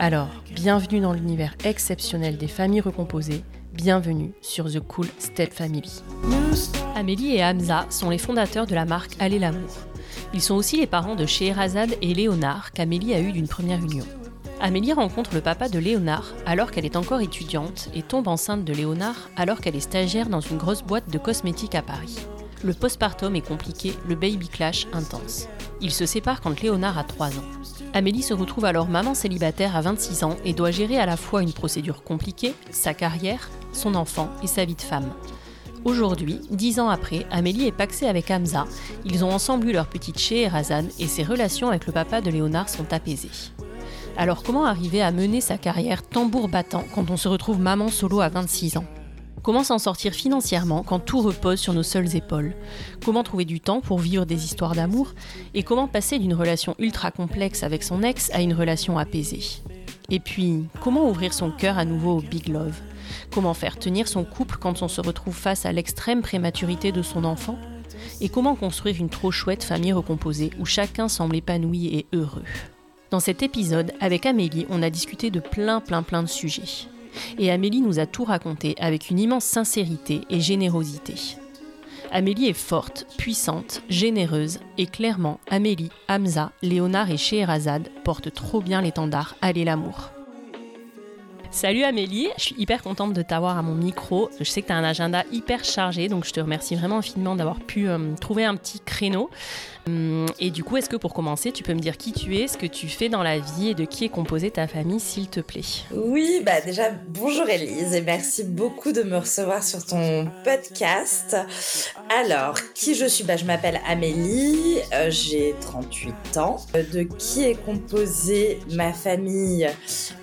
Alors, bienvenue dans l'univers exceptionnel des familles recomposées, bienvenue sur The Cool Step Family. Amélie et Hamza sont les fondateurs de la marque Allez l'amour. Ils sont aussi les parents de Scheherazade et Léonard qu'Amélie a eu d'une première union. Amélie rencontre le papa de Léonard alors qu'elle est encore étudiante et tombe enceinte de Léonard alors qu'elle est stagiaire dans une grosse boîte de cosmétiques à Paris. Le postpartum est compliqué, le baby clash intense. Ils se séparent quand Léonard a 3 ans. Amélie se retrouve alors maman célibataire à 26 ans et doit gérer à la fois une procédure compliquée, sa carrière, son enfant et sa vie de femme. Aujourd'hui, dix ans après, Amélie est paxée avec Hamza. Ils ont ensemble eu leur petite Scheherazade et ses relations avec le papa de Léonard sont apaisées. Alors comment arriver à mener sa carrière tambour battant quand on se retrouve maman solo à 26 ans? Comment s'en sortir financièrement quand tout repose sur nos seules épaules. Comment trouver du temps pour vivre des histoires d'amour Et comment passer d'une relation ultra complexe avec son ex à une relation apaisée? Et puis, comment ouvrir son cœur à nouveau au big love? Comment faire tenir son couple quand on se retrouve face à l'extrême prématurité de son enfant? Et comment construire une trop chouette famille recomposée où chacun semble épanoui et heureux? Dans cet épisode, avec Amélie, on a discuté de plein plein plein de sujets et Amélie nous a tout raconté avec une immense sincérité et générosité. Amélie est forte, puissante, généreuse et clairement Amélie, Hamza, Léonard et Scheherazade portent trop bien l'étendard Allez l'amour. Salut Amélie, je suis hyper contente de t'avoir à mon micro. Je sais que tu as un agenda hyper chargé, donc je te remercie vraiment infiniment d'avoir pu euh, trouver un petit créneau. Hum, et du coup, est-ce que pour commencer, tu peux me dire qui tu es, ce que tu fais dans la vie et de qui est composée ta famille, s'il te plaît? Oui, bah déjà, bonjour Elise et merci beaucoup de me recevoir sur ton podcast. Alors, qui je suis? Bah, Je m'appelle Amélie, euh, j'ai 38 ans. De qui est composée ma famille?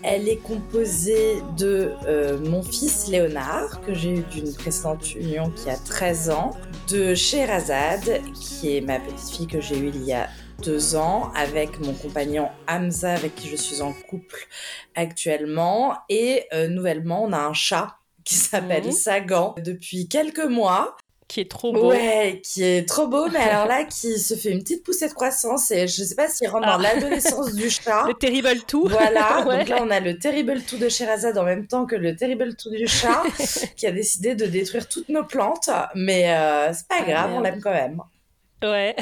Elle est composée de euh, mon fils Léonard, que j'ai eu d'une précédente union qui a 13 ans, de Sherazade, qui est ma petite fille que j'ai eue il y a deux ans, avec mon compagnon Hamza, avec qui je suis en couple actuellement. Et euh, nouvellement, on a un chat qui s'appelle mhm. Sagan depuis quelques mois qui est trop beau. Ouais, qui est trop beau, mais alors là, qui se fait une petite poussée de croissance et je sais pas s'il rentre dans ah. l'adolescence du chat. Le terrible tout. Voilà, donc là, on a le terrible tout de Sherazade en même temps que le terrible tout du chat qui a décidé de détruire toutes nos plantes, mais euh, c'est pas ah, grave, on l'aime quand même. Ouais,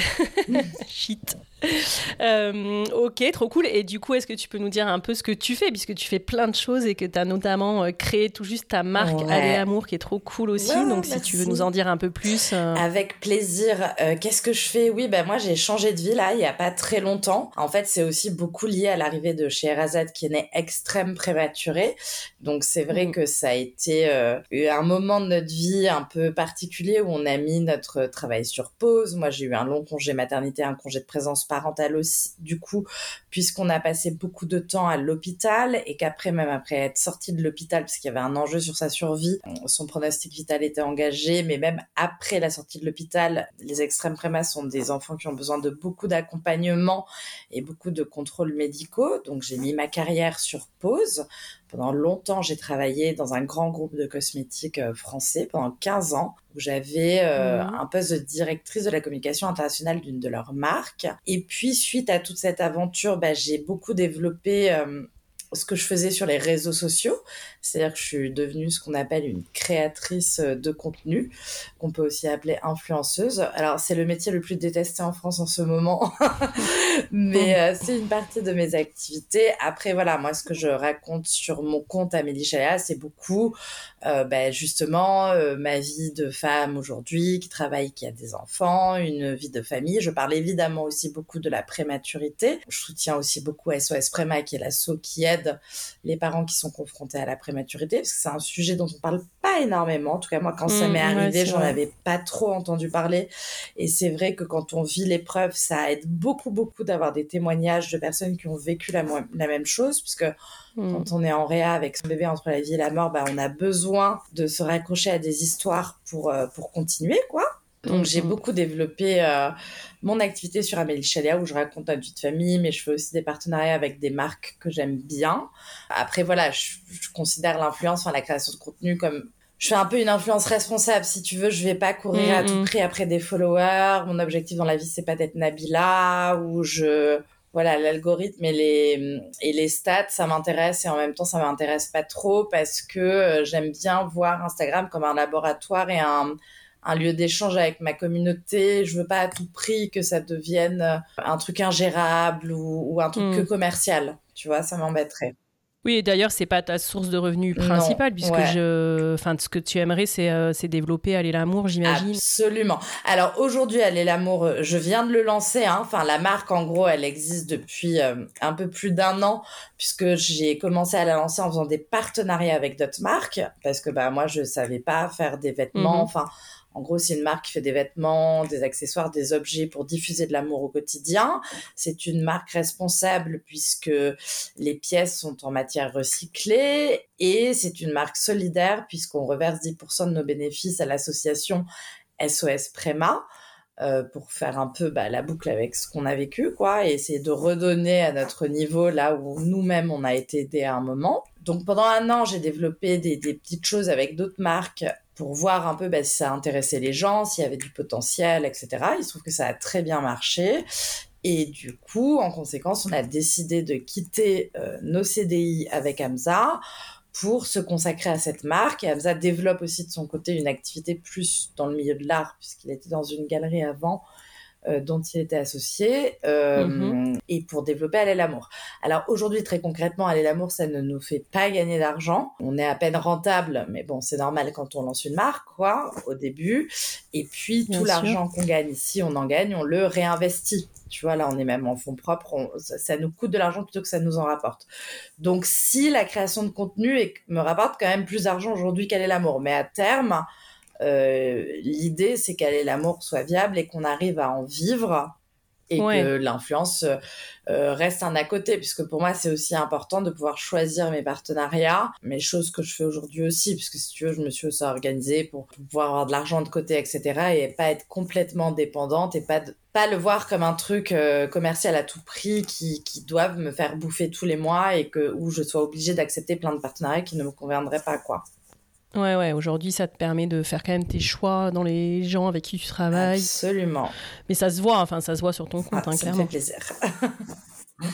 shit. Euh, ok, trop cool. Et du coup, est-ce que tu peux nous dire un peu ce que tu fais, puisque tu fais plein de choses et que tu as notamment euh, créé tout juste ta marque ouais. Amour, qui est trop cool aussi. Donc, si tu veux nous en dire un peu plus. Euh. Avec plaisir. Qu'est-ce que je fais? Oui, ben moi, j'ai changé de vie là, il n'y a pas très longtemps. En fait, c'est aussi beaucoup lié à l'arrivée de chez Erazad, qui est né extrême prématuré. Donc, c'est vrai mm. que ça a été un moment de notre vie un peu particulier où on a mis notre travail sur pause. Moi, j'ai eu un long congé maternité, un congé de présence parentale aussi, du coup, puisqu'on a passé beaucoup de temps à l'hôpital et qu'après, même après être sorti de l'hôpital, parce qu'il y avait un enjeu sur sa survie, son pronostic vital était engagé, mais même après la sortie de l'hôpital, les extrêmes prémas sont des enfants qui ont besoin de beaucoup d'accompagnement et beaucoup de contrôles médicaux. Donc, j'ai mis ma carrière sur pause Pendant longtemps, j'ai travaillé dans un grand groupe de cosmétiques euh, français pendant 15 ans où j'avais euh, mmh. un poste de directrice de la communication internationale d'une de leurs marques. Et puis, suite à toute cette aventure, bah, j'ai beaucoup développé euh, ce que je faisais sur les réseaux sociaux. C'est-à-dire que je suis devenue ce qu'on appelle une créatrice de contenu, qu'on peut aussi appeler influenceuse. Alors, c'est le métier le plus détesté en France en ce moment, mais euh, c'est une partie de mes activités. Après, voilà, moi, ce que je raconte sur mon compte Amélie Chalea, c'est beaucoup, euh, ben, justement, euh, ma vie de femme aujourd'hui, qui travaille, qui a des enfants, une vie de famille. Je parle évidemment aussi beaucoup de la prématurité. Je soutiens aussi beaucoup SOS Préma, qui est l'asso qui aide les parents qui sont confrontés à la prématurité, parce que c'est un sujet dont on parle pas énormément. En tout cas, moi, quand ça mmh, m'est arrivé, j'en avais pas trop entendu parler. Et c'est vrai que quand on vit l'épreuve, ça aide beaucoup, beaucoup d'avoir des témoignages de personnes qui ont vécu la, même chose, puisque mmh. quand on est en réa avec son bébé entre la vie et la mort, bah, on a besoin de se raccrocher à des histoires pour, euh, pour continuer, quoi. Donc j'ai beaucoup développé euh, mon activité sur Amélie Chalia où je raconte ma vie de famille, mais je fais aussi des partenariats avec des marques que j'aime bien. Après voilà, je, considère l'influence, enfin la création de contenu comme je fais un peu une influence responsable si tu veux. Je vais pas courir à tout prix après des followers. Mon objectif dans la vie c'est pas d'être Nabila ou je voilà l'algorithme et les et les stats ça m'intéresse et en même temps ça m'intéresse pas trop parce que euh, j'aime bien voir Instagram comme un laboratoire et un un lieu d'échange avec ma communauté. Je veux pas à tout prix que ça devienne euh, un truc ingérable ou, un truc que hmm. commercial. Tu vois, ça m'embêterait. Oui, et d'ailleurs, c'est pas ta source de revenus principale, puisque je, enfin, ce que tu aimerais, c'est euh, développer Aller l'amour, j'imagine. Absolument. Alors aujourd'hui, Aller l'amour, euh, je viens de le lancer. Hein. Enfin, la marque, en gros, elle existe depuis un peu plus d'un an, puisque j'ai commencé à la lancer en faisant des partenariats avec d'autres marques, parce que bah moi, je savais pas faire des vêtements. Mhm. Enfin en gros, c'est une marque qui fait des vêtements, des accessoires, des objets pour diffuser de l'amour au quotidien. C'est une marque responsable puisque les pièces sont en matière recyclée et c'est une marque solidaire puisqu'on reverse 10% de nos bénéfices à l'association SOS Préma. Euh, pour faire un peu bah, la boucle avec ce qu'on a vécu, quoi, et essayer de redonner à notre niveau là où nous-mêmes on a été aidés à un moment. Donc pendant un an, j'ai développé des, des petites choses avec d'autres marques pour voir un peu bah, si ça intéressait les gens, s'il y avait du potentiel, etc. Il se trouve que ça a très bien marché. Et du coup, en conséquence, on a décidé de quitter euh, nos CDI avec Hamza pour se consacrer à cette marque. Et Hamza développe aussi de son côté une activité plus dans le milieu de l'art, puisqu'il était dans une galerie avant euh, dont il était associé euh, mhm. et pour développer Aller l'amour. Alors aujourd'hui, très concrètement, Aller l'amour, ça ne nous fait pas gagner d'argent. On est à peine rentable, mais bon, c'est normal quand on lance une marque, quoi, au début. Et puis tout l'argent qu'on gagne ici, on en gagne, on le réinvestit. Tu vois, là, on est même en fonds propres. ça, nous coûte de l'argent plutôt que ça nous en rapporte. Donc, si la création de contenu me rapporte quand même plus d'argent aujourd'hui qu'elle est l'amour, mais à terme, l'idée, c'est qu'elle l'amour soit viable et qu'on arrive à en vivre et que l'influence euh, reste un à côté, puisque pour moi c'est aussi important de pouvoir choisir mes partenariats, mes choses que je fais aujourd'hui aussi, puisque si tu veux, je me suis aussi organisée pour pouvoir avoir de l'argent de côté, etc. et pas être complètement dépendante et pas pas le voir comme un truc euh, commercial à tout prix qui, qui doivent me faire bouffer tous les mois et que où je sois obligée d'accepter plein de partenariats qui ne me conviendraient pas quoi. Ouais, ouais, aujourd'hui, ça te permet de faire quand même tes choix dans les gens avec qui tu travailles. Absolument. Mais ça se voit, enfin, ça se voit sur ton compte, ah, hein, clairement. Ça fait plaisir.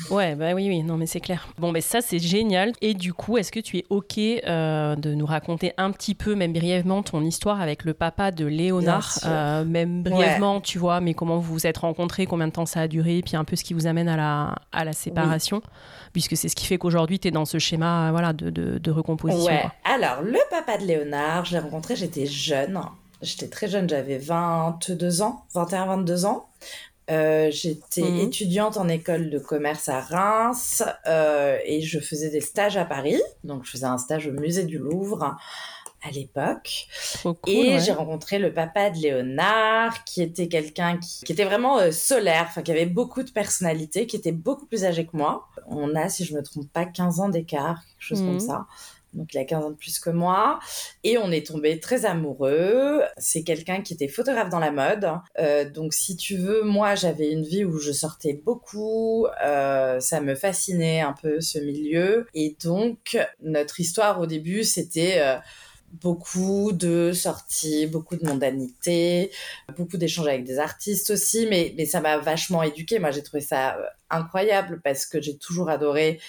Ouais, bah oui, oui, non, mais c'est clair. Bon, mais ça, c'est génial. Et du coup, est-ce que tu es OK euh, de nous raconter un petit peu, même brièvement, ton histoire avec le papa de Léonard? Euh, Même brièvement, tu vois, mais comment vous vous êtes rencontrés, combien de temps ça a duré, puis un peu ce qui vous amène à la, à la séparation, puisque c'est ce qui fait qu'aujourd'hui, tu es dans ce schéma voilà, de, de, recomposition. Ouais, alors, le papa de Léonard, je l'ai rencontré, j'étais jeune. J'étais très jeune, j'avais 22 ans, 21-22 ans. Euh, j'étais mhm. étudiante en école de commerce à Reims euh, et je faisais des stages à Paris. Donc, je faisais un stage au musée du Louvre à l'époque. et j'ai rencontré le papa de Léonard, qui était quelqu'un qui, était vraiment euh, solaire, enfin qui avait beaucoup de personnalité, qui était beaucoup plus âgé que moi. On a, si je me trompe pas, 15 ans d'écart, quelque chose comme mhm. ça. Donc il a 15 ans de plus que moi, et on est tombé très amoureux. C'est quelqu'un qui était photographe dans la mode, euh, donc si tu veux, moi j'avais une vie où je sortais beaucoup, euh, ça me fascinait un peu ce milieu, et donc notre histoire au début c'était euh, beaucoup de sorties, beaucoup de mondanité, beaucoup d'échanges avec des artistes aussi, mais, mais ça m'a vachement éduquée. Moi, j'ai trouvé ça incroyable parce que j'ai toujours adoré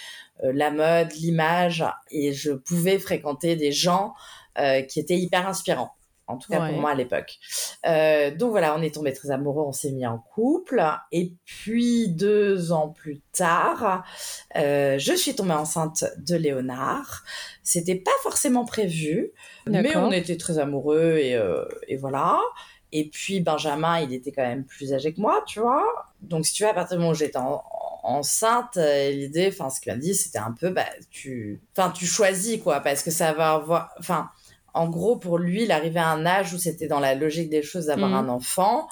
la mode, l'image, et je pouvais fréquenter des gens euh, qui étaient hyper inspirants. En tout cas pour moi à l'époque. Euh, donc voilà, on est tombé très amoureux, on s'est mis en couple. Et puis deux ans plus tard, je suis tombée enceinte de Léonard. C'était pas forcément prévu, mais on était très amoureux et, et voilà. Et puis Benjamin, il était quand même plus âgé que moi, tu vois. Donc si tu veux, à partir du moment où j'étais en, enceinte, euh, l'idée, enfin, ce qu'il a dit, c'était un peu, bah, tu, enfin, tu choisis, quoi, parce que ça va avoir, enfin, en gros, pour lui, il arrivait à un âge où c'était dans la logique des choses d'avoir mm. un enfant.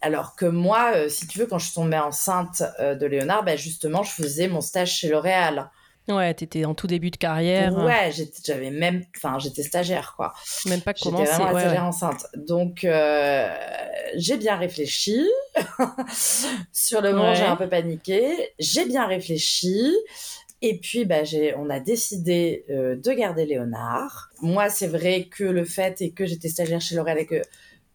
Alors que moi, euh, si tu veux, quand je suis tombée enceinte euh, de Léonard, bah, justement, je faisais mon stage chez L'Oréal. Ouais, t'étais en tout début de carrière. Ouais, j'avais même, enfin, j'étais stagiaire, quoi. Même pas commencé. J'étais vraiment stagiaire enceinte. Donc, euh, j'ai bien réfléchi. Sur le moment, j'ai un peu paniqué. J'ai bien réfléchi. Et puis, bah, j'ai, on a décidé euh, de garder Léonard. Moi, c'est vrai que le fait est que j'étais stagiaire chez L'Oréal et que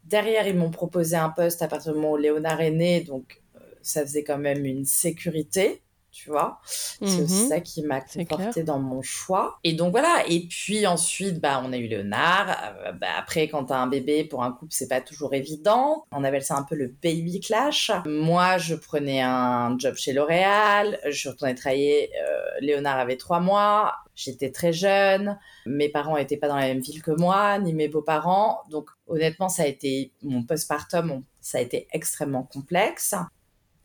derrière, ils m'ont proposé un poste à partir du moment où Léonard est né. Donc, euh, ça faisait quand même une sécurité tu vois. C'est aussi mhm. ça qui m'a conforté dans mon choix. Et donc voilà. Et puis ensuite, bah, on a eu Léonard. Euh, bah, après, quand t'as un bébé pour un couple, c'est pas toujours évident. On appelle ça un peu le baby clash. Moi, je prenais un job chez L'Oréal. Je retournée travailler. Euh, Léonard avait trois mois. J'étais très jeune. Mes parents n'étaient pas dans la même ville que moi, ni mes beaux-parents. Donc, honnêtement, ça a été mon postpartum, ça a été extrêmement complexe.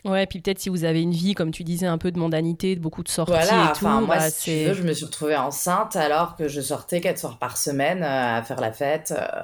Ouais, puis peut-être si vous avez une vie, comme tu disais, un peu de mondanité, de beaucoup de sorties voilà, et tout. Enfin, moi, bah, si tu veux, je me suis retrouvée enceinte alors que je sortais quatre soirs par semaine euh, à faire la fête euh,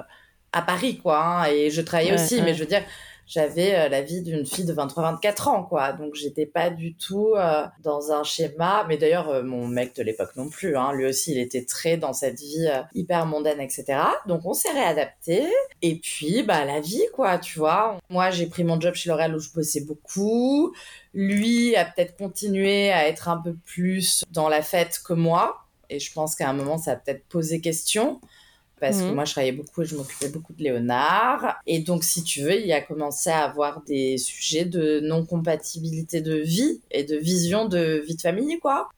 à Paris, quoi. Hein, et je travaillais aussi, mais je veux dire, j'avais euh, la vie d'une fille de 23-24 ans, quoi. Donc j'étais pas du tout euh, dans un schéma. Mais d'ailleurs, euh, mon mec de l'époque non plus. Hein. Lui aussi, il était très dans cette vie hyper mondaine, etc. Donc on s'est réadapté. Et puis, bah la vie, quoi, tu vois. Moi, j'ai pris mon job chez L'Oréal où je bossais beaucoup. Lui a peut-être continué à être un peu plus dans la fête que moi. Et je pense qu'à un moment, ça a peut-être posé question parce que mhm. moi je travaillais beaucoup et je m'occupais beaucoup de Léonard. Et donc si tu veux, il a commencé à avoir des sujets de non-compatibilité de vie et de vision de vie de famille, quoi.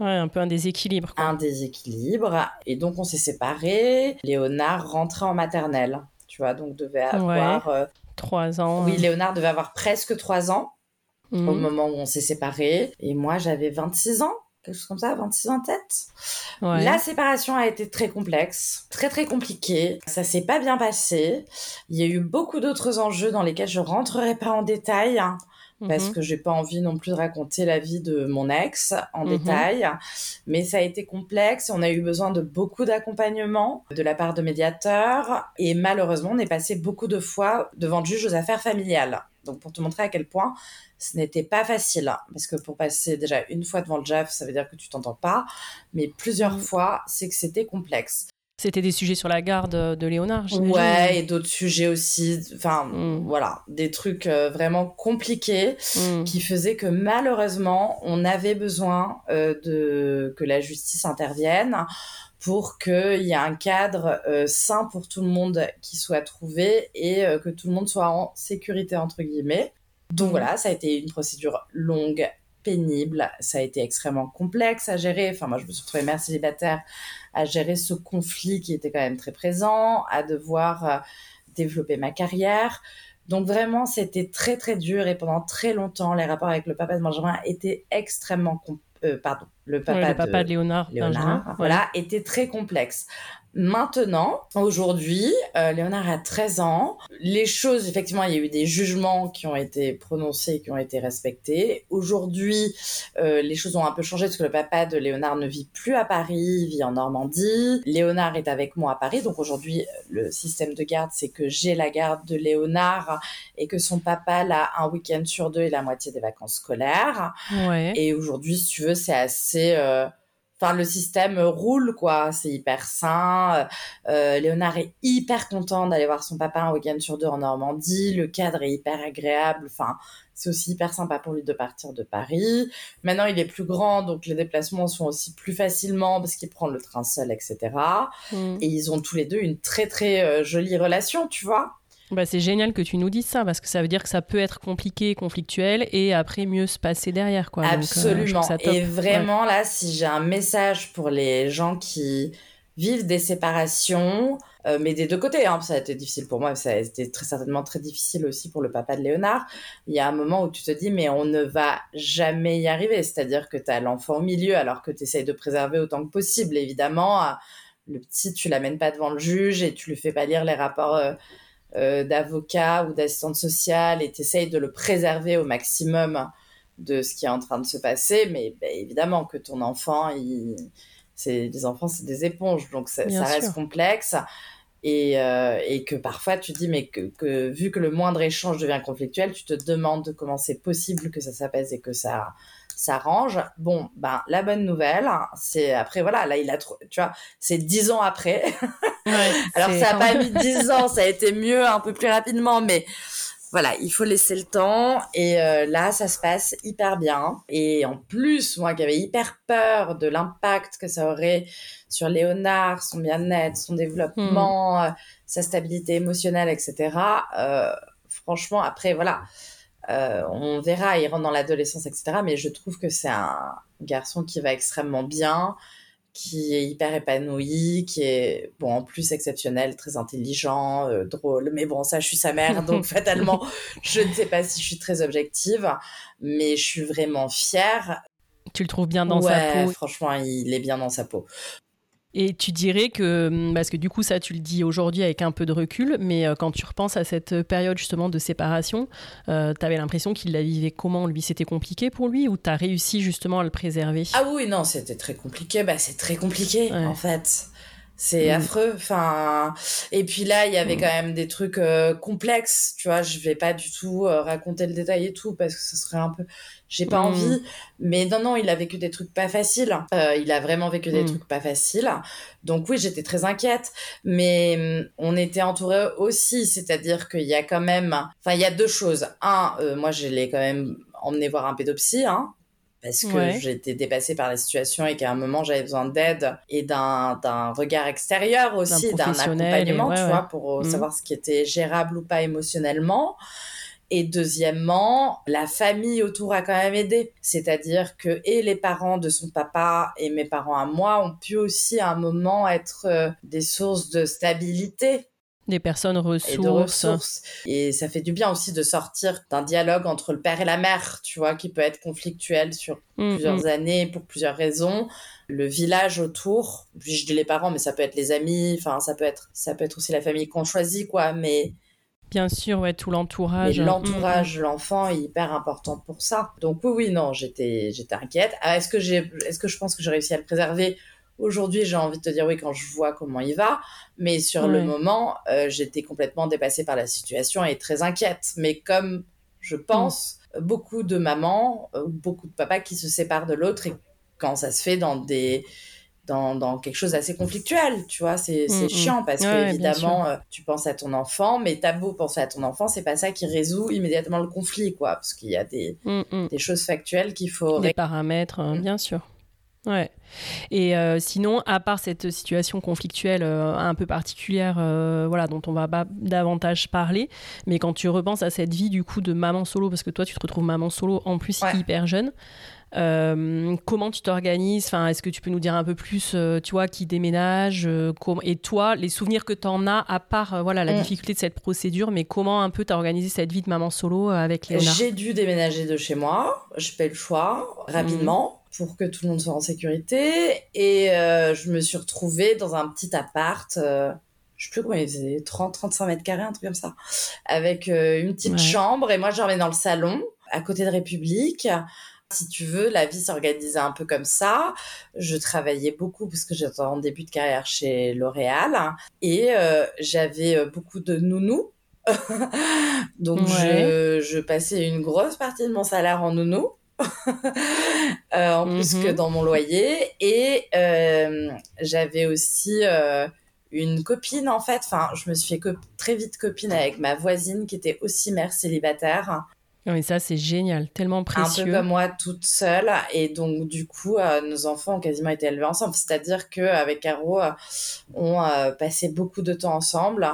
Ouais, un peu un déséquilibre. Un déséquilibre. Et donc on s'est séparés. Léonard rentrait en maternelle, tu vois, donc devait avoir... Euh, trois ans. Oui, Léonard devait avoir presque trois ans au mhm. moment où on s'est séparés. Et moi j'avais 26 ans quelque chose comme ça, 26 en tête. La séparation a été très complexe, très très compliquée. Ça s'est pas bien passé. Il y a eu beaucoup d'autres enjeux dans lesquels je rentrerai pas en détail. Hein, parce mhm. que j'ai pas envie non plus de raconter la vie de mon ex en mhm. détail. Mais ça a été complexe. On a eu besoin de beaucoup d'accompagnement de la part de médiateurs. Et malheureusement, on est passé beaucoup de fois devant le juge aux affaires familiales. Donc, pour te montrer à quel point ce n'était pas facile. Hein, parce que pour passer déjà une fois devant le JAF, ça veut dire que tu t'entends pas. Mais plusieurs mm. fois, c'est que c'était complexe. C'était des sujets sur la garde de Léonard, Ouais, et d'autres sujets aussi. Enfin, mm. voilà, des trucs euh, vraiment compliqués mm. qui faisaient que malheureusement, on avait besoin euh, de que la justice intervienne pour qu'il y ait un cadre euh, sain pour tout le monde qui soit trouvé et que tout le monde soit en sécurité entre guillemets. Donc voilà, ça a été une procédure longue, pénible, ça a été extrêmement complexe à gérer. Enfin, moi, je me suis retrouvée mère célibataire à gérer ce conflit qui était quand même très présent, à devoir euh, développer ma carrière. Donc vraiment, c'était très très dur et pendant très longtemps, les rapports avec le papa de Benjamin étaient extrêmement, euh, pardon, le papa, de, Léonard, Léonard voilà, était très complexe. Maintenant, aujourd'hui, euh, Léonard a 13 ans. Les choses, effectivement, il y a eu des jugements qui ont été prononcés, qui ont été respectés. Aujourd'hui, euh, les choses ont un peu changé parce que le papa de Léonard ne vit plus à Paris, il vit en Normandie. Léonard est avec moi à Paris, donc aujourd'hui, le système de garde, c'est que j'ai la garde de Léonard et que son papa l'a un week-end sur deux et la moitié des vacances scolaires. Ouais. Et aujourd'hui, si tu veux, c'est assez... Euh, Enfin, le système roule, quoi. C'est hyper sain. Euh, Léonard est hyper content d'aller voir son papa un week-end sur deux en Normandie. Le cadre est hyper agréable. Enfin, c'est aussi hyper sympa pour lui de partir de Paris. Maintenant, il est plus grand, donc les déplacements sont aussi plus facilement parce qu'il prend le train seul, etc. Mm. Et ils ont tous les deux une très, très euh, jolie relation, tu vois. Bah, c'est génial que tu nous dises ça parce que ça veut dire que ça peut être compliqué, conflictuel et après mieux se passer derrière. Quoi. Euh, Absolument. et vraiment, là, si j'ai un message pour les gens qui vivent des séparations, euh, mais des deux côtés, hein, ça a été difficile pour moi, ça a été très certainement très difficile aussi pour le papa de Léonard. Il y a un moment où tu te dis, mais on ne va jamais y arriver. C'est-à-dire que tu as l'enfant au milieu alors que tu essayes de préserver autant que possible. Évidemment, le petit, tu l'amènes pas devant le juge et tu lui fais pas lire les rapports. Euh, euh, d'avocat ou d'assistante sociale et t'essayes de le préserver au maximum de ce qui est en train de se passer. Mais ben, évidemment que ton enfant, il... c'est des enfants, c'est des éponges, donc ça, reste complexe. Et, euh, et, que parfois tu dis mais que, que, vu que le moindre échange devient conflictuel, tu te demandes comment c'est possible que ça s'apaise et que ça s'arrange. Bon, ben la bonne nouvelle, c'est après voilà, là il a trop, tu vois, c'est dix ans après. Alors ça a pas mis dix ans, ça a été mieux un peu plus rapidement, mais voilà, il faut laisser le temps et euh, là ça se passe hyper bien et en plus moi qui avais hyper peur de l'impact que ça aurait sur Léonard, son bien-être, son développement, hmm. euh, sa stabilité émotionnelle, etc. Euh, franchement après voilà, euh, on verra, il rentre dans l'adolescence, etc. Mais je trouve que c'est un garçon qui va extrêmement bien, qui est hyper épanoui, qui est, bon, en plus exceptionnel, très intelligent, euh, drôle. Mais bon, ça, je suis sa mère, donc fatalement, je ne sais pas si je suis très objective, mais je suis vraiment fière. Tu le trouves bien dans sa peau? Franchement, il est bien dans sa peau. Et tu dirais que, hum, parce que du coup ça tu le dis aujourd'hui avec un peu de recul, mais euh, quand tu repenses à cette période justement de séparation, euh, tu avais l'impression qu'il la vivait comment Lui? C'était compliqué pour lui ou tu as réussi justement à le préserver? Ah oui, non, c'était très compliqué, bah, c'est très compliqué en fait. C'est mm. affreux. Enfin, et puis là, il y avait mm. quand même des trucs euh, complexes. Tu vois, je vais pas du tout euh, raconter le détail et tout parce que ce serait un peu. J'ai pas mm. envie. Mais non, non, il a vécu des trucs pas faciles. Euh, il a vraiment vécu des trucs pas faciles. Donc oui, j'étais très inquiète. Mais on était entouré aussi, c'est-à-dire qu'il y a quand même. Enfin, il y a deux choses. Un, moi, je l'ai quand même emmené voir un pédopsie. Hein, parce que j'étais dépassée par la situation et qu'à un moment j'avais besoin d'aide et d'un regard extérieur aussi, d'un accompagnement, tu vois, pour mmh. savoir ce qui était gérable ou pas émotionnellement. Et deuxièmement, la famille autour a quand même aidé. C'est-à-dire que et les parents de son papa et mes parents à moi ont pu aussi à un moment être euh, des sources de stabilité des personnes ressources. Et, de ressources. et ça fait du bien aussi de sortir d'un dialogue entre le père et la mère, tu vois, qui peut être conflictuel sur mm, plusieurs mm. années pour plusieurs raisons. Le village autour, puis je dis les parents, mais ça peut être les amis, enfin ça peut être, ça peut être aussi la famille qu'on choisit, quoi. Mais Bien sûr, ouais, tout l'entourage. L'entourage, de mm, l'enfant est hyper important pour ça. Donc oui, oui, non, j'étais, j'étais inquiète. Ah, est-ce que j'ai, est-ce que je pense que j'ai réussi à le préserver? Aujourd'hui, j'ai envie de te dire oui quand je vois comment il va, mais sur le moment, euh, j'étais complètement dépassée par la situation et très inquiète. Mais comme je pense, mm. beaucoup de mamans, euh, beaucoup de papas qui se séparent de l'autre et quand ça se fait dans des dans, dans quelque chose d'assez conflictuel, tu vois, c'est mm, mm. chiant parce que évidemment euh, tu penses à ton enfant, mais t'as beau penser à ton enfant, c'est pas ça qui résout immédiatement le conflit, quoi, parce qu'il y a des, des choses factuelles qu'il faut des paramètres, hein, bien sûr. Ouais. Et euh, sinon, à part cette situation conflictuelle euh, un peu particulière, euh, voilà, dont on va pas davantage parler, mais quand tu repenses à cette vie du coup de maman solo, parce que toi tu te retrouves maman solo en plus hyper jeune, comment tu t'organises? Enfin, est-ce que tu peux nous dire un peu plus, tu vois, qui déménage Et toi, les souvenirs que tu en as, à part voilà la mm. difficulté de cette procédure, mais comment un peu tu as organisé cette vie de maman solo avec Léonard? J'ai dû déménager de chez moi, je fais le choix rapidement pour que tout le monde soit en sécurité. Et euh, je me suis retrouvée dans un petit appart, euh, je sais plus combien il faisait, 30, 35 mètres carrés, un truc comme ça, avec euh, une petite chambre. Et moi, je dans le salon, à côté de République. Si tu veux, la vie s'organisait un peu comme ça. Je travaillais beaucoup parce que j'étais en début de carrière chez L'Oréal et j'avais beaucoup de nounous. Donc je, je passais une grosse partie de mon salaire en nounou en plus que mhm. dans mon loyer. Et j'avais aussi une copine en fait. Enfin, je me suis fait très vite copine avec ma voisine qui était aussi mère célibataire. Oui, ça c'est génial, tellement précieux. Un peu comme moi, toute seule, et donc du coup, euh, nos enfants ont quasiment été élevés ensemble. C'est-à-dire que avec Caro, euh, on euh, passait beaucoup de temps ensemble,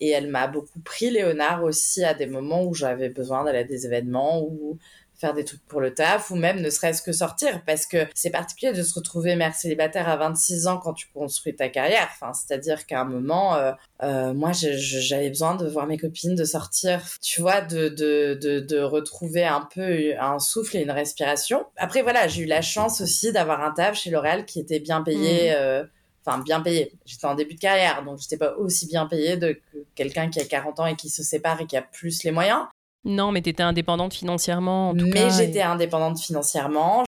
et elle m'a beaucoup pris Léonard aussi à des moments où j'avais besoin d'aller à des événements ou faire des trucs pour le taf ou même ne serait-ce que sortir parce que c'est particulier de se retrouver mère célibataire à 26 ans quand tu construis ta carrière. Enfin, c'est-à-dire qu'à un moment, euh, euh, moi, j'avais besoin de voir mes copines, de sortir, tu vois, de, de, de, de, retrouver un peu un souffle et une respiration. Après, voilà, j'ai eu la chance aussi d'avoir un taf chez L'Oréal qui était bien payé. Mmh. Euh, enfin bien payé. J'étais en début de carrière, donc j'étais pas aussi bien payé de que quelqu'un qui a 40 ans et qui se sépare et qui a plus les moyens. Non, mais tu étais indépendante financièrement. En tout mais j'étais indépendante financièrement.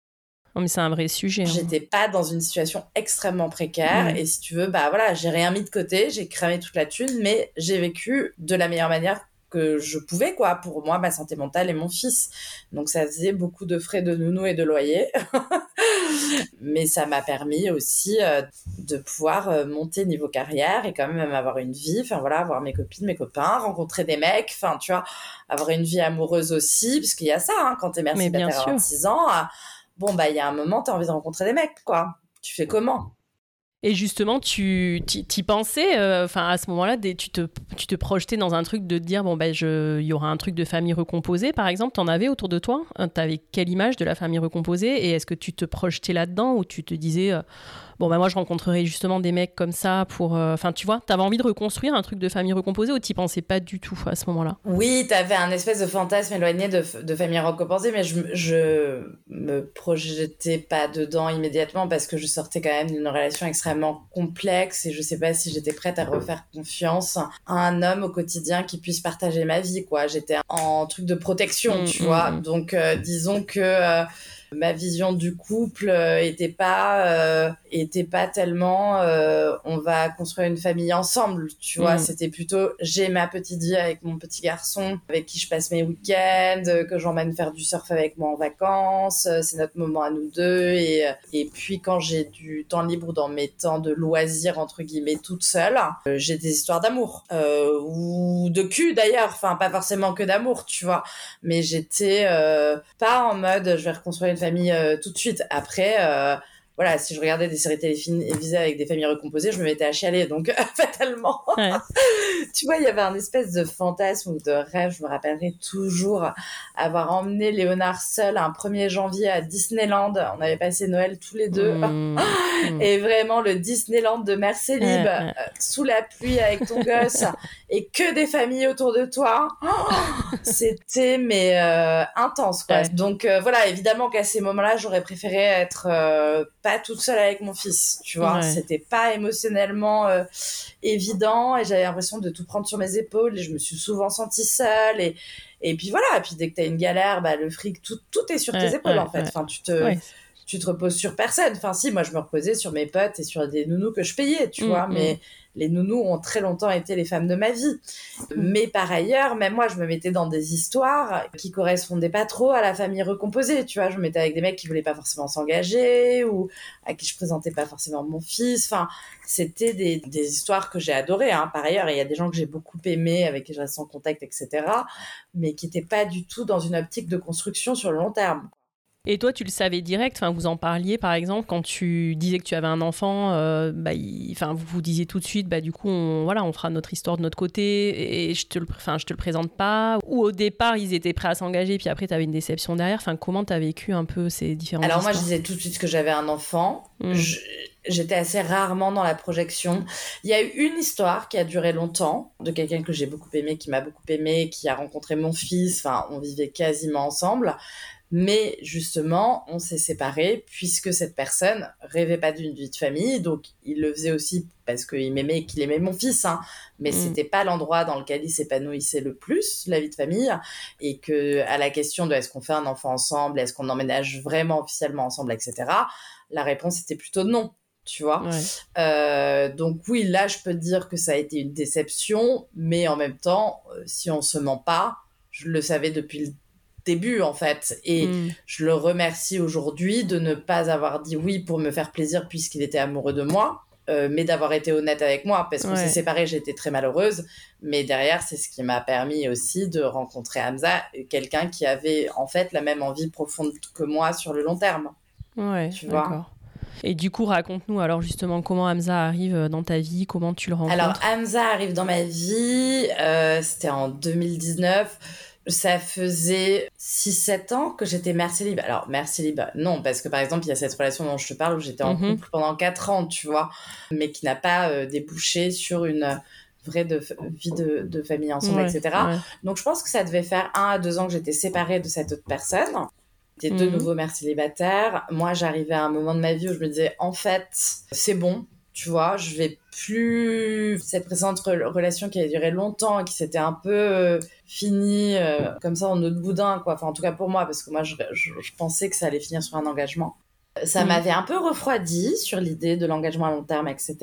Non, mais c'est un vrai sujet. Hein. J'étais pas dans une situation extrêmement précaire. Et si tu veux, bah voilà, j'ai rien mis de côté, j'ai cramé toute la thune, mais j'ai vécu de la meilleure manière que je pouvais, quoi, pour moi, ma santé mentale et mon fils. Donc, ça faisait beaucoup de frais de nounou et de loyer. Mais ça m'a permis aussi euh, de pouvoir euh, monter niveau carrière et quand même avoir une vie, enfin voilà, avoir mes copines, mes copains, rencontrer des mecs, enfin, tu vois, avoir une vie amoureuse aussi, parce qu'il y a ça, hein, quand t'es mère à 26 ans, euh, bon, bah, il y a un moment, t'as envie de rencontrer des mecs, quoi. Tu fais comment? Et justement, tu t'y pensais, euh, enfin à ce moment-là, tu te, projetais dans un truc de te dire bon ben il y aura un truc de famille recomposée, par exemple. T'en avais autour de toi? Euh, T'avais quelle image de la famille recomposée? Et est-ce que tu te projetais là-dedans ou tu te disais euh, bon bah moi je rencontrerai justement des mecs comme ça pour euh, enfin tu vois t'avais envie de reconstruire un truc de famille recomposée ou t'y pensais pas du tout à ce moment-là? Oui t'avais un espèce de fantasme éloigné de, de famille recomposée mais je, je me projetais pas dedans immédiatement parce que je sortais quand même d'une relation extrêmement complexe et je sais pas si j'étais prête à refaire confiance à un homme au quotidien qui puisse partager ma vie quoi. J'étais en truc de protection mmh, tu vois. mmh, mmh. donc euh, disons que euh, ma vision du couple euh, était pas euh, était pas tellement euh, on va construire une famille ensemble tu vois. Mm. c'était plutôt j'ai ma petite vie avec mon petit garçon avec qui je passe mes week-ends que j'emmène faire du surf avec moi en vacances c'est notre moment à nous deux. Et et puis quand j'ai du temps libre dans mes temps de loisirs entre guillemets toute seule j'ai des histoires d'amour. Ou de cul d'ailleurs. Enfin pas forcément que d'amour tu vois. Mais j'étais pas en mode je vais reconstruire une famille euh, tout de suite. Après, euh, voilà, si je regardais des séries télévisées avec des familles recomposées, je me mettais à chialer. Donc, fatalement, tu vois, il y avait un espèce de fantasme ou de rêve. Je me rappellerai toujours avoir emmené Léonard seul un 1er janvier à Disneyland. On avait passé Noël tous les deux. Mmh. Et vraiment, le Disneyland de Mercélib, euh, sous la pluie avec ton gosse et que des familles autour de toi. C'était, mais euh, intense, quoi. Donc, euh, voilà, évidemment qu'à ces moments-là, j'aurais préféré être pas toute seule avec mon fils, tu vois. C'était pas émotionnellement euh, évident et j'avais l'impression de tout prendre sur mes épaules et je me suis souvent sentie seule et et puis voilà, et puis dès que t'as une galère, bah le fric tout tout est sur tes épaules en fait. Enfin, tu te tu te reposes sur personne. Enfin si, moi je me reposais sur mes potes et sur des nounous que je payais, tu mm, vois, mais les nounous ont très longtemps été les femmes de ma vie. Mais par ailleurs, même moi, je me mettais dans des histoires qui correspondaient pas trop à la famille recomposée. Tu vois, je me mettais avec des mecs qui voulaient pas forcément s'engager ou à qui je présentais pas forcément mon fils. Enfin, c'était des, histoires que j'ai adorées. Hein. Par ailleurs, il y a des gens que j'ai beaucoup aimés, avec qui je reste en contact, etc. Mais qui n'étaient pas du tout dans une optique de construction sur le long terme. Et toi, tu le savais direct, enfin, vous en parliez par exemple quand tu disais que tu avais un enfant, euh, bah, enfin, vous vous disiez tout de suite, bah, du coup, on, voilà, on fera notre histoire de notre côté et je te le, enfin, je te le présente pas. Ou au départ, ils étaient prêts à s'engager, puis après, tu avais une déception derrière. Enfin, comment tu as vécu un peu ces différentes Alors, moi, je disais tout de suite que j'avais un enfant. Hmm. J'étais assez rarement dans la projection. Il y a eu une histoire qui a duré longtemps de quelqu'un que j'ai beaucoup aimé, qui m'a beaucoup aimé, qui a rencontré mon fils. Enfin, on vivait quasiment ensemble. Mais justement, on s'est séparés puisque cette personne rêvait pas d'une vie de famille. Donc, il le faisait aussi parce qu'il m'aimait et qu'il aimait mon fils. Hein. Mais mm. c'était pas l'endroit dans lequel il s'épanouissait le plus, la vie de famille. Et que, à la question de est-ce qu'on fait un enfant ensemble, est-ce qu'on emménage vraiment officiellement ensemble, etc., la réponse était plutôt non. Tu vois euh, Donc oui, là, je peux dire que ça a été une déception, mais en même temps, euh, si on se ment pas, je le savais depuis le début en fait. Et Mm. je le remercie aujourd'hui de ne pas avoir dit oui pour me faire plaisir puisqu'il était amoureux de moi. euh, mais d'avoir été honnête avec moi parce qu'on Ouais. s'est séparés, j'étais très malheureuse. Mais derrière, c'est ce qui m'a permis aussi de rencontrer Hamza, quelqu'un qui avait en fait la même envie profonde que moi sur le long terme. Ouais, Tu vois. Et du coup, raconte-nous alors justement comment Hamza arrive euh, dans ta vie, comment tu le rencontres? Alors, Hamza arrive dans ma vie, euh, c'était en 2019. Ça faisait 6-7 ans que j'étais mère célib. Alors, mère célib, non, parce que par exemple, il y a cette relation dont je te parle où j'étais en Mhm. couple pendant 4 ans, tu vois, mais qui n'a pas euh, débouché sur une vraie de, vie de, de famille ensemble, Ouais, etc. ouais. Donc, je pense que ça devait faire 1 à 2 ans que j'étais séparée de cette autre personne. J'étais de Mhm. nouveau mère célibataire. Moi, j'arrivais à un moment de ma vie où je me disais, en fait, c'est bon, tu vois, je vais plus cette précédente re- relation qui a duré longtemps et qui s'était un peu euh, finie euh, comme ça en autre boudin, quoi. Enfin, en tout cas pour moi, parce que moi, je, je- je pensais que ça allait finir sur un engagement. Ça Mhm. m'avait un peu refroidi sur l'idée de l'engagement à long terme, etc.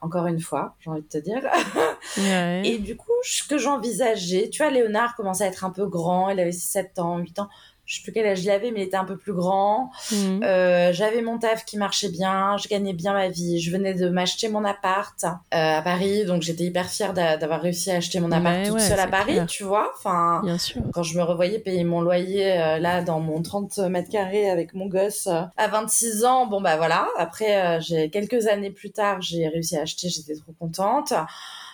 Encore une fois, j'ai envie de te dire. Ouais. Et du coup, ce que j'envisageais, tu vois, Léonard commençait à être un peu grand, il avait 7 ans, 8 ans. Je sais plus quel âge il avait, mais il était un peu plus grand. Mhm. Euh, j'avais mon taf qui marchait bien, je gagnais bien ma vie. Je venais de m'acheter mon appart euh, à Paris, donc j'étais hyper fière d'a- d'avoir réussi à acheter mon appart Ouais, toute ouais, seule à Paris, clair. tu vois. Enfin, Bien sûr. quand je me revoyais payer mon loyer euh, là dans mon 30 mètres carrés avec mon gosse à 26 ans, bon bah voilà. Après, j'ai quelques années plus tard, j'ai réussi à acheter, j'étais trop contente.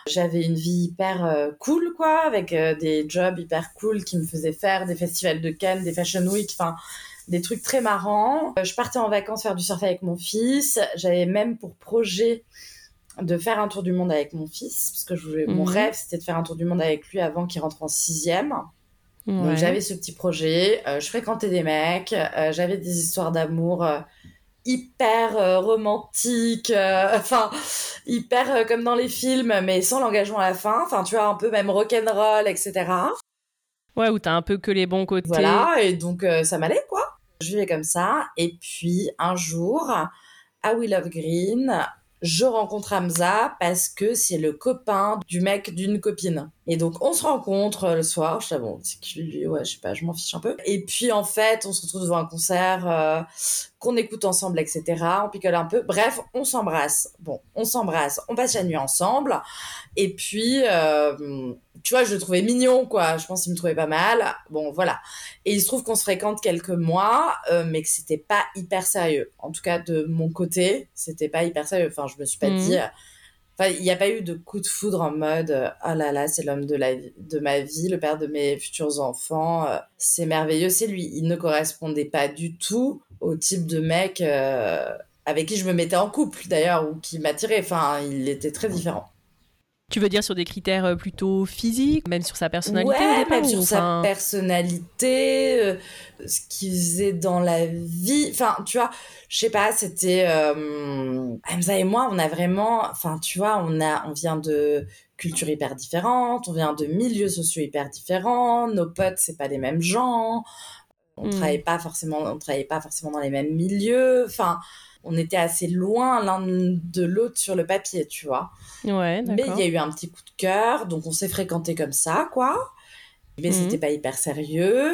J'avais une vie hyper euh, cool, quoi, avec euh, des jobs hyper cool qui me faisaient faire des festivals de Cannes, des Fashion Week, enfin des trucs très marrants. Euh, je partais en vacances faire du surf avec mon fils. J'avais même pour projet de faire un tour du monde avec mon fils, parce que je voulais- mon Mhm. rêve c'était de faire un tour du monde avec lui avant qu'il rentre en sixième. Donc j'avais ce petit projet, euh, je fréquentais des mecs, euh, j'avais des histoires d'amour euh, hyper euh, romantiques, euh, enfin hyper euh, comme dans les films, mais sans l'engagement à la fin, enfin tu vois un peu même rock'n'roll, etc. Ouais, où t'as un peu que les bons côtés. Voilà, et donc ça m'allait quoi. Je vivais comme ça, et puis un jour, à Will of Green, je rencontre Hamza parce que c'est le copain du mec d'une copine. Et donc on se rencontre euh, le soir, je sais bon, c'est lui, ouais, je sais pas, je m'en fiche un peu. Et puis en fait, on se retrouve devant un concert euh, qu'on écoute ensemble, etc. On picole un peu. Bref, on s'embrasse. Bon, on s'embrasse, on passe la nuit ensemble. Et puis, euh, tu vois, je le trouvais mignon, quoi. Je pense qu'il me trouvait pas mal. Bon, voilà. Et il se trouve qu'on se fréquente quelques mois, euh, mais que c'était pas hyper sérieux. En tout cas, de mon côté, c'était pas hyper sérieux. Enfin, je me suis pas Mhm. dit. Enfin, il n'y a pas eu de coup de foudre en mode euh, ah là là, c'est l'homme de, la, de ma vie, le père de mes futurs enfants. euh, c'est merveilleux, c'est lui. Il ne correspondait pas du tout au type de mec euh, avec qui je me mettais en couple, d'ailleurs, ou qui m'attirait. Enfin, il était très différent. Tu veux dire sur des critères euh, plutôt physiques, même sur sa personnalité au Ouais, départ même sur sa personnalité, euh, ce qu'il faisait dans la vie. Enfin, tu vois, je sais pas, c'était euh, Hamza et moi, on a vraiment, enfin, tu vois, on a, on vient de cultures hyper différentes, on vient de milieux sociaux hyper différents. Nos potes, c'est pas les mêmes gens. On Mm. travaillait pas forcément, on travaillait pas forcément dans les mêmes milieux. Enfin, on était assez loin l'un de l'autre sur le papier, tu vois. Ouais, Mais il y a eu un petit coup de cœur, donc on s'est fréquenté comme ça, quoi. Mais Mhm. c'était pas hyper sérieux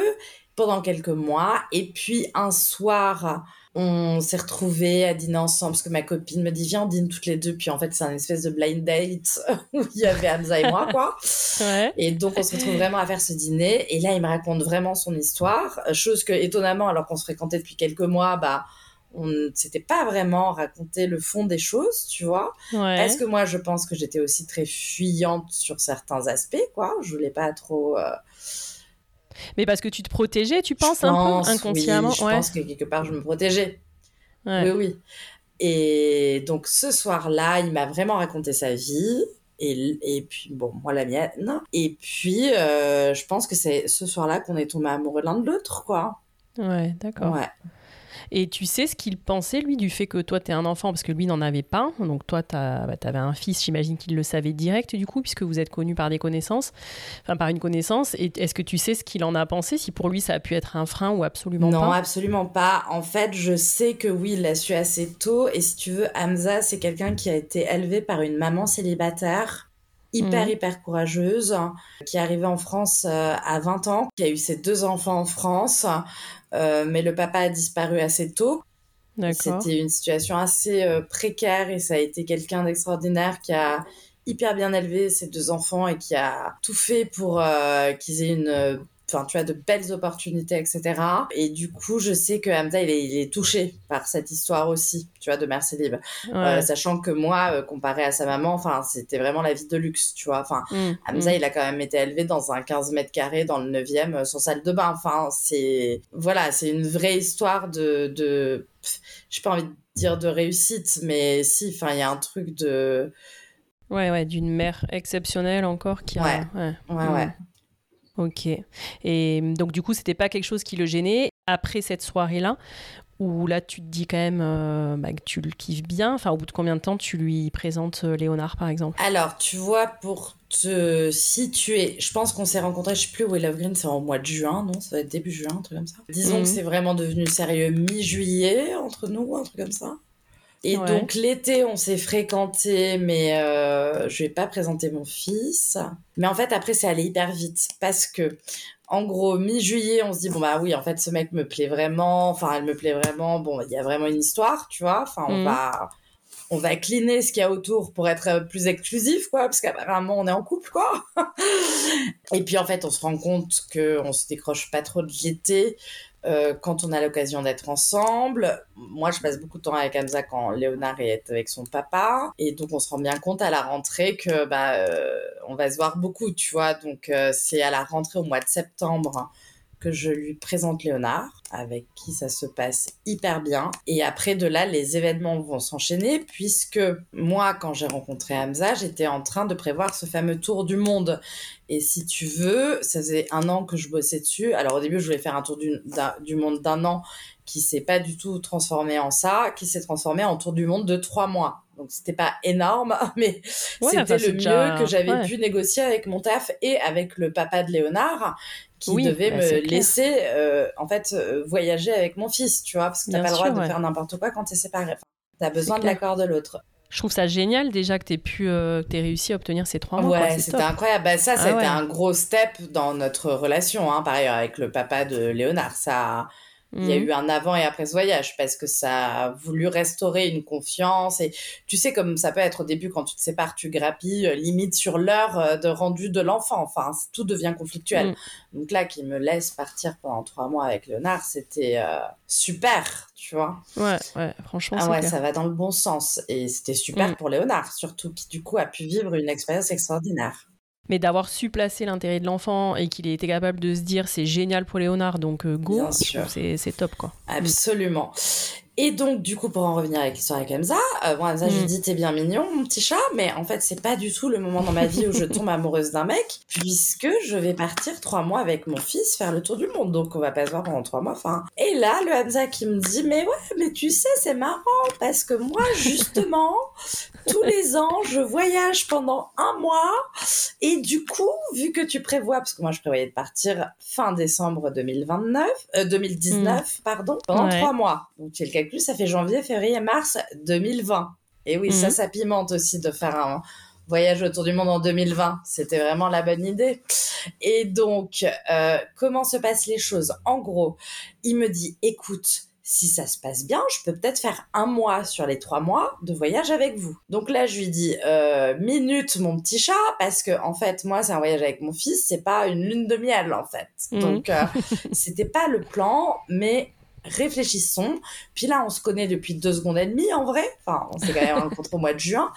pendant quelques mois. Et puis un soir, on s'est retrouvés à dîner ensemble parce que ma copine me dit viens on dîne toutes les deux. Puis en fait c'est un espèce de blind date où il y avait Hamza et moi, quoi. Ouais. Et donc on se retrouve vraiment à faire ce dîner. Et là il me raconte vraiment son histoire, chose que étonnamment alors qu'on se fréquentait depuis quelques mois, bah on ne s'était pas vraiment raconté le fond des choses, tu vois. Ouais. Parce que moi, je pense que j'étais aussi très fuyante sur certains aspects, quoi. Je voulais pas trop. euh, Mais parce que tu te protégeais, tu penses je un pense, peu inconsciemment oui, je ouais. pense que quelque part, je me protégeais. Ouais. Oui, oui. Et donc, ce soir-là, il m'a vraiment raconté sa vie. Et, et puis, bon, moi, la mienne. Et puis, euh, je pense que c'est ce soir-là qu'on est tombé amoureux l'un de l'autre, quoi. Ouais, d'accord. Ouais. Et tu sais ce qu'il pensait, lui, du fait que toi, t'es un enfant, parce que lui n'en avait pas. Donc, toi, t'as, bah, t'avais un fils, j'imagine qu'il le savait direct, du coup, puisque vous êtes connus par des connaissances, enfin, par une connaissance. Et est-ce que tu sais ce qu'il en a pensé, si pour lui, ça a pu être un frein ou absolument non, pas? absolument pas. En fait, je sais que oui, il l'a su assez tôt. Et si tu veux, Hamza, c'est quelqu'un qui a été élevé par une maman célibataire hyper, Mhm. hyper courageuse, qui est arrivée en France euh, à 20 ans, qui a eu ses deux enfants en France, mais le papa a disparu assez tôt. C'était une situation assez euh, précaire et ça a été quelqu'un d'extraordinaire qui a hyper bien élevé ses deux enfants et qui a tout fait pour euh, qu'ils aient une, euh, enfin tu vois, de belles opportunités, etc. Et du coup, je sais que Hamza il est, il est touché par cette histoire aussi, tu vois, de Merci Libre, Ouais. Euh, sachant que moi, euh, comparé à sa maman, enfin c'était vraiment la vie de luxe, tu vois. Enfin, Mm, Hamza, mm. il a quand même été élevé dans un 15 mètres carrés dans le 9e, euh, sans salle de bain. Enfin, c'est voilà, c'est une vraie histoire de, de... j'ai pas envie de dire de réussite, mais si, enfin, il y a un truc de, Ouais, ouais, d'une mère exceptionnelle encore qui a. Ouais. ouais. ouais, Mm. ouais. Ok. Et donc, du coup, c'était pas quelque chose qui le gênait après cette soirée-là, où là, tu te dis quand même euh, bah, que tu le kiffes bien. Enfin, au bout de combien de temps tu lui présentes euh, Léonard, par exemple? Alors, tu vois, pour te situer, je pense qu'on s'est rencontrés, je sais plus où est Love Green, c'est en mois de juin, non? Ça va être début juin, un truc comme ça. Disons Mhm. que c'est vraiment devenu sérieux mi-juillet entre nous, un truc comme ça. Et Ouais. donc l'été, on s'est fréquentés, mais euh, je vais pas présenter mon fils. Mais en fait, après, c'est allé hyper vite parce que, en gros, mi-juillet, on se dit bon bah oui, en fait, ce mec me plaît vraiment. Enfin, elle me plaît vraiment. Bon, il y a vraiment une histoire, tu vois. Enfin, on Mhm. va on va cleaner ce qu'il y a autour pour être euh, plus exclusif, quoi, parce qu'apparemment on est en couple, quoi. Et puis en fait, on se rend compte que on se décroche pas trop de l'été euh, quand on a l'occasion d'être ensemble. Moi, je passe beaucoup de temps avec Hamza quand Léonard est avec son papa, et donc on se rend bien compte à la rentrée que bah euh, on va se voir beaucoup, tu vois. Donc euh, c'est à la rentrée au mois de septembre que je lui présente Léonard, avec qui ça se passe hyper bien. Et après de là, les événements vont s'enchaîner, puisque moi, quand j'ai rencontré Hamza, j'étais en train de prévoir ce fameux tour du monde. Et si tu veux, ça faisait un an que je bossais dessus. Alors au début, je voulais faire un tour du, monde d'un an qui s'est pas du tout transformé en ça, qui s'est transformé en tour du monde de trois mois. Donc c'était pas énorme, mais Ouais, c'était le mieux déjà- que j'avais ouais. pu négocier avec mon taf et avec le papa de Léonard qui Oui, devait bah, me laisser euh, en fait euh, voyager avec mon fils, tu vois, parce que t'as pas le droit de faire n'importe quoi quand t'es séparé. Enfin, t'as besoin de l'accord de l'autre. Je trouve ça génial déjà que tu pu, euh, que t'aies réussi à obtenir ces trois mois. Ouais, c'était incroyable. Bah, ça, Ah c'était ouais. un gros step dans notre relation, hein, par ailleurs, avec le papa de Léonard. Ça, il y a Mhm. eu un avant et après ce voyage parce que ça a voulu restaurer une confiance. Et tu sais, comme ça peut être au début quand tu te sépares, tu grappilles euh, limite sur l'heure euh, de rendu de l'enfant. Enfin, tout devient conflictuel. Mm. Donc là, qu'il me laisse partir pendant trois mois avec Léonard, c'était euh, super, tu vois. Ouais, ouais, franchement, Ah ouais, clair. ça va dans le bon sens. Et c'était super Mm. pour Léonard, surtout qui du coup a pu vivre une expérience extraordinaire. Mais d'avoir su placer l'intérêt de l'enfant et qu'il ait été capable de se dire c'est génial pour Léonard, donc euh, go, c'est top quoi. Absolument. Et donc, du coup, pour en revenir avec l'histoire avec Hamza, euh, bon, Hamza, je lui Mm. dis, t'es bien mignon, mon petit chat, mais en fait, c'est pas du tout le moment dans ma vie où je tombe amoureuse d'un mec, puisque je vais partir trois mois avec mon fils faire le tour du monde, donc on va pas se voir pendant trois mois, enfin. Et là, le Hamza qui me dit, mais ouais, mais tu sais, c'est marrant, parce que moi, justement, tous les ans, je voyage pendant un mois, et du coup, vu que tu prévois, parce que moi, je prévoyais de partir fin décembre 2029, euh, 2019, pardon, pendant Ouais. trois mois. Donc, tu le calcul, ça fait janvier, février, mars 2020. Et oui, ça, Mhm. ça pimente aussi de faire un voyage autour du monde en 2020. C'était vraiment la bonne idée. Et donc, euh, comment se passent les choses? En gros, il me dit, écoute, si ça se passe bien, je peux peut-être faire un mois sur les trois mois de voyage avec vous. Donc là, je lui dis, euh, minute, mon petit chat, parce que en fait, moi, c'est un voyage avec mon fils, c'est pas une lune de miel, en fait. Mhm. Donc, euh, c'était pas le plan, mais réfléchissons. Puis là, on se connaît depuis deux secondes et demie, en vrai. Enfin, on s'est quand même rencontrés au mois de juin.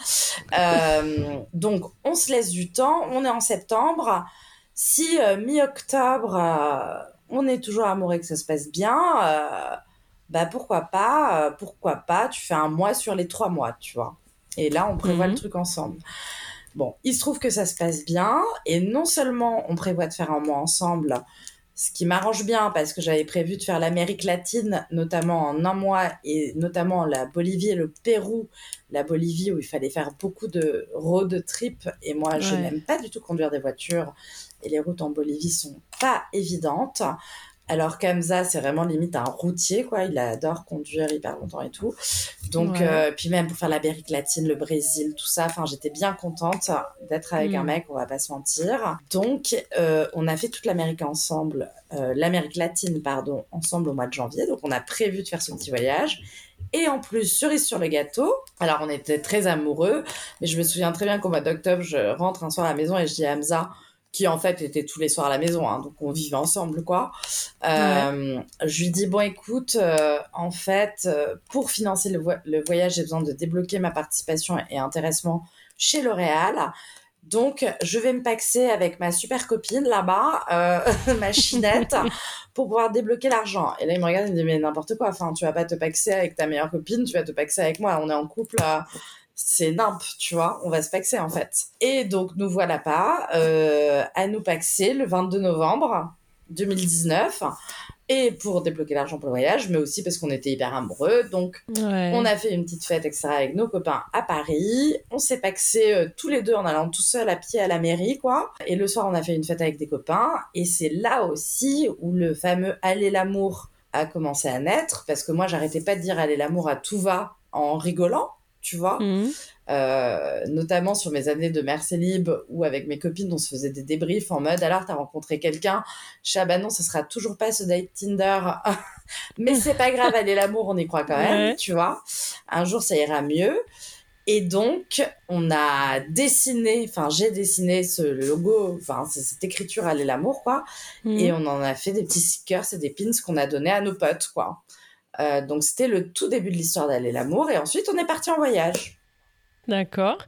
Euh, donc, on se laisse du temps. On est en septembre. Si euh, mi-octobre, euh, on est toujours amoureux et que ça se passe bien, bah pourquoi pas, pourquoi pas, tu fais un mois sur les trois mois, tu vois. Et là, on prévoit Mhm. le truc ensemble. Bon, il se trouve que ça se passe bien, et non seulement on prévoit de faire un mois ensemble, ce qui m'arrange bien parce que j'avais prévu de faire l'Amérique latine, notamment en un mois, et notamment la Bolivie et le Pérou. La Bolivie où il fallait faire beaucoup de road trip, et moi je n'aime pas du tout conduire des voitures, et les routes en Bolivie sont pas évidentes. Alors qu'Amza, c'est vraiment limite un routier, quoi. Il adore conduire hyper longtemps et tout. Donc, euh, puis même pour faire l'Amérique latine, le Brésil, tout ça, enfin, j'étais bien contente d'être avec un mm. mec, on va pas se mentir. Donc, euh, on a fait toute l'Amérique ensemble, euh, l'Amérique latine, pardon, ensemble au mois de janvier. Donc, on a prévu de faire ce petit voyage. Et en plus, cerise sur le gâteau. Alors, on était très amoureux, mais je me souviens très bien qu'au mois d'octobre, je rentre un soir à la maison et je dis à Hamza, qui en fait était tous les soirs à la maison, hein, donc on vivait ensemble, quoi. Euh, je lui dis bon, écoute, euh, en fait, euh, pour financer le, le voyage, j'ai besoin de débloquer ma participation et intéressement chez L'Oréal. Donc, je vais me paxer avec ma super copine là-bas, ma chinette, pour pouvoir débloquer l'argent. Et là, il me regarde, il me dit, mais n'importe quoi, enfin, tu vas pas te paxer avec ta meilleure copine, tu vas te paxer avec moi, on est en couple, c'est nimp, tu vois, on va se paxer en fait. Et donc nous voilà pas euh, à nous paxer le 22 novembre 2019 et pour débloquer l'argent pour le voyage, mais aussi parce qu'on était hyper amoureux. Donc, on a fait une petite fête, etc., avec nos copains à Paris. On s'est paxé euh, tous les deux en allant tout seul à pied à la mairie, quoi. Et le soir, on a fait une fête avec des copains. Et c'est là aussi où le fameux aller l'amour a commencé à naître, parce que moi, j'arrêtais pas de dire aller l'amour à tout va en rigolant tu vois. Mhm. Euh, notamment sur mes années de mère libre ou avec mes copines, on se faisait des débriefs en mode alors t'as rencontré quelqu'un, je ah bah non, ce sera toujours pas ce date Tinder, mais c'est pas grave, allez l'amour, on y croit quand même, tu vois. Un jour ça ira mieux. Et donc, on a dessiné, enfin, j'ai dessiné ce logo, enfin, cette écriture Allez l'amour, quoi. Mhm. Et on en a fait des petits stickers et des pins qu'on a donnés à nos potes, quoi. Euh, donc c'était le tout début de l'histoire d'Aller l'amour et ensuite on est parti en voyage. D'accord.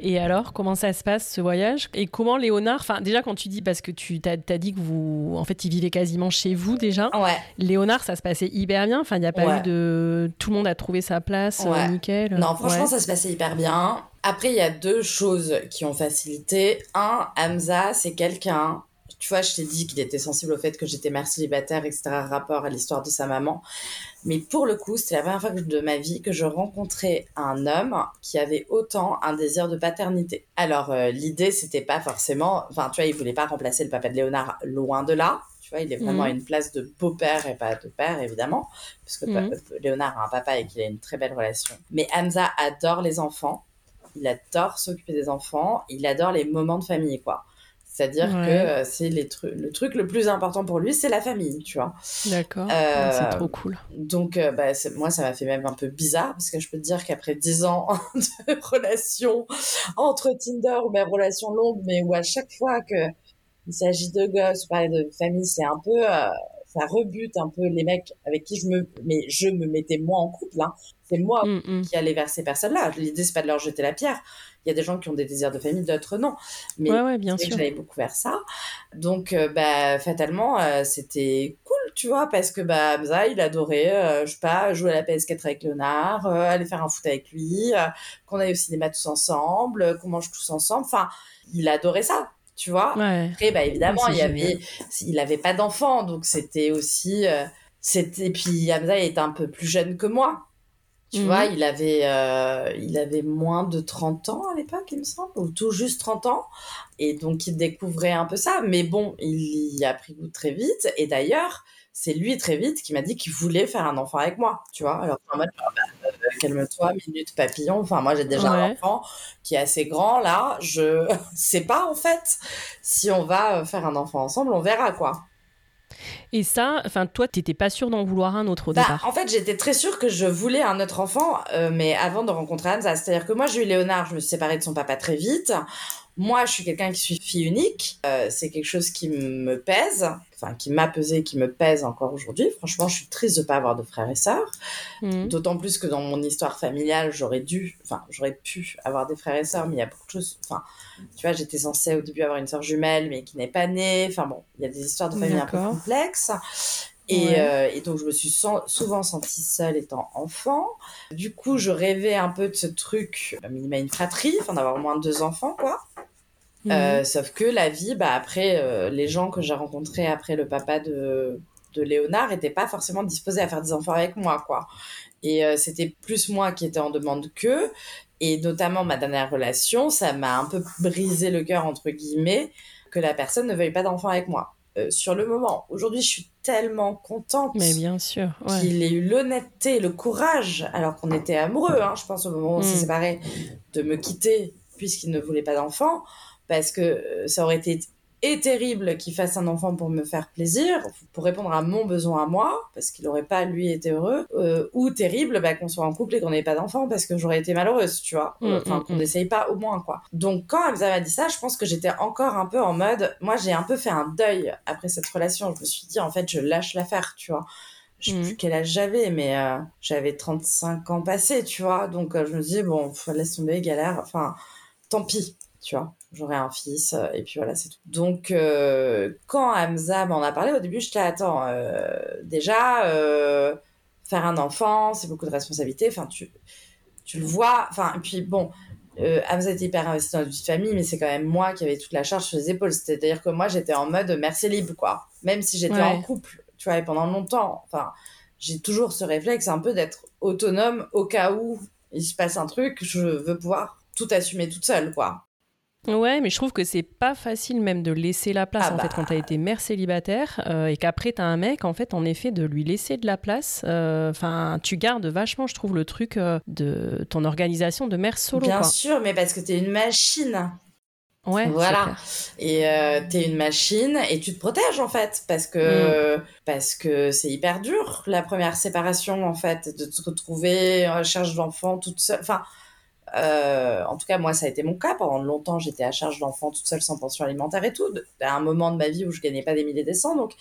Et alors, comment ça se passe ce voyage? Et comment Léonard, enfin déjà quand tu dis, parce que tu t'as, as dit que vous, en fait, il vivait quasiment chez vous déjà. Ouais. Léonard, ça se passait hyper bien. Enfin, il n'y a pas eu de, tout le monde a trouvé sa place, euh, nickel. Non, franchement, ça se passait hyper bien. Après, il y a deux choses qui ont facilité. Un, Hamza, c'est quelqu'un tu vois, je t'ai dit qu'il était sensible au fait que j'étais mère célibataire, etc., rapport à l'histoire de sa maman. Mais pour le coup, c'était la première fois de ma vie que je rencontrais un homme qui avait autant un désir de paternité. Alors, euh, l'idée, c'était pas forcément, enfin, tu vois, il voulait pas remplacer le papa de Léonard, loin de là. Tu vois, il est vraiment à mhm. une place de beau-père et pas de père, évidemment, parce que mhm. Léonard a un papa et qu'il a une très belle relation. Mais Hamza adore les enfants. Il adore s'occuper des enfants. Il adore les moments de famille, quoi. C'est-à-dire que euh, c'est le truc le plus important pour lui, c'est la famille, tu vois. D'accord. Euh, c'est trop cool. Donc, euh, bah, moi, ça m'a fait même un peu bizarre parce que je peux te dire qu'après 10 ans de relation entre Tinder ou même relation longue, mais où à chaque fois que il s'agit de gosses, parler de famille, c'est un peu, ça rebute un peu les mecs avec qui je me, mais je me mettais moi en couple, hein. C'est moi mm, mm. qui allais vers ces personnes-là. L'idée, c'est pas de leur jeter la pierre. Il y a des gens qui ont des désirs de famille, d'autres non. Mais ouais, ouais, bien sûr. j'allais beaucoup vers ça. Donc, euh, bah, fatalement, euh, c'était cool, tu vois, parce que bah, il adorait, euh, je sais pas, jouer à la PS4 avec Léonard, aller faire un foot avec lui, qu'on aille au cinéma tous ensemble, qu'on mange tous ensemble. Enfin, il adorait ça tu vois. Après, bah, évidemment, il y avait, il avait pas d'enfant, donc c'était aussi, c'était, puis Hamza était un peu plus jeune que moi. Tu vois, mhm. il avait, euh, il avait moins de 30 ans à l'époque, il me semble, ou tout juste 30 ans. Et donc, il découvrait un peu ça. Mais bon, il y a pris goût très vite. Et d'ailleurs, c'est lui très vite qui m'a dit qu'il voulait faire un enfant avec moi. Tu vois, alors en mode, ah, bah, euh, calme-toi, minute papillon. Enfin, moi, j'ai déjà un enfant qui est assez grand. Là, je sais pas, en fait, si on va faire un enfant ensemble, on verra, quoi. Et ça, enfin, toi, t'étais pas sûre d'en vouloir un autre au bah, départ En fait, j'étais très sûre que je voulais un autre enfant, euh, mais avant de rencontrer Anne, c'est-à-dire que moi, j'ai eu Léonard, je me suis séparée de son papa très vite. Moi, je suis quelqu'un qui suis fille unique. Euh, c'est quelque chose qui me pèse, enfin qui m'a pesé, qui me pèse encore aujourd'hui. Franchement, je suis triste de pas avoir de frères et sœurs. Mhm. D'autant plus que dans mon histoire familiale, j'aurais dû, enfin, j'aurais pu avoir des frères et sœurs, mais il y a beaucoup de choses. Enfin, tu vois, j'étais censée au début avoir une sœur jumelle, mais qui n'est pas née. Enfin bon, il y a des histoires de famille un peu complexes. Euh, et, donc, je me suis souvent sentie seule étant enfant. Du coup, je rêvais un peu de ce truc, minima une fratrie, enfin d'avoir au moins deux enfants, quoi. Euh, mhm. sauf que la vie, bah, après, euh, les gens que j'ai rencontrés après le papa de, de Léonard n'étaient pas forcément disposés à faire des enfants avec moi, quoi. Et c'était plus moi qui étais en demande qu'eux. Et notamment ma dernière relation, ça m'a un peu brisé le cœur, entre guillemets, que la personne ne veuille pas d'enfants avec moi euh, sur le moment. Aujourd'hui, je suis tellement contente Mais bien sûr, qu'il ait eu l'honnêteté, le courage, alors qu'on était amoureux, hein, je pense au moment où on s'est mm. séparés, de me quitter puisqu'il ne voulait pas d'enfant, parce que euh, ça aurait été et terrible qu'il fasse un enfant pour me faire plaisir, pour répondre à mon besoin à moi, parce qu'il n'aurait pas, lui, été heureux, euh, ou terrible bah, qu'on soit en couple et qu'on n'ait pas d'enfant, parce que j'aurais été malheureuse, tu vois. Mm, enfin, mm, qu'on mm. n'essaye pas au moins, quoi. Donc, quand Hamza m'a dit ça, je pense que j'étais encore un peu en mode... Moi, j'ai un peu fait un deuil après cette relation. Je me suis dit, en fait, je lâche l'affaire, tu vois. Je sais plus quel âge j'avais, mais euh, j'avais 35 ans passés, tu vois. Donc, euh, je me dis, bon, laisse tomber, galère. Enfin, tant pis, tu vois j'aurai un fils, euh, et puis voilà, c'est tout. Donc, euh, quand Hamza m'en a parlé, au début, j'étais, attends, euh, déjà, faire un enfant, c'est beaucoup de responsabilités, enfin, tu, tu le vois, enfin, et puis bon, Hamza était hyper investi dans la de famille, mais c'est quand même moi qui avais toute la charge sur les épaules, c'est-à-dire que moi, j'étais en mode merci libre, quoi, même si j'étais en couple, tu vois, et pendant longtemps, enfin, j'ai toujours ce réflexe un peu d'être autonome au cas où il se passe un truc, je veux pouvoir tout assumer toute seule, quoi. Ouais, mais je trouve que c'est pas facile même de laisser la place ah en fait quand t'as bah. été mère célibataire euh, et qu'après t'as un mec en fait en effet de lui laisser de la place. Euh, enfin, tu gardes vachement, je trouve, le truc euh, de ton organisation de mère solo. Bien sûr, mais parce que t'es une machine. Ouais. Voilà. Et t'es une machine et tu te protèges en fait parce que mm. parce que c'est hyper dur la première séparation en fait de te retrouver en recherche d'enfant toute seule. Enfin euh, en tout cas, moi, ça a été mon cas. Pendant longtemps, j'étais à charge d'enfant toute seule sans pension alimentaire et tout. À un moment de ma vie où je gagnais pas des milliers des cents. Donc,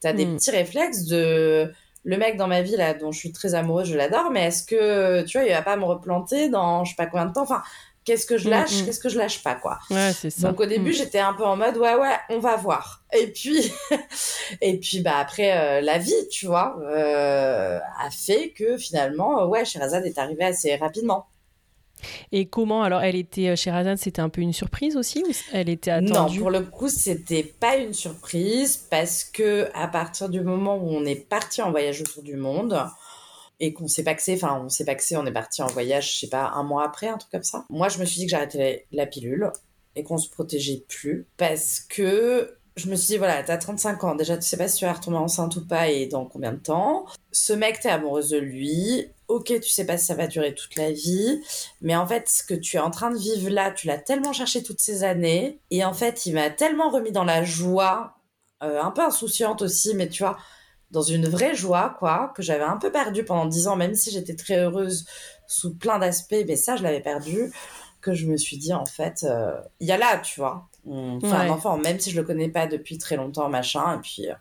tu as des hmm. petits réflexes de le mec dans ma vie, là, dont je suis très amoureuse, je l'adore, mais est-ce que, tu vois, il va pas me replanter dans je sais pas combien de temps? Enfin, qu'est-ce que je hmm, lâche? hmm. Qu'est-ce que je lâche pas, quoi? Ouais, c'est ça. Donc, au début, j'étais un peu en mode ouais, ouais, on va voir. Et puis, et puis, bah, après, euh, la vie, tu vois, euh, a fait que finalement, ouais, Sherazade est arrivée assez rapidement. Et comment alors elle était euh, chez Razan, c'était un peu une surprise aussi elle était attendue? Non, pour le coup, c'était pas une surprise parce que à partir du moment où on est parti en voyage autour du monde et qu'on s'est paxé, enfin on s'est paxé, on est parti en voyage, je sais pas, un mois après, un truc comme ça. Moi, je me suis dit que j'arrêtais la pilule et qu'on se protégeait plus parce que je me suis dit, voilà, t'as 35 ans, déjà tu sais pas si tu vas retomber enceinte ou pas et dans combien de temps. Ce mec, t'es amoureuse de lui, ok, tu sais pas si ça va durer toute la vie, mais en fait, ce que tu es en train de vivre là, tu l'as tellement cherché toutes ces années, et en fait, il m'a tellement remis dans la joie, euh, un peu insouciante aussi, mais tu vois, dans une vraie joie, quoi, que j'avais un peu perdu pendant dix ans, même si j'étais très heureuse sous plein d'aspects, mais ça, je l'avais perdu, que je me suis dit, en fait, euh, il y a là, tu vois, on fait un enfant, même si je le connais pas depuis très longtemps, machin, et puis euh,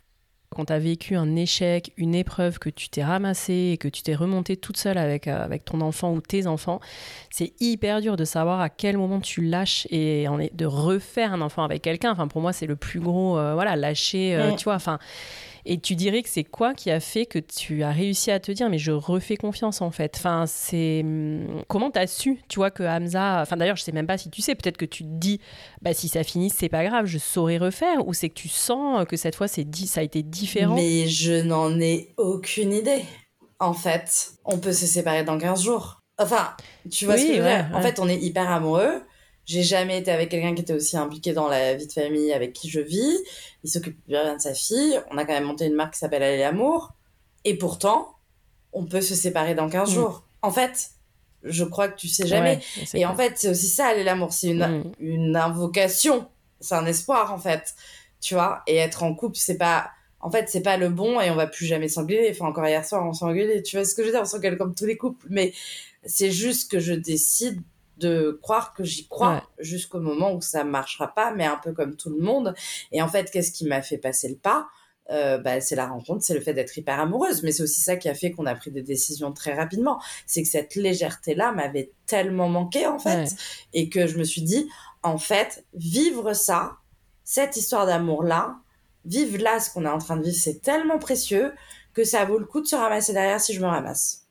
quand tu as vécu un échec, une épreuve, que tu t'es ramassé et que tu t'es remonté toute seule avec, euh, avec ton enfant ou tes enfants, c'est hyper dur de savoir à quel moment tu lâches et de refaire un enfant avec quelqu'un. Enfin, pour moi, c'est le plus gros, euh, voilà, lâcher, euh, tu vois. Enfin, et tu dirais que c'est quoi qui a fait que tu as réussi à te dire, mais je refais confiance en fait? Enfin, c'est. Hum, comment tu as su, tu vois, que Hamza. Enfin, d'ailleurs, je sais même pas si tu sais, peut-être que tu te dis, bah, si ça finit, c'est pas grave, je saurais refaire, ou c'est que tu sens que cette fois, c'est dit, ça a été différent? Mais je n'en ai aucune idée. En fait, on peut se séparer dans 15 jours. Enfin, tu vois ce que je veux dire? En fait, on est hyper amoureux. J'ai jamais été avec quelqu'un qui était aussi impliqué dans la vie de famille avec qui je vis. Il s'occupe bien de sa fille. On a quand même monté une marque qui s'appelle Aller l'amour. Et pourtant, on peut se séparer dans 15 mm. jours. En fait, je crois que tu sais jamais. et en fait, c'est aussi ça, aller l'amour. C'est une, mm. une invocation. C'est un espoir, en fait. Tu vois? Et être en couple, c'est pas. En fait, c'est pas le bon et on va plus jamais s'engueuler. Enfin, encore hier soir, on s'engueulait. Tu vois ce que je veux dire? On s'engueule comme tous les couples. Mais c'est juste que je décide de croire que j'y crois jusqu'au moment où ça marchera pas, mais un peu comme tout le monde. Et en fait, qu'est-ce qui m'a fait passer le pas? Euh, bah, c'est la rencontre, c'est le fait d'être hyper amoureuse, mais c'est aussi ça qui a fait qu'on a pris des décisions très rapidement. C'est que cette légèreté-là m'avait tellement manqué en fait, et que je me suis dit, en fait, vivre ça, cette histoire d'amour-là, vivre là ce qu'on est en train de vivre, c'est tellement précieux que ça vaut le coup de se ramasser derrière si je me ramasse.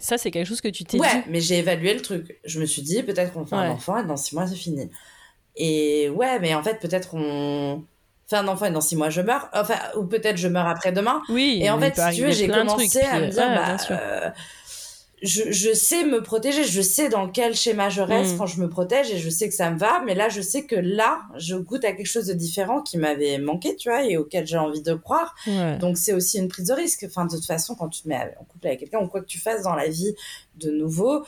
Ça, c'est quelque chose que tu t'es ouais, dit. Ouais, mais j'ai évalué le truc. Je me suis dit, peut-être qu'on fait un enfant et dans six mois, c'est fini. Et ouais, mais en fait, peut-être on fait un enfant et dans six mois, je meurs. Enfin, ou peut-être je meurs après-demain. Oui. Et en fait, si tu veux, j'ai commencé à me dire, bah, euh, je, je, sais me protéger, je sais dans quel schéma je reste mm. quand je me protège et je sais que ça me va, mais là, je sais que là, je goûte à quelque chose de différent qui m'avait manqué, tu vois, et auquel j'ai envie de croire. Donc, c'est aussi une prise de risque. Enfin, de toute façon, quand tu te mets en couple avec quelqu'un ou quoi que tu fasses dans la vie de nouveau,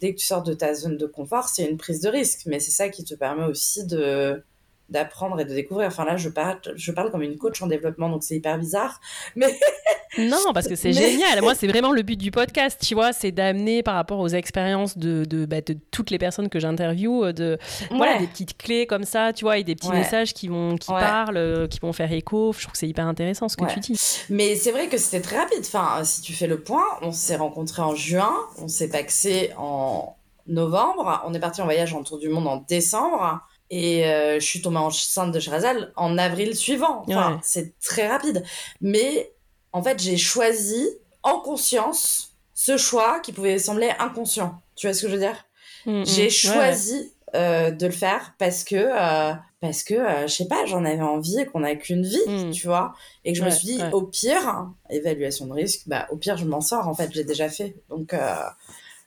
dès que tu sors de ta zone de confort, c'est une prise de risque. Mais c'est ça qui te permet aussi de, d'apprendre et de découvrir. Enfin là, je parle, je parle comme une coach en développement, donc c'est hyper bizarre. Mais non, parce que c'est génial. Moi, c'est vraiment le but du podcast, tu vois, c'est d'amener par rapport aux expériences de, de, bah, de toutes les personnes que j'interviewe, de voilà des petites clés comme ça, tu vois, et des petits messages qui vont, qui parlent, euh, qui vont faire écho. Je trouve que c'est hyper intéressant ce que tu dis. Mais c'est vrai que c'était très rapide. Enfin, si tu fais le point, on s'est rencontrés en juin, on s'est paxé en novembre, on est parti en voyage en tour du monde en décembre. Et euh, je suis tombée enceinte de Shrazal en avril suivant. Enfin, c'est très rapide. Mais en fait, j'ai choisi en conscience ce choix qui pouvait sembler inconscient. Tu vois ce que je veux dire? Mm, mm. J'ai choisi euh, de le faire parce que euh, parce que je sais pas, j'en avais envie et qu'on n'a qu'une vie, mm. tu vois. Et que je me suis dit au pire, évaluation de risque, bah au pire je m'en sors en fait, j'ai déjà fait. Donc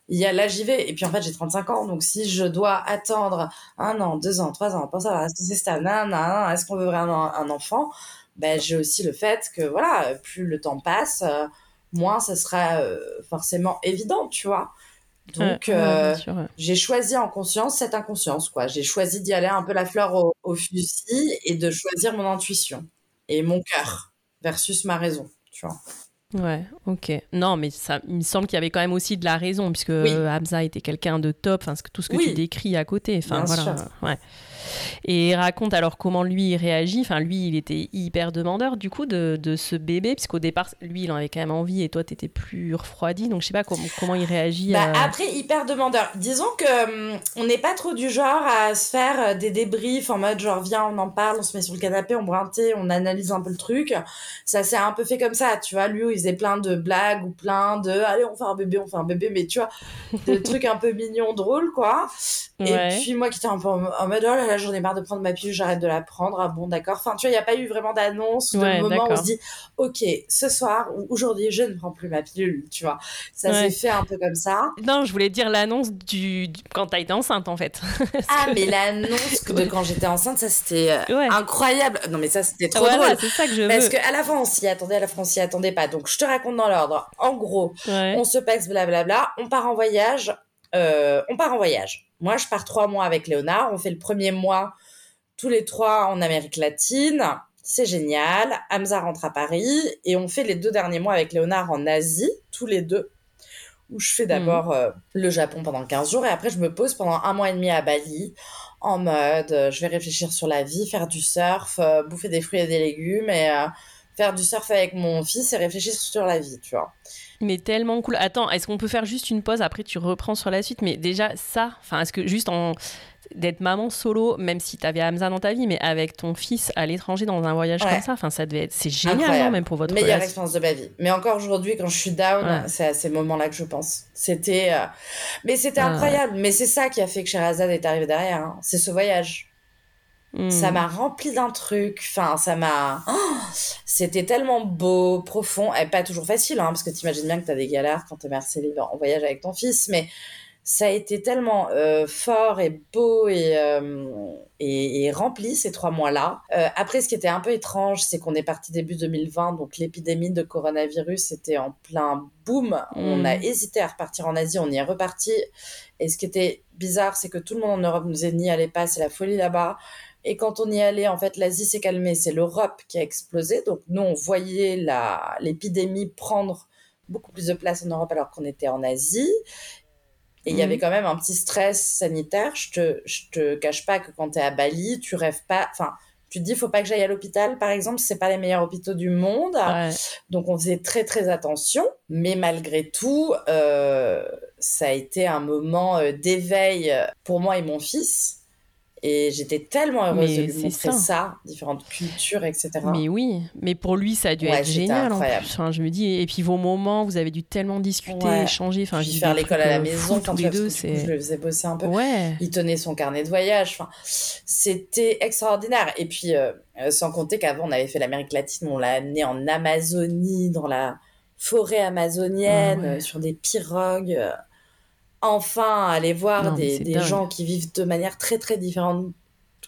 il y a là j'y vais et puis en fait j'ai 35 ans. Donc si je dois attendre un an deux ans trois ans pour savoir est-ce que c'est stable est-ce qu'on veut vraiment un enfant ben j'ai aussi le fait que voilà plus le temps passe euh, moins ça sera euh, forcément évident tu vois. Donc euh, j'ai choisi en conscience cette inconscience quoi. J'ai choisi d'y aller un peu la fleur au, au fusil et de choisir mon intuition et mon cœur versus ma raison tu vois Ouais, ok. Non, mais ça, il me semble qu'il y avait quand même aussi de la raison, puisque Hamza était quelqu'un de top, enfin, tout ce que tu décris à côté. Enfin, voilà. Ouais. Et raconte alors comment lui il réagit. Enfin, lui, il était hyper demandeur du coup de, de ce bébé, puisqu'au départ, lui, il en avait quand même envie et toi, tu étais plus refroidi. Donc, je sais pas comment, comment il réagit. Bah, Après, hyper demandeur. Disons que hum, on n'est pas trop du genre à se faire euh, des débriefs en mode genre, viens, on en parle, on se met sur le canapé, on boit un thé, on analyse un peu le truc. Ça s'est un peu fait comme ça, tu vois. Lui, il faisait plein de blagues ou plein de, allez, on fait un bébé, on fait un bébé, mais tu vois, des trucs un peu mignons, drôles, quoi. Et puis, moi qui étais un peu en mode, oh là là, j'en ai marre de prendre ma pilule, j'arrête de la prendre. Ah bon, d'accord. Enfin, tu vois, il n'y a pas eu vraiment d'annonce, de moment où on se dit, OK, ce soir ou aujourd'hui, je ne prends plus ma pilule, tu vois. Ça s'est fait un peu comme ça. Non, je voulais dire l'annonce du, quand tu été enceinte, en fait. ah, mais l'annonce de quand j'étais enceinte, ça c'était euh, incroyable. Non, mais ça c'était trop drôle. c'est ça que je Parce qu'à la fin, on s'y attendait, à la fin, on s'y attendait pas. Donc, je te raconte dans l'ordre. En gros, on se passe, blablabla, on part en voyage. Euh, on part en voyage. Moi, je pars trois mois avec Léonard. On fait le premier mois tous les trois en Amérique latine. C'est génial. Hamza rentre à Paris et on fait les deux derniers mois avec Léonard en Asie, tous les deux, où je fais d'abord mhm. euh, le Japon pendant 15 jours et après je me pose pendant un mois et demi à Bali en mode euh, je vais réfléchir sur la vie, faire du surf, euh, bouffer des fruits et des légumes et faire du surf avec mon fils et réfléchir sur la vie, tu vois. Mais tellement cool. Attends, est-ce qu'on peut faire juste une pause après tu reprends sur la suite? Mais déjà ça, enfin est-ce que juste en d'être maman solo, même si tu avais Hamza dans ta vie, mais avec ton fils à l'étranger dans un voyage comme ça, enfin ça devait être, c'est génial même pour votre meilleure expérience de ma vie. Mais encore aujourd'hui, quand je suis down, c'est à ces moments-là que je pense. C'était, euh, mais c'était incroyable. Mais c'est ça qui a fait que Sherazade est arrivé derrière. Hein. C'est ce voyage. Hmm. Ça m'a rempli d'un truc. Enfin, ça m'a. Oh, c'était tellement beau, profond, et pas toujours facile, hein, parce que tu imagines bien que tu as des galères quand t'es mère célibataire en voyage avec ton fils, mais ça a été tellement euh, fort et beau euh, et, et, rempli ces trois mois-là. Euh, après, ce qui était un peu étrange, c'est qu'on est parti début 2020, donc l'épidémie de coronavirus était en plein boom. On a mm. hésité à repartir en Asie, on y est reparti. Et ce qui était bizarre, c'est que tout le monde en Europe nous est ni allé pas, c'est la folie là-bas. Et quand on y allait, en fait, l'Asie s'est calmée, c'est l'Europe qui a explosé. Donc nous, on voyait l'épidémie prendre beaucoup plus de place en Europe alors qu'on était en Asie. Et il y avait mhm. quand même un petit stress sanitaire. Je te, je te cache pas que quand tu es à Bali, tu rêves pas. Enfin, tu te dis, faut pas que j'aille à l'hôpital, par exemple. C'est pas les meilleurs hôpitaux du monde. Donc, on faisait très, très attention. Mais malgré tout, euh, ça a été un moment euh, d'éveil pour moi et mon fils et j'étais tellement heureuse de lui montrer ça. différentes cultures, etc. Mais oui, mais pour lui, ça a dû être génial. Incroyable. Enfin, je me dis, et puis vos moments, vous avez dû tellement discuter, échanger. Enfin, puis faire l'école à la maison quand les deux, c'est. Je le faisais bosser un peu. Ouais. Il tenait son carnet de voyage. Enfin, c'était extraordinaire. Et puis, euh, sans compter qu'avant, on avait fait l'Amérique latine, on l'a amené en Amazonie, dans la forêts amazoniennes, sur des pirogues. Enfin, aller voir des, des gens qui vivent de manière très très différente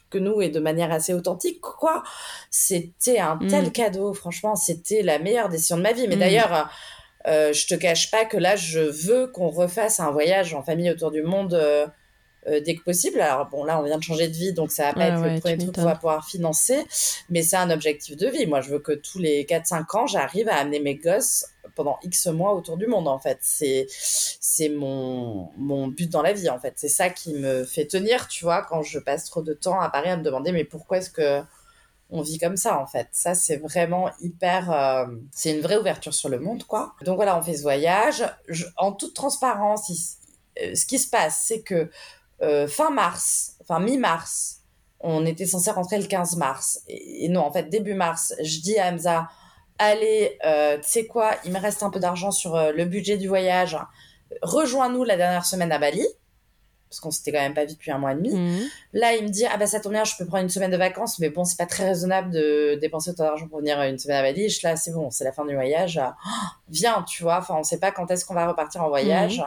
que nous et de manière assez authentique, quoi. C'était un tel mm. cadeau, franchement, c'était la meilleure décision de ma vie. Mais mm. d'ailleurs, euh, je te cache pas que là, je veux qu'on refasse un voyage en famille autour du monde euh, euh, dès que possible. Alors bon, là, on vient de changer de vie, donc ça va pas être le premier truc qu'on va pouvoir financer, mais c'est un objectif de vie. Moi, je veux que tous les 4-5 ans, j'arrive à amener mes gosses pendant X mois autour du monde, en fait. C'est, c'est mon, mon but dans la vie, en fait. C'est ça qui me fait tenir, tu vois, quand je passe trop de temps à Paris à me demander, mais pourquoi est-ce que on vit comme ça en fait? Ça c'est vraiment hyper, euh, c'est une vraie ouverture sur le monde quoi. Donc voilà, on fait ce voyage. en toute transparence, euh, ce qui se passe, c'est que fin mars, enfin mi-mars, on était censé rentrer le 15 mars. Et, non, en fait, début mars, je dis à Hamza, allez, euh, tu sais quoi, il me reste un peu d'argent sur euh, le budget du voyage. Rejoins-nous la dernière semaine à Bali. Parce qu'on s'était quand même pas vu depuis un mois et demi. Mhm. Là, il me dit, ah bah ça tombe bien, je peux prendre une semaine de vacances, mais bon, c'est pas très raisonnable de dépenser autant d'argent pour venir une semaine à Bali. Je là, c'est bon, c'est la fin du voyage. viens, tu vois. Enfin, on sait pas quand est-ce qu'on va repartir en voyage. Mhm.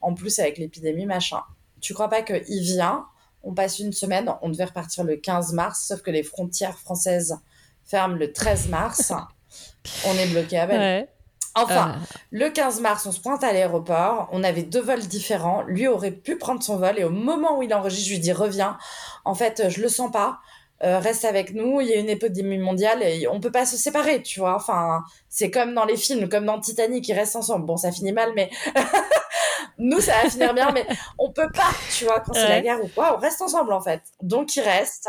En plus, avec l'épidémie, machin. Tu crois pas qu'il vient? On passe une semaine, on devait repartir le 15 mars, sauf que les frontières françaises ferment le 13 mars. on est bloqué à Bali. Enfin, ah. le 15 mars, on se pointe à l'aéroport. On avait deux vols différents. Lui aurait pu prendre son vol et au moment où il enregistre, je lui dis reviens. En fait, je le sens pas. Euh, reste avec nous. Il y a une épidémie mondiale et on peut pas se séparer, tu vois. Enfin, c'est comme dans les films, comme dans Titanic, ils restent ensemble. Bon, ça finit mal, mais nous, ça va finir bien, mais on peut pas, tu vois, quand c'est la guerre ou quoi, on reste ensemble en fait. Donc, il reste.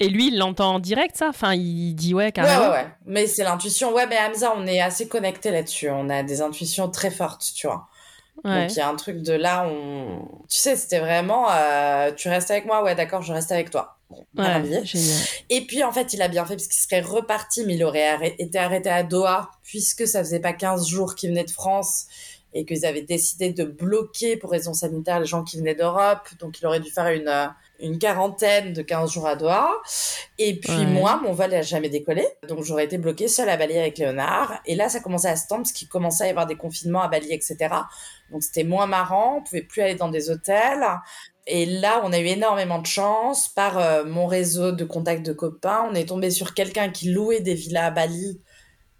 Et lui, il l'entend en direct, ça? Enfin, il dit ouais, carrément. Ouais, ouais, ouais. Mais c'est l'intuition. Ouais, mais Hamza, on est assez connectés là-dessus. On a des intuitions très fortes, tu vois. Donc, il y a un truc de là, on... Tu sais, c'était vraiment... Euh, tu restes avec moi? Ouais, d'accord, je reste avec toi. ouais. Et puis, en fait, il a bien fait parce qu'il serait reparti, mais il aurait été arrêté à Doha, puisque ça faisait pas 15 jours qu'il venait de France et qu'ils avaient décidé de bloquer pour raisons sanitaires les gens qui venaient d'Europe. Donc, il aurait dû faire une, euh, une quarantaine de 15 jours à Doha. Et puis, moi, mon vol n'a jamais décollé. Donc, j'aurais été bloquée seule à Bali avec Léonard. Et là, ça commençait à se tendre parce qu'il commençait à y avoir des confinements à Bali, etc. Donc, c'était moins marrant. On pouvait plus aller dans des hôtels. Et là, on a eu énormément de chance. Par euh, mon réseau de contacts de copains, on est tombé sur quelqu'un qui louait des villas à Bali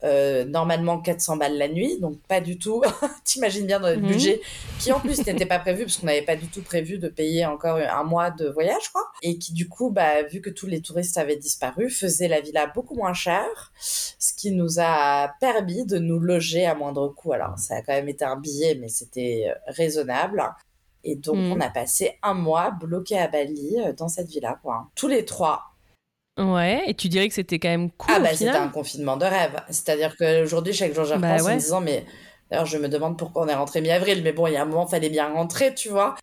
euh, normalement 400 balles la nuit, donc pas du tout. T'imagines bien notre mhm. budget, qui en plus n'était pas prévu parce qu'on n'avait pas du tout prévu de payer encore un mois de voyage, quoi. Et qui du coup, bah, vu que tous les touristes avaient disparu, faisait la villa beaucoup moins chère, ce qui nous a permis de nous loger à moindre coût. Alors ça a quand même été un billet, mais c'était euh, raisonnable. Et donc, mhm. on a passé un mois bloqué à Bali euh, dans cette villa, quoi. Tous les trois, Ouais, et tu dirais que c'était quand même cool. Ah, bah, c'était un confinement de rêve. C'est-à-dire qu'aujourd'hui, chaque jour, je bah repense en me disant, mais d'ailleurs, je me demande pourquoi on est rentré mi-avril, mais bon, il y a un moment, il fallait bien rentrer, tu vois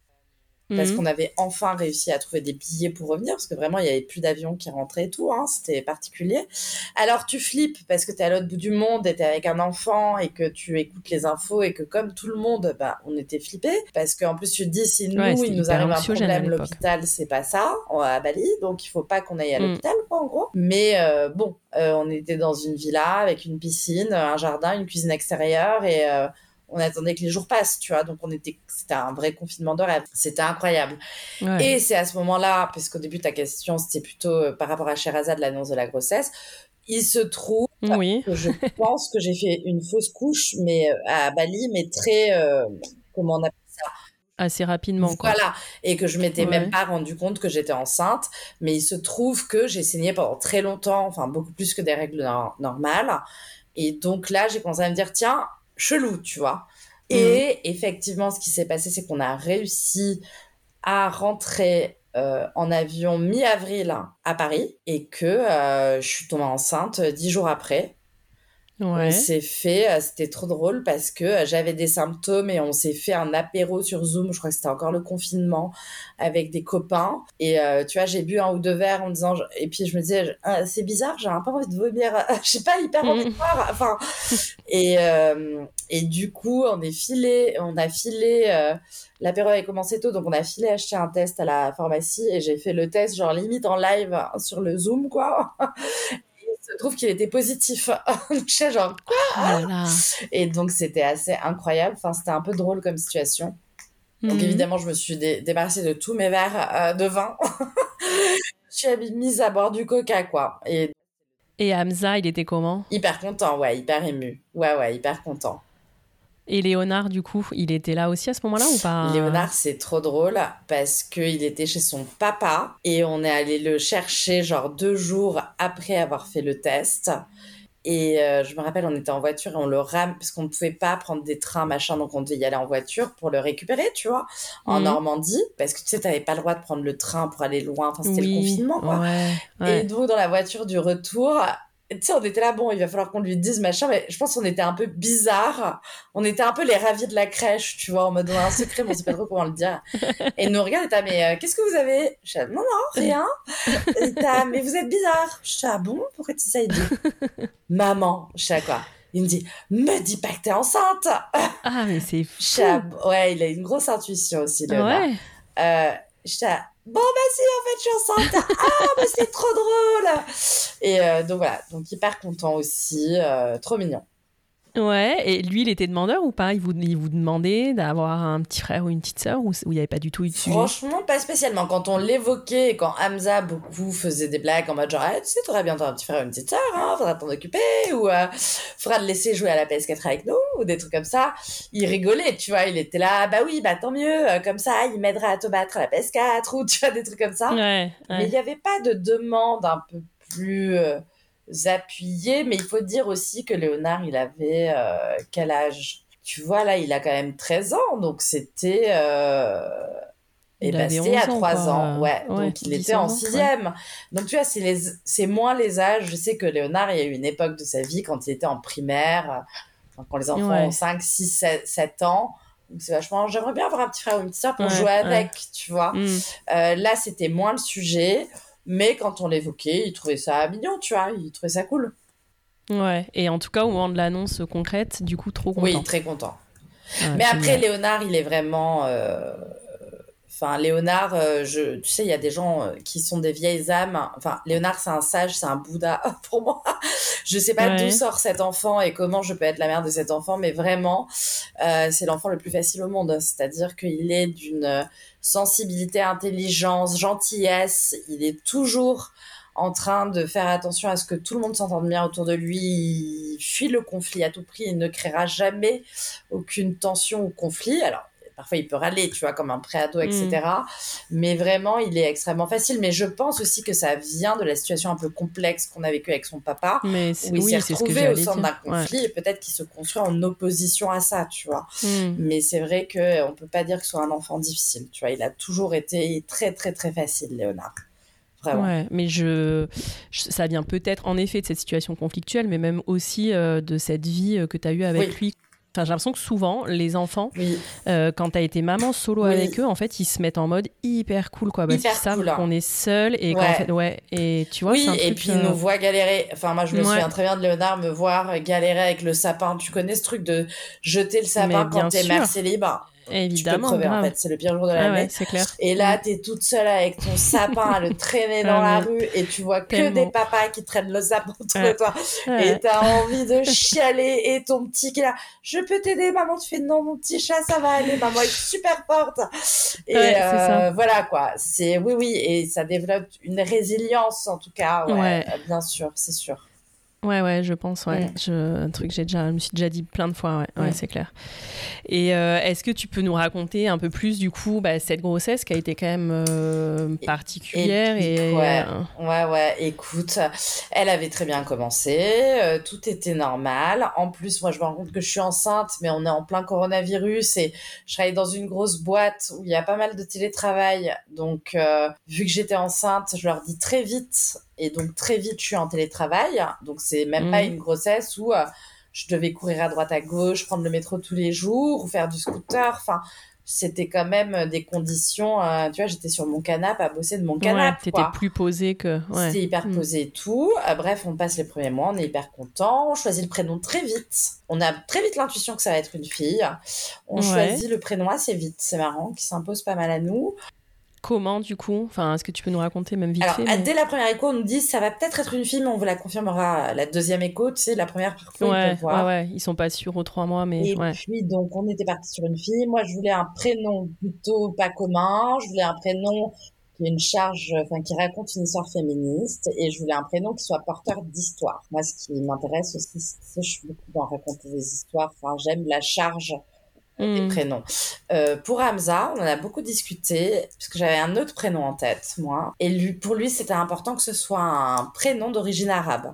parce mhm. qu'on avait enfin réussi à trouver des billets pour revenir, parce que vraiment, il n'y avait plus d'avions qui rentraient et tout, hein, c'était particulier. Alors, tu flippes parce que tu es à l'autre bout du monde et tu es avec un enfant et que tu écoutes les infos et que comme tout le monde, bah, on était flippés. Parce qu'en plus, tu te dis, si nous, il nous arrive un problème, l'hôpital, c'est pas ça, à Bali, donc il faut pas qu'on aille à mm. l'hôpital, quoi, en gros. Mais euh, bon, euh, on était dans une villa avec une piscine, un jardin, une cuisine extérieure et... Euh, on attendait que les jours passent, tu vois. Donc, on était, c'était un vrai confinement de rêve. C'était incroyable. Et c'est à ce moment-là, parce qu'au début, ta question, c'était plutôt euh, par rapport à Sherazade, l'annonce de la grossesse. Il se trouve que je pense que j'ai fait une fausse couche, mais euh, à Bali, mais très, euh, comment on appelle ça? Assez rapidement. Quoi. Voilà, et que je m'étais même pas rendu compte que j'étais enceinte, mais il se trouve que j'ai saigné pendant très longtemps, enfin beaucoup plus que des règles normales. Et donc là, j'ai commencé à me dire, tiens, chelou, tu vois. Mm. Et effectivement, ce qui s'est passé, c'est qu'on a réussi à rentrer euh, en avion mi-avril à Paris et que euh, je suis tombée enceinte dix jours après. Ouais. On s'est fait, euh, c'était trop drôle parce que euh, j'avais des symptômes et on s'est fait un apéro sur Zoom. Je crois que c'était encore le confinement avec des copains. Et euh, tu vois, j'ai bu un ou deux verres en disant, et puis je me disais, ah, c'est bizarre, j'ai un peu envie de vomir. je sais pas, hyper envie de boire. Enfin, et, et du coup, on est filé, on a filé, l'apéro avait commencé tôt, donc on a filé acheter un test à la pharmacie et j'ai fait le test, genre limite en live sur le Zoom, quoi se trouve qu'il était positif. je sais genre quoi ah Et donc c'était assez incroyable. Enfin, c'était un peu drôle comme situation. Donc mhm. évidemment, je me suis débarrassée de tous mes verres euh, de vin. je suis mise à boire du coca, quoi. Et... Et Hamza, il était comment? Hyper content, ouais, hyper ému. Ouais, ouais, hyper content. Et Léonard, du coup, il était là aussi à ce moment-là ou pas Léonard, c'est trop drôle parce qu'il était chez son papa et on est allé le chercher genre deux jours après avoir fait le test. Et euh, je me rappelle, on était en voiture et on le rame parce qu'on ne pouvait pas prendre des trains, machin, donc on devait y aller en voiture pour le récupérer, tu vois, en mhm. Normandie. Parce que tu sais, tu n'avais pas le droit de prendre le train pour aller loin, enfin, c'était le confinement, quoi. Et donc, dans la voiture du retour, tu sais, on était là, bon, il va falloir qu'on lui dise machin, mais je pense qu'on était un peu bizarre. On était un peu les ravis de la crèche, tu vois, en mode on a un secret, mais on sait pas trop comment le dire. Et nous regarde, et mais euh, qu'est-ce que vous avez? Je dis, non, non, rien. Et mais vous êtes bizarre. Je dis, ah bon, pourquoi tu dis ça? Il dit, maman, je sais quoi? Il me dit, me dis pas que t'es enceinte. Ah, mais c'est fou. ouais, il a une grosse intuition aussi, là. Ouais. Euh, je dis, Bon, bah si, en fait, je suis enceinte. ah, mais c'est trop drôle. Et euh, donc voilà, donc hyper content aussi, euh, trop mignon. Ouais, et lui, il était demandeur ou pas? Il vous, il vous demandait d'avoir un petit frère ou une petite sœur ou il n'y avait pas du tout eu de sujet? Franchement, pas spécialement. Quand on l'évoquait quand Hamza beaucoup faisait des blagues en mode genre, ah, tu sais, t'aurais bientôt un petit frère ou une petite sœur, hein, faudra t'en occuper ou euh, faudra te laisser jouer à la PS4 avec nous ou des trucs comme ça. Il rigolait, tu vois, il était là, bah oui, bah tant mieux, euh, comme ça, il m'aidera à te battre à la PS4 ou tu vois, des trucs comme ça. Ouais, Mais il n'y avait pas de demande un peu plus. Euh, appuyer. Mais il faut dire aussi que Léonard, il avait euh, quel âge? Tu vois, là, il a quand même 13 ans. Donc c'était. Euh... Et bah, c'était à 3 ans, ouais. donc il était en 6 Donc tu vois, c'est, les... c'est moins les âges. Je sais que Léonard, il y a eu une époque de sa vie quand il était en primaire, quand les enfants ont 5, 6, 7, ans. Donc c'est vachement. J'aimerais bien avoir un petit frère ou une petite soeur pour jouer avec, tu vois. Mm. Euh, là, c'était moins le sujet. Mais quand on l'évoquait, il trouvait ça mignon, tu vois, il trouvait ça cool. Ouais, et en tout cas, au moment de l'annonce concrète, du coup, trop content. Oui, très content. Ah, mais après, Léonard, il est vraiment. Euh, enfin, Léonard, euh, je... tu sais, il y a des gens euh, qui sont des vieilles âmes. Enfin, Léonard, c'est un sage, c'est un Bouddha pour moi. Je sais pas d'où sort cet enfant et comment je peux être la mère de cet enfant, mais vraiment, c'est l'enfant le plus facile au monde. C'est-à-dire qu'il est d'une sensibilité, intelligence, gentillesse. Il est toujours en train de faire attention à ce que tout le monde s'entende bien autour de lui. Il fuit le conflit à tout prix. Il ne créera jamais aucune tension ou conflit. Alors, parfois il peut râler, tu vois, comme un préado, etc. Mm. Mais vraiment, il est extrêmement facile. Mais je pense aussi que ça vient de la situation un peu complexe qu'on a vécue avec son papa, mais où il s'est retrouvé au centre d'un conflit et peut-être qu'il se construit en opposition à ça, tu vois. Mm. Mais c'est vrai qu'on peut pas dire que ce soit un enfant difficile, tu vois. Il a toujours été très, très, très facile, Léonard. Ouais, mais je, ça vient peut-être en effet de cette situation conflictuelle, mais même aussi euh, de cette vie euh, que tu as eue avec lui j'ai l'impression que souvent, les enfants, euh, quand tu as été maman solo avec eux, en fait, ils se mettent en mode hyper cool, quoi. Parce qu'ils savent qu'on est seul et ouais. ouais. Et tu vois, oui, et puis ils nous voient galérer. Enfin, moi, je me souviens très bien de Léonard me voir galérer avec le sapin. Tu connais ce truc de jeter le sapin quand t'es mère célibataire Évidemment. Tu peux crever, en fait. C'est le pire jour de l'année. Ah c'est clair. Et là, t'es toute seule avec ton sapin à le traîner dans la rue et tu vois que des papas qui traînent le sapin autour de toi. Et t'as envie de chialer et ton petit qui est là, je peux t'aider, maman. Tu fais non, mon petit chat, ça va aller. Maman est super forte. Et euh, voilà, quoi. C'est, oui, oui. Et ça développe une résilience, en tout cas. Ouais, bien sûr, c'est sûr. Ouais, ouais, je pense, ouais. Je, un truc que j'ai déjà, je me suis déjà dit plein de fois, ouais, ouais c'est clair. Et euh, est-ce que tu peux nous raconter un peu plus, du coup, bah, cette grossesse qui a été quand même euh, particulière et, ouais. Euh, ouais, ouais, écoute, elle avait très bien commencé, tout était normal. En plus, moi, je me rends compte que je suis enceinte, mais on est en plein coronavirus et je travaille dans une grosse boîte où il y a pas mal de télétravail. Donc, vu que j'étais enceinte, je leur dis très vite et donc très vite, je suis en télétravail. Donc c'est même pas mhm. une grossesse où euh, je devais courir à droite à gauche, prendre le métro tous les jours ou faire du scooter. Enfin, c'était quand même des conditions. Euh, tu vois, j'étais sur mon canapé à bosser de mon canapé. Ouais, t'étais plus posé que. Ouais. C'était hyper mm. posé et tout. Euh, bref, on passe les premiers mois, on est hyper content. On choisit le prénom très vite. On a très vite l'intuition que ça va être une fille. On choisit le prénom assez vite. C'est marrant, qui s'impose pas mal à nous. Comment du coup? Enfin, est-ce que tu peux nous raconter même vite Alors, fait dès la première écho, on nous dit ça va peut-être être une fille, mais on vous la confirmera la deuxième écho. Tu sais, la première parfois ouais, ils. Ouais, ouais, ils sont pas sûrs aux trois mois, mais et ouais. puis donc on était parti sur une fille. Moi, je voulais un prénom plutôt pas commun. Je voulais un prénom qui une charge, enfin qui raconte une histoire féministe, et je voulais un prénom qui soit porteur d'histoire. Moi, ce qui m'intéresse aussi, c'est je suis beaucoup dans raconter des histoires. Enfin, j'aime la charge des Mm. prénoms. Euh, pour Hamza, on en a beaucoup discuté, parce que j'avais un autre prénom en tête, moi. Et lui, pour lui, c'était important que ce soit un prénom d'origine arabe.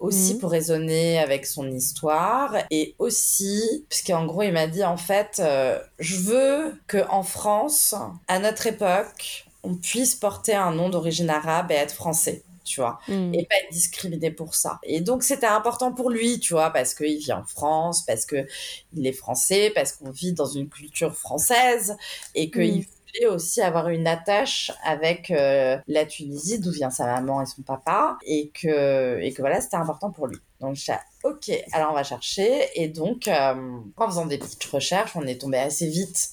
Aussi Mhm. pour raisonner avec son histoire, et aussi, parce qu'en gros, il m'a dit, en fait, euh, je veux que en France, à notre époque, on puisse porter un nom d'origine arabe et être français. Tu vois Mm. et pas être discriminé pour ça. Et donc c'était important pour lui, tu vois, parce qu'il vit en France, parce que il est français, parce qu'on vit dans une culture française et qu'il Mm. voulait aussi avoir une attache avec euh, la Tunisie, d'où vient sa maman et son papa, et que et que voilà, c'était important pour lui. Donc dit, ok, alors on va chercher. Et donc euh, en faisant des petites recherches, on est tombé assez vite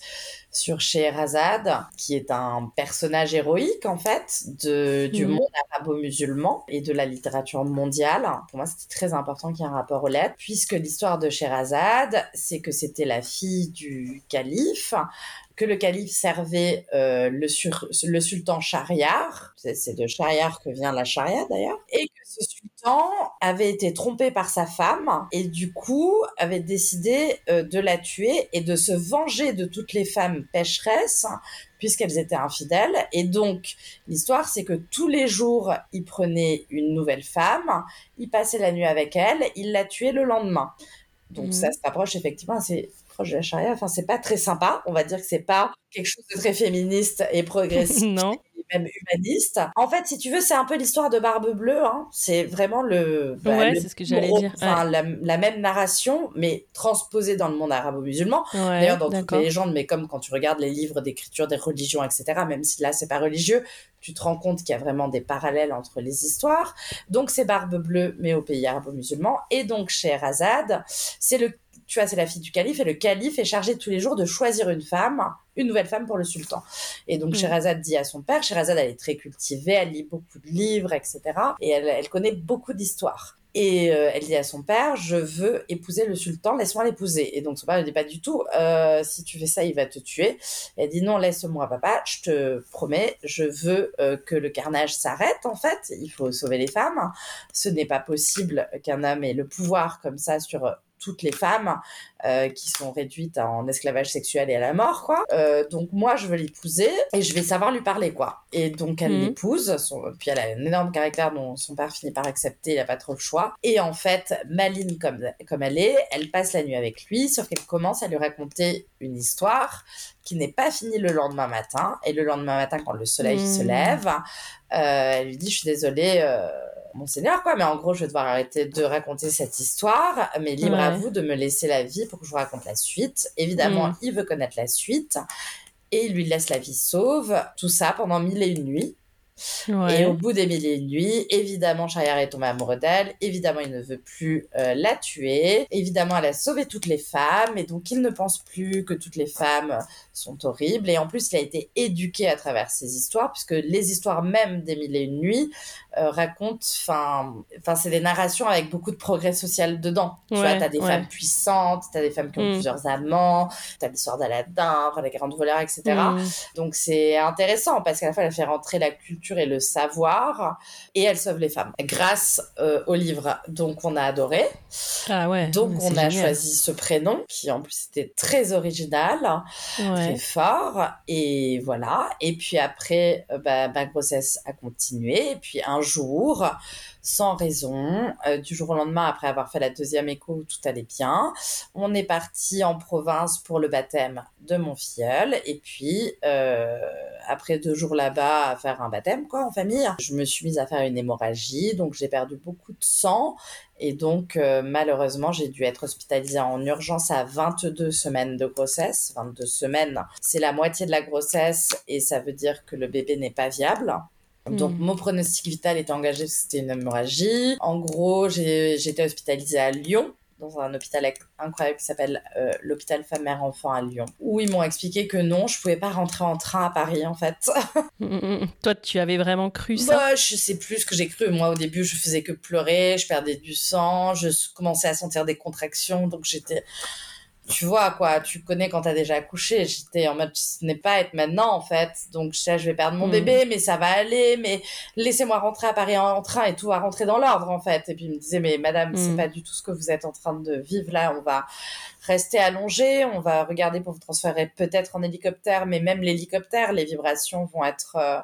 sur Scheherazade, qui est un personnage héroïque en fait de, du Mhm. monde arabo-musulman et de la littérature mondiale. Pour moi, c'était très important qu'il y ait un rapport aux lettres, puisque l'histoire de Scheherazade, c'est que c'était la fille du calife, que le calife servait euh, le, sur- le sultan Shahriar, c'est c'est de Shahriar que vient la charia d'ailleurs, et que ce sultan avait été trompé par sa femme et du coup avait décidé euh, de la tuer et de se venger de toutes les femmes pécheresses puisqu'elles étaient infidèles. Et donc, l'histoire, c'est que tous les jours, il prenait une nouvelle femme, il passait la nuit avec elle, il la tuait le lendemain. Donc, Mhm. ça se rapproche effectivement assez proche de la charia. Enfin, c'est pas très sympa. On va dire que c'est pas quelque chose de très féministe et progressiste. non. et même humaniste. En fait, si tu veux, c'est un peu l'histoire de Barbe Bleue. Hein. C'est vraiment le, bah, Ouais, le c'est ce que j'allais dire, Enfin, la, la même narration, mais transposée dans le monde arabo-musulman. Ouais, D'ailleurs, dans toutes les légendes, mais comme quand tu regardes les livres d'écriture des religions, etc., même si là, c'est pas religieux, tu te rends compte qu'il y a vraiment des parallèles entre les histoires. Donc, c'est Barbe Bleue, mais au pays arabo-musulman. Et donc, Scheherazade, c'est le, tu vois, c'est la fille du calife, et le calife est chargé tous les jours de choisir une femme, une nouvelle femme pour le sultan. Et donc, Mm. Scheherazade dit à son père, Scheherazade, elle est très cultivée, elle lit beaucoup de livres, etc., et elle, elle connaît beaucoup d'histoires. Et euh, elle dit à son père, je veux épouser le sultan, laisse-moi l'épouser. Et donc son père ne dit pas du tout, euh, si tu fais ça, il va te tuer. Elle dit non, laisse-moi papa, je te promets, je veux euh, que le carnage s'arrête en fait, il faut sauver les femmes. Ce n'est pas possible qu'un homme ait le pouvoir comme ça sur toutes les femmes euh, qui sont réduites en esclavage sexuel et à la mort, quoi. Euh, donc moi, je veux l'épouser et je vais savoir lui parler, quoi. Et donc elle Mhm. l'épouse, son- puis elle a un énorme caractère dont son père finit par accepter, il a pas trop le choix. Et en fait, maligne comme, comme elle est, elle passe la nuit avec lui, sauf qu'elle commence à lui raconter une histoire qui n'est pas finie le lendemain matin. Et le lendemain matin, quand le soleil Mhm. se lève, euh, elle lui dit, je suis désolée, monseigneur, quoi, mais en gros, je vais devoir arrêter de raconter cette histoire, mais libre à vous de me laisser la vie pour que je vous raconte la suite. Évidemment, Mm. il veut connaître la suite, et il lui laisse la vie sauve, tout ça pendant mille et une nuits. Ouais. Et au bout des mille et une nuits, évidemment, Shahriar est tombé amoureux d'elle. Évidemment, il ne veut plus euh, la tuer. Évidemment, elle a sauvé toutes les femmes. Et donc, il ne pense plus que toutes les femmes sont horribles. Et en plus, il a été éduqué à travers ces histoires, puisque les histoires même des mille et une nuits euh, racontent, enfin, c'est des narrations avec beaucoup de progrès social dedans. tu vois, t'as des ouais. femmes puissantes, t'as des femmes qui ont Mm. plusieurs amants, t'as l'histoire d'Aladin, enfin, les grandes voleurs, etc. Mm. Donc c'est intéressant parce qu'à la fois elle fait rentrer la culture et le savoir et elle sauve les femmes grâce euh, au livre. Donc on a adoré. Ah ouais. Donc on a choisi ce prénom qui en plus était très original, très Ouais. fort et voilà. Et puis après euh, bah, ma grossesse a continué et puis un jour sans raison, euh, du jour au lendemain après avoir fait la deuxième écho tout allait bien, on est parti en province pour le baptême de mon filleul. Et puis euh, après deux jours là-bas à faire un baptême quoi en famille, je me suis mise à faire une hémorragie. Donc j'ai perdu beaucoup de sang. Et donc euh, malheureusement j'ai dû être hospitalisée en urgence à 22 semaines de grossesse, 22 semaines, c'est la moitié de la grossesse et ça veut dire que le bébé n'est pas viable. Donc Mm. mon pronostic vital était engagé parce que c'était une hémorragie. En gros, été hospitalisée à Lyon dans un hôpital incroyable qui s'appelle euh, l'hôpital femme-mère enfant à Lyon, où ils m'ont expliqué que non, je pouvais pas rentrer en train à Paris en fait. Mm, mm, mm. Toi, tu avais vraiment cru ça? Bah, Je sais plus ce que j'ai cru. Moi, au début, je faisais que pleurer, je perdais du sang, je commençais à sentir des contractions, donc j'étais tu vois quoi, tu connais quand t'as déjà accouché. J'étais en mode, ce n'est pas être maintenant en fait. Donc je sais, je vais perdre mon hmm. bébé, mais ça va aller. Mais laissez-moi rentrer à Paris en train et tout va rentrer dans l'ordre en fait. Et puis il me disait, mais madame, c'est hmm. pas du tout ce que vous êtes en train de vivre là. On va rester allongé, on va regarder pour vous transférer peut-être en hélicoptère, mais même l'hélicoptère, les vibrations vont être euh,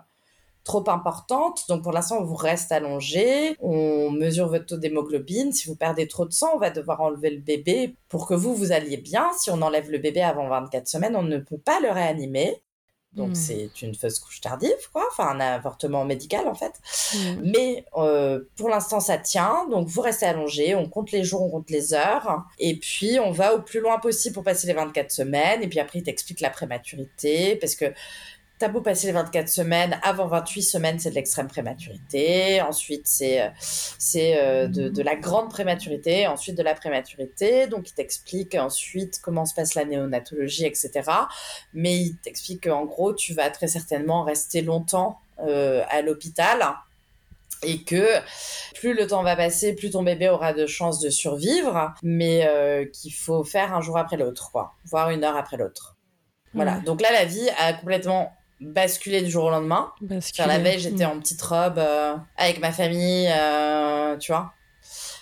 trop importante. Donc pour l'instant, on vous reste allongé, on mesure votre taux d'hémoglobine. Si vous perdez trop de sang, on va devoir enlever le bébé pour que vous, vous alliez bien. Si on enlève le bébé avant 24 semaines, on ne peut pas le réanimer. Donc hmm. c'est une fausse couche tardive, quoi, enfin un avortement médical en fait. Hmm. Mais euh, pour l'instant ça tient, donc vous restez allongé, on compte les jours, on compte les heures, et puis on va au plus loin possible pour passer les 24 semaines, et puis après il t'explique la prématurité, parce que T'as beau passer les 24 semaines, avant 28 semaines, c'est de l'extrême prématurité. Ensuite, c'est c'est euh, de, de, la grande prématurité. Ensuite, de la prématurité. Donc, il t'explique ensuite comment se passe la néonatologie, etc. Mais il t'explique qu'en gros, tu vas très certainement rester longtemps euh, à l'hôpital et que plus le temps va passer, plus ton bébé aura de chances de survivre, mais euh, qu'il faut faire un jour après l'autre, quoi, voire une heure après l'autre. Voilà. Donc là, la vie a complètement basculer du jour au lendemain. Basculer. la veille, j'étais mm. en petite robe euh, avec ma famille, euh, tu vois,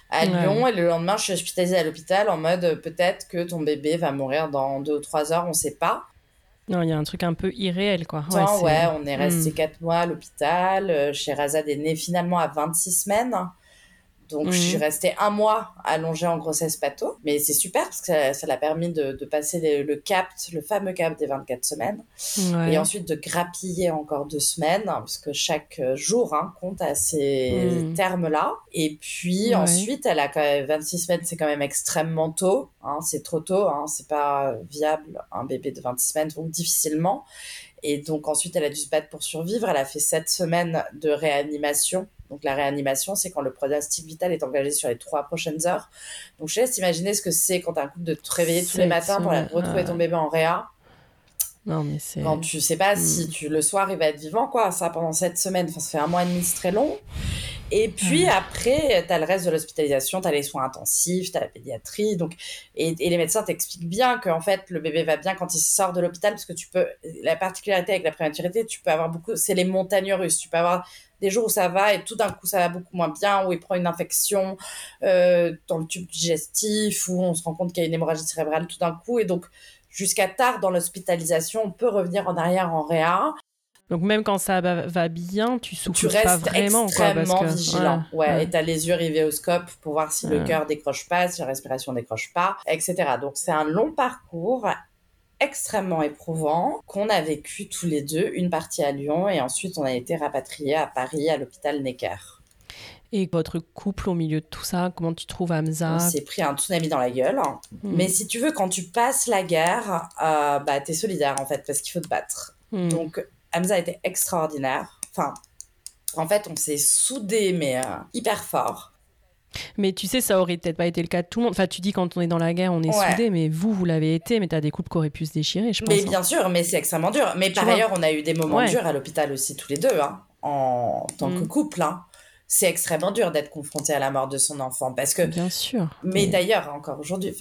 à Lyon. Et le lendemain, je suis hospitalisée à l'hôpital en mode euh, peut-être que ton bébé va mourir dans deux ou trois heures, on sait pas. Non, il y a un truc un peu irréel, quoi. Ouais, ouais on est resté mm. quatre mois à l'hôpital. Sherazade est née finalement à 26 semaines. Donc, je suis mhm. restée un mois allongée en grossesse pato. Mais c'est super parce que ça l'a permis de, passer le cap, le fameux cap des 24 semaines. Et ensuite de grappiller encore deux semaines, hein, parce que chaque jour hein, compte à ces mhm. termes-là. Et puis ensuite, elle a quand même 26 semaines, c'est quand même extrêmement tôt. Hein, c'est trop tôt. C'est pas viable un bébé de 26 semaines, donc difficilement. Et donc ensuite, elle a dû se battre pour survivre. Elle a fait sept semaines de réanimation donc la réanimation, c'est quand le pronostic vital est engagé sur les trois prochaines heures. Donc je laisse imaginer ce que c'est quand as un coup de te réveiller tous les matins pour retrouver ton bébé en réa. Non, mais c'est. Quand tu sais pas si hmm. tu, le soir il va être vivant, quoi. Ça pendant cette semaine, enfin, ça fait un mois et demi, c'est très long. Et puis après, tu as le reste de l'hospitalisation, tu as les soins intensifs, tu as la pédiatrie. Donc, et, et les médecins t'expliquent bien qu'en fait, le bébé va bien quand il sort de l'hôpital, parce que tu peux. La particularité avec la prématurité, tu peux avoir beaucoup. C'est les montagnes russes. Tu peux avoir des jours où ça va et tout d'un coup ça va beaucoup moins bien, où il prend une infection euh, dans le tube digestif, où on se rend compte qu'il y a une hémorragie cérébrale tout d'un coup. Et donc, jusqu'à tard dans l'hospitalisation, on peut revenir en arrière en réa. Donc même quand ça va, bien, tu souffres tu restes pas vraiment, extrêmement vigilant. Ouais, et t'as les yeux rivés au scope pour voir si le cœur décroche pas, si la respiration décroche pas, etc. Donc c'est un long parcours extrêmement éprouvant qu'on a vécu tous les deux, une partie à Lyon et ensuite on a été rapatriés à Paris à l'hôpital Necker. Et votre couple au milieu de tout ça, comment tu trouves Hamza On s'est pris un tsunami dans la gueule. Hmm. Mais si tu veux, quand tu passes la guerre, euh, bah, t'es solidaire en fait, parce qu'il faut te battre. Hmm. Donc Hamza a été extraordinaire. Enfin, en fait, on s'est soudés, mais euh, hyper fort. Mais tu sais, ça aurait peut-être pas été le cas de tout le monde. Enfin, tu dis quand on est dans la guerre, on est soudés, mais vous, vous l'avez été, mais tu as des couples qui auraient pu se déchirer, je pense. Mais bien sûr, mais c'est extrêmement dur. Mais par ailleurs, on a eu des moments durs à l'hôpital aussi, tous les deux, hein, en tant que mm. couple. Hein. C'est extrêmement dur d'être confronté à la mort de son enfant. Parce que. Bien sûr. Mais, d'ailleurs, encore aujourd'hui,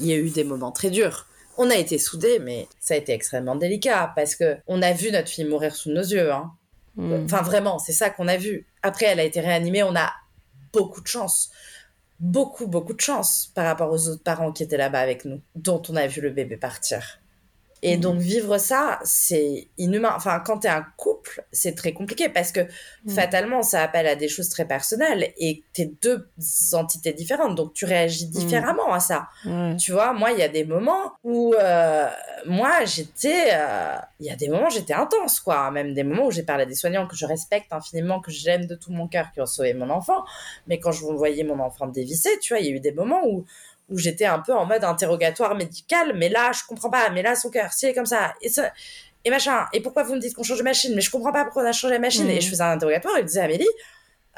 il y a eu des moments très durs. On a été soudés, mais ça a été extrêmement délicat parce que on a vu notre fille mourir sous nos yeux. Hein. Mm. Enfin, vraiment, c'est ça qu'on a vu. Après, elle a été réanimée, on a beaucoup de chance. Beaucoup, beaucoup de chance par rapport aux autres parents qui étaient là-bas avec nous, dont on a vu le bébé partir. Et mhm. donc vivre ça, c'est inhumain. Enfin, quand tu es un couple, c'est très compliqué parce que mhm. fatalement, ça appelle à des choses très personnelles et tu es deux entités différentes. Donc tu réagis mhm. différemment à ça. Tu vois, moi, il y a des moments où euh, moi, j'étais... Euh, il y a des moments j'étais intense, quoi. Même des moments où j'ai parlé à des soignants que je respecte infiniment, que j'aime de tout mon cœur, qui ont sauvé mon enfant. Mais quand je voyais mon enfant dévisser, tu vois, il y a eu des moments où où j'étais un peu en mode interrogatoire médical, mais là, je comprends pas, mais là, son cœur, si est comme ça, et ça, et machin, et pourquoi vous me dites qu'on change de machine, mais je comprends pas pourquoi on a changé de machine, et je mm. faisais un interrogatoire, il me disait, Amélie,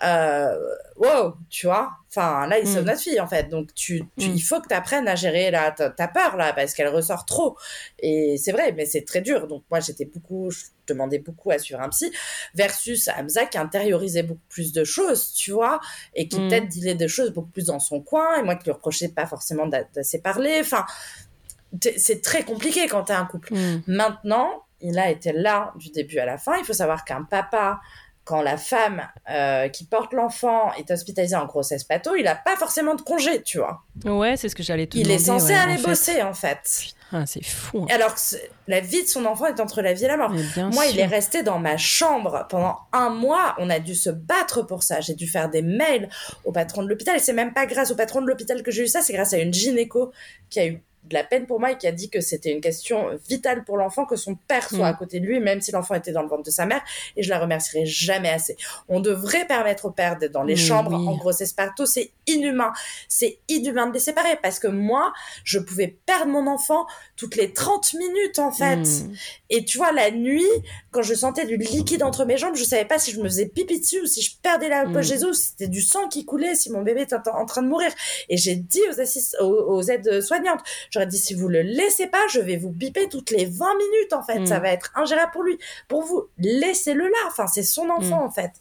euh, wow, tu vois. Enfin, là, il sauve Mm. notre fille, en fait. Donc, tu, tu- Mm. il faut que tu apprennes à gérer la, ta, ta peur, là, parce qu'elle ressort trop. Et c'est vrai, mais c'est très dur. Donc, moi, j'étais beaucoup, je demandais beaucoup à suivre un psy, versus Hamza qui intériorisait beaucoup plus de choses, tu vois, et qui Mm. peut-être disait des choses beaucoup plus dans son coin, et moi qui lui reprochais pas forcément d'a- d'assez parler. Enfin, c'est très compliqué quand t'es un couple. Maintenant, il a été là du début à la fin. Il faut savoir qu'un papa, quand la femme euh, qui porte l'enfant est hospitalisée en grossesse pato, il n'a pas forcément de congé, tu vois. Ouais, c'est ce que j'allais te Il demander. est censé ouais, aller en fait. bosser, en fait. Ah, c'est fou. hein. Alors que la vie de son enfant est entre la vie et la mort. Moi, il est resté dans ma chambre pendant un mois. On a dû se battre pour ça. J'ai dû faire des mails au patron de l'hôpital. Et c'est même pas grâce au patron de l'hôpital que j'ai eu ça. C'est grâce à une gynéco qui a eu de la peine pour moi et qui a dit que c'était une question vitale pour l'enfant que son père soit Mm. à côté de lui, même si l'enfant était dans le ventre de sa mère. Et je la remercierai jamais assez. On devrait permettre au père d'être dans les chambres oui. en grossesse parto. C'est inhumain. C'est inhumain de les séparer parce que moi, je pouvais perdre mon enfant toutes les 30 minutes, en fait. Mm. Et tu vois, la nuit, quand je sentais du liquide entre mes jambes, je savais pas si je me faisais pipi dessus ou si je perdais la Mm. poche des os, si c'était du sang qui coulait, si mon bébé était en, train de mourir. Et j'ai dit aux, assist- aux, aux aides soignantes, j'aurais dit, si vous le laissez pas, je vais vous biper toutes les 20 minutes, en fait. Mm. Ça va être ingérable pour lui. Pour vous, laissez-le là. Enfin, c'est son enfant, Mm. en fait.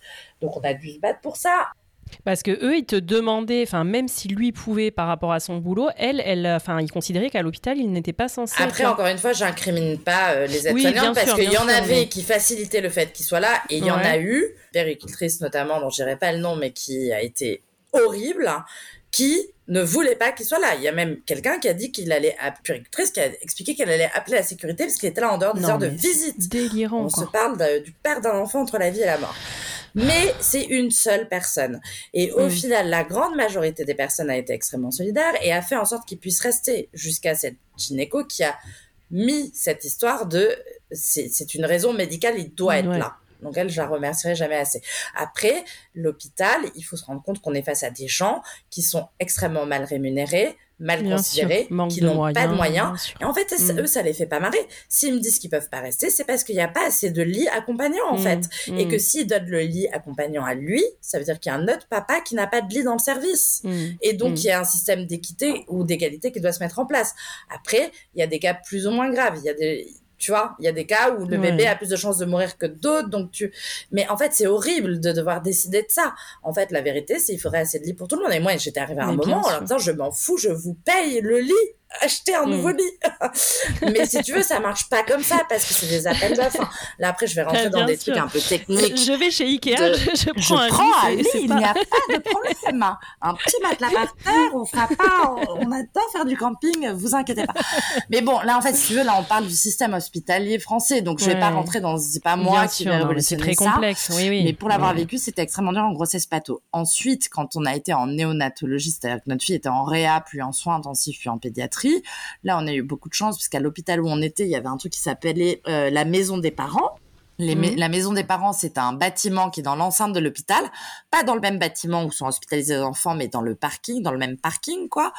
Donc, on a dû se battre pour ça. Parce que eux, ils te demandaient, enfin, même si lui pouvait par rapport à son boulot, elle, elle, enfin, ils considéraient qu'à l'hôpital, il n'était pas censé. Après, encore une fois, j'incrimine pas euh, les Oui, aides-soignantes parce qu'il y en sûr, avait qui facilitaient le fait qu'il soit là et il y en a eu, péricultrice notamment, dont je dirais pas le nom, mais qui a été horrible, qui ne voulait pas qu'il soit là. Il y a même quelqu'un qui a dit qu'il allait, à qui a expliqué qu'elle allait appeler la sécurité parce qu'il était là en dehors des Non, heures de visite. Délirant, On se parle de- du père d'un enfant entre la vie et la mort. Mais c'est une seule personne. Et au Mm. final, la grande majorité des personnes a été extrêmement solidaire et a fait en sorte qu'il puisse rester jusqu'à cette gynéco qui a mis cette histoire de c'est c'est une raison médicale, il doit être Ouais. là. Donc elle, je la remercierai jamais assez. Après, l'hôpital, il faut se rendre compte qu'on est face à des gens qui sont extrêmement mal rémunérés, mal Bien considérés, sûr, qui n'ont pas de moyens. Et en fait, Mm. eux, ça les fait pas marrer. S'ils me disent qu'ils peuvent pas rester, c'est parce qu'il n'y a pas assez de lits accompagnants, en Mm, fait. Et mm, que s'ils donnent le lit accompagnant à lui, ça veut dire qu'il y a un autre papa qui n'a pas de lit dans le service. Et donc, il y a un système d'équité ou d'égalité qui doit se mettre en place. Après, il y a des cas plus ou moins graves. Il y a des, tu vois, il y a des cas où le Ouais. bébé a plus de chances de mourir que d'autres. Donc, tu, mais en fait, c'est horrible de devoir décider de ça. En fait, la vérité, c'est qu'il faudrait assez de lits pour tout le monde. Et moi, j'étais arrivée à un Mais moment en disant, je m'en fous, je vous paye le lit. Achetez un nouveau lit. mais si tu veux, ça marche pas comme ça parce que c'est des appels d'offres. Enfin, Là, après, je vais rentrer Ah, dans des sûr. trucs un peu techniques. Je vais chez Ikea, de- je, je Je prends un prends un lit, lit, il pas- n'y a pas de problème. Un petit matelas par terre, on fera pas, on adore faire du camping, vous inquiétez pas. Mais bon, là, en fait, si tu veux, là, on parle du système hospitalier français, donc je vais Ouais. pas rentrer dans, c'est pas moi Bien qui vais révolutionner très ça. complexe. Oui, oui. Mais pour l'avoir vécu, c'était extrêmement dur en grossesse pato. Ensuite, quand on a été en néonatologie, c'est-à-dire que notre fille était en réa, puis en soins intensifs, puis en pédiatrie, là, on a eu beaucoup de chance, puisqu'à l'hôpital où on était, il y avait un truc qui s'appelait euh, la maison des parents. Les Mhm. La maison des parents, c'est un bâtiment qui est dans l'enceinte de l'hôpital, pas dans le même bâtiment où sont hospitalisés les enfants, mais dans le parking, dans le même parking, quoi.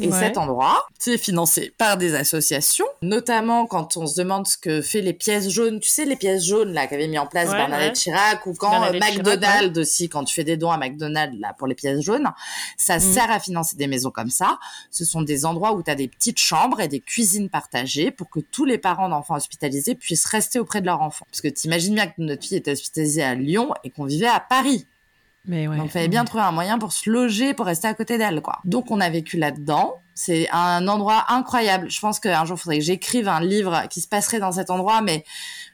Et Ouais. cet endroit, c'est financé par des associations, notamment quand on se demande ce que fait les pièces jaunes. Tu sais, les pièces jaunes, là, qu'avait mis en place Ouais, Bernadette ouais. Chirac, ou quand Chirac, McDonald's aussi, quand tu fais des dons à McDonald's, là, pour les pièces jaunes, ça Mhm. sert à financer des maisons comme ça. Ce sont des endroits où tu as des petites chambres et des cuisines partagées pour que tous les parents d'enfants hospitalisés puissent rester auprès de leur enfant. Parce que t'imagines bien que notre fille était hospitalisée à Lyon et qu'on vivait à Paris. Mais ouais. Donc, il fallait bien trouver un moyen pour se loger, pour rester à côté d'elle, quoi. Donc, on a vécu là-dedans. C'est un endroit incroyable. Je pense qu'un jour, il faudrait que j'écrive un livre qui se passerait dans cet endroit, mais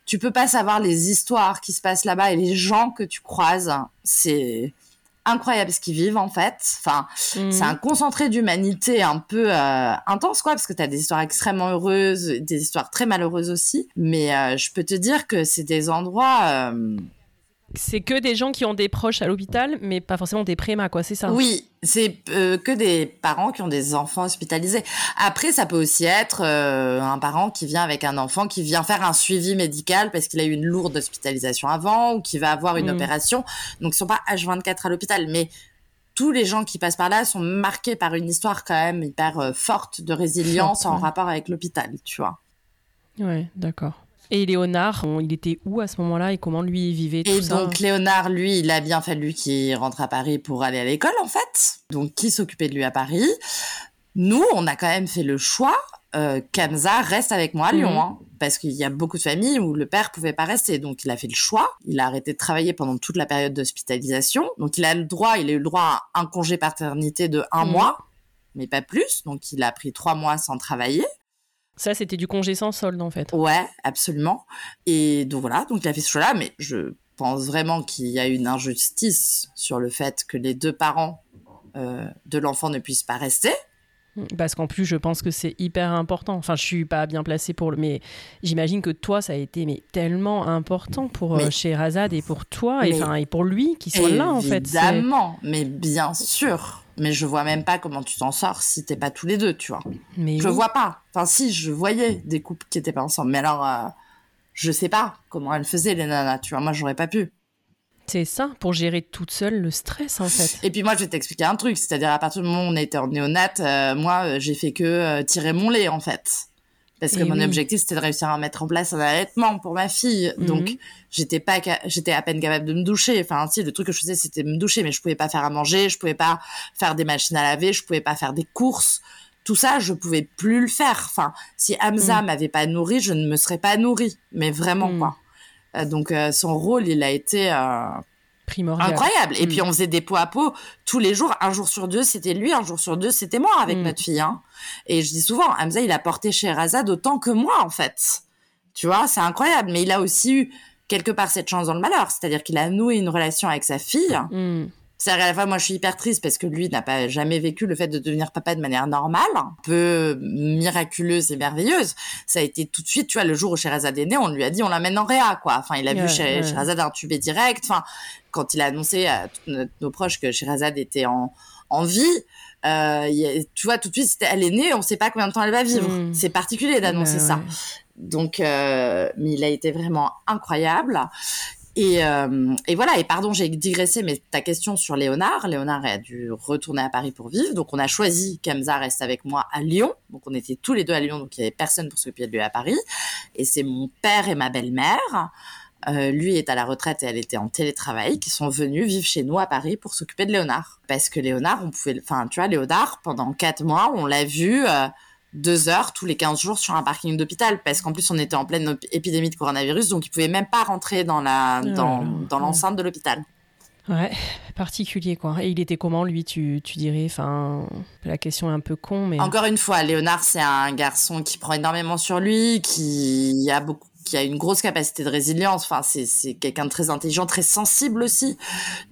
tu peux pas savoir les histoires qui se passent là-bas et les gens que tu croises. C'est incroyable ce qu'ils vivent, en fait. Enfin, c'est un concentré d'humanité un peu euh, intense, quoi, parce que tu as des histoires extrêmement heureuses, des histoires très malheureuses aussi. Mais euh, je peux te dire que c'est des endroits... euh, C'est que des gens qui ont des proches à l'hôpital, mais pas forcément des prémas, quoi, c'est ça? Oui, c'est euh, que des parents qui ont des enfants hospitalisés. Après, ça peut aussi être euh, un parent qui vient avec un enfant qui vient faire un suivi médical parce qu'il a eu une lourde hospitalisation avant ou qui va avoir une Mm. opération. Donc, ils sont pas H24 à l'hôpital, mais tous les gens qui passent par là sont marqués par une histoire quand même hyper euh, forte de résilience Forte, en ouais. rapport avec l'hôpital, tu vois. Ouais, d'accord. Et Léonard, il était où à ce moment-là et comment lui vivait tout et ça donc Léonard, lui, il a bien fallu qu'il rentre à Paris pour aller à l'école en fait. Donc qui s'occupait de lui à Paris? Nous, on a quand même fait le choix euh, Kamza reste avec moi à Lyon, mhm. hein, parce qu'il y a beaucoup de familles où le père pouvait pas rester, donc il a fait le choix. Il a arrêté de travailler pendant toute la période d'hospitalisation, donc il a le droit, il a eu le droit à un congé paternité de un mhm. mois, mais pas plus, donc il a pris trois mois sans travailler. Ça, c'était du congé sans solde, en fait. Ouais, absolument. Et donc voilà, donc il a fait ce choix-là, mais je pense vraiment qu'il y a une injustice sur le fait que les deux parents euh, de l'enfant ne puissent pas rester. Parce qu'en plus, je pense que c'est hyper important. Enfin, je suis pas bien placée pour le, mais j'imagine que toi, ça a été mais tellement important pour euh, chez Razad et pour toi et, et pour lui qui soit là en fait. Évidemment, mais bien sûr. Mais je vois même pas comment tu t'en sors si t'es pas tous les deux, tu vois. Mais je vois pas. Enfin, si, je voyais des couples qui étaient pas ensemble, mais alors, euh, je sais pas comment elles faisaient les nanas, tu vois. Moi, j'aurais pas pu. C'est ça, pour gérer toute seule le stress en fait. Et puis moi je vais t'expliquer un truc, c'est-à-dire à partir du moment où on était en néonat, euh, moi euh, j'ai fait que euh, tirer mon lait en fait. Parce que mon objectif c'était de réussir à mettre en place un allaitement pour ma fille. Mhm. Donc j'étais pas j'étais à peine capable de me doucher. Enfin si le truc que je faisais c'était me doucher mais je pouvais pas faire à manger, je pouvais pas faire des machines à laver, je pouvais pas faire des courses. Tout ça, je pouvais plus le faire. Enfin, si Hamza mhm. m'avait pas nourri, je ne me serais pas nourrie. Mais vraiment, mhm. quoi. Euh, donc euh, son rôle, il a été euh, primordial. Incroyable. Et mm. puis on faisait des pots à pot tous les jours. Un jour sur deux, c'était lui. Un jour sur deux, c'était moi avec mm. notre fille. Hein. Et je dis souvent, Hamza, il a porté chez Razad autant que moi, en fait. Tu vois, c'est incroyable. Mais il a aussi eu quelque part cette chance dans le malheur. C'est-à-dire qu'il a noué une relation avec sa fille. Mm. C'est-à-dire à la fois, moi, je suis hyper triste parce que lui n'a pas jamais vécu le fait de devenir papa de manière normale, un peu miraculeuse et merveilleuse. Ça a été tout de suite, tu vois, le jour où Sherazade est né, on lui a dit, on l'amène en réa, quoi. Enfin, il a vu Sherazade intubé direct. Enfin, quand il a annoncé à nos proches que Sherazade était en, en vie, euh, tu vois, tout de suite, elle est née, on sait pas combien de temps elle va vivre. Mm. C'est particulier d'annoncer ça. Donc, euh, mais il a été vraiment incroyable. Et, euh, et, voilà, et pardon, j'ai digressé, mais ta question sur Léonard, Léonard a dû retourner à Paris pour vivre, donc on a choisi qu'Amza reste avec moi à Lyon, donc on était tous les deux à Lyon, donc il y avait personne pour s'occuper de lui à Paris, et c'est mon père et ma belle-mère, euh, lui est à la retraite et elle était en télétravail, qui sont venus vivre chez nous à Paris pour s'occuper de Léonard. Parce que Léonard, on pouvait, enfin, tu vois, Léonard, pendant quatre mois, on l'a vu, euh, deux heures tous les 15 jours sur un parking d'hôpital parce qu'en plus on était en pleine épidémie de coronavirus donc il pouvait même pas rentrer dans la ah dans, dans l'enceinte de l'hôpital. Ouais, particulier quoi. Et il était comment lui, tu, tu dirais? Enfin, la question est un peu con, mais encore une fois, Léonard c'est un garçon qui prend énormément sur lui, qui a beaucoup qui a une grosse capacité de résilience. Enfin, c'est, c'est quelqu'un de très intelligent, très sensible aussi.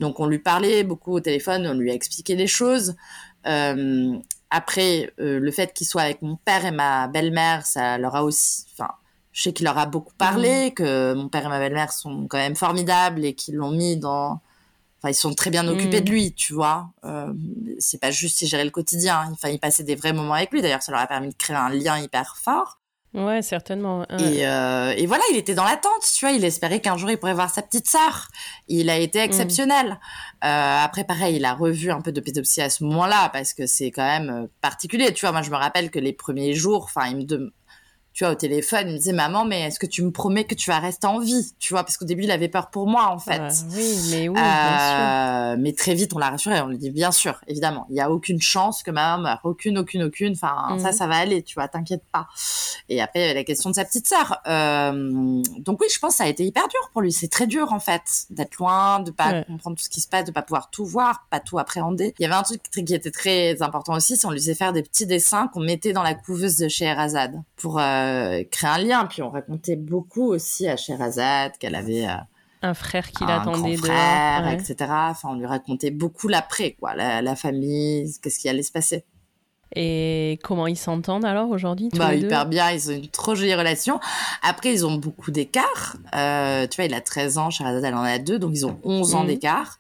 Donc, on lui parlait beaucoup au téléphone, on lui a expliqué les choses. Euh, après, euh, le fait qu'il soit avec mon père et ma belle-mère, ça leur a aussi, enfin, je sais qu'il leur a beaucoup parlé, mm. que mon père et ma belle-mère sont quand même formidables et qu'ils l'ont mis dans, enfin, ils sont très bien occupés mm. de lui, tu vois. Euh, c'est pas juste gérer le quotidien. Enfin, il passait des vrais moments avec lui. D'ailleurs, ça leur a permis de créer un lien hyper fort. Ouais, certainement. Et, euh, et, voilà, il était dans l'attente, tu vois. Il espérait qu'un jour il pourrait voir sa petite sœur. Il a été exceptionnel. Mm. Euh, après, pareil, il a revu un peu de pédopsie à ce moment-là parce que c'est quand même euh, particulier. Tu vois, moi, je me rappelle que les premiers jours, enfin, il me de tu vois, au téléphone, il me disait, maman, mais est-ce que tu me promets que tu vas rester en vie? Tu vois, parce qu'au début, il avait peur pour moi, en fait. oui, mais oui, bien sûr. Mais très vite, on l'a rassuré. On lui dit, bien sûr, évidemment. Il y a aucune chance que ma maman meure. Aucune, aucune, aucune. Enfin, ça, mhm. ça va aller, tu vois, t'inquiète pas. Et après, il y avait la question de sa petite sœur. Euh, donc oui, je pense que ça a été hyper dur pour lui. C'est très dur, en fait, d'être loin, de pas comprendre tout ce qui se passe, de pas pouvoir tout voir, pas tout appréhender. Il y avait un truc qui était très important aussi, c'est on lui faisait faire des petits dessins qu'on mettait dans la couveuse de chez Erazad pour, euh, euh, créer un lien. Puis on racontait beaucoup aussi à Sherazade qu'elle avait euh, un frère qui l'attendait, frère, etc. Enfin, on lui racontait beaucoup l'après, quoi, la famille, qu'est-ce qui allait se passer. Et comment ils s'entendent alors aujourd'hui Bah hyper bien, ils ont une trop jolie relation. Après, ils ont beaucoup d'écart. Euh, tu vois, il a 13 ans, Charazade elle en a 2, donc ils ont 11 ans mhm. d'écart.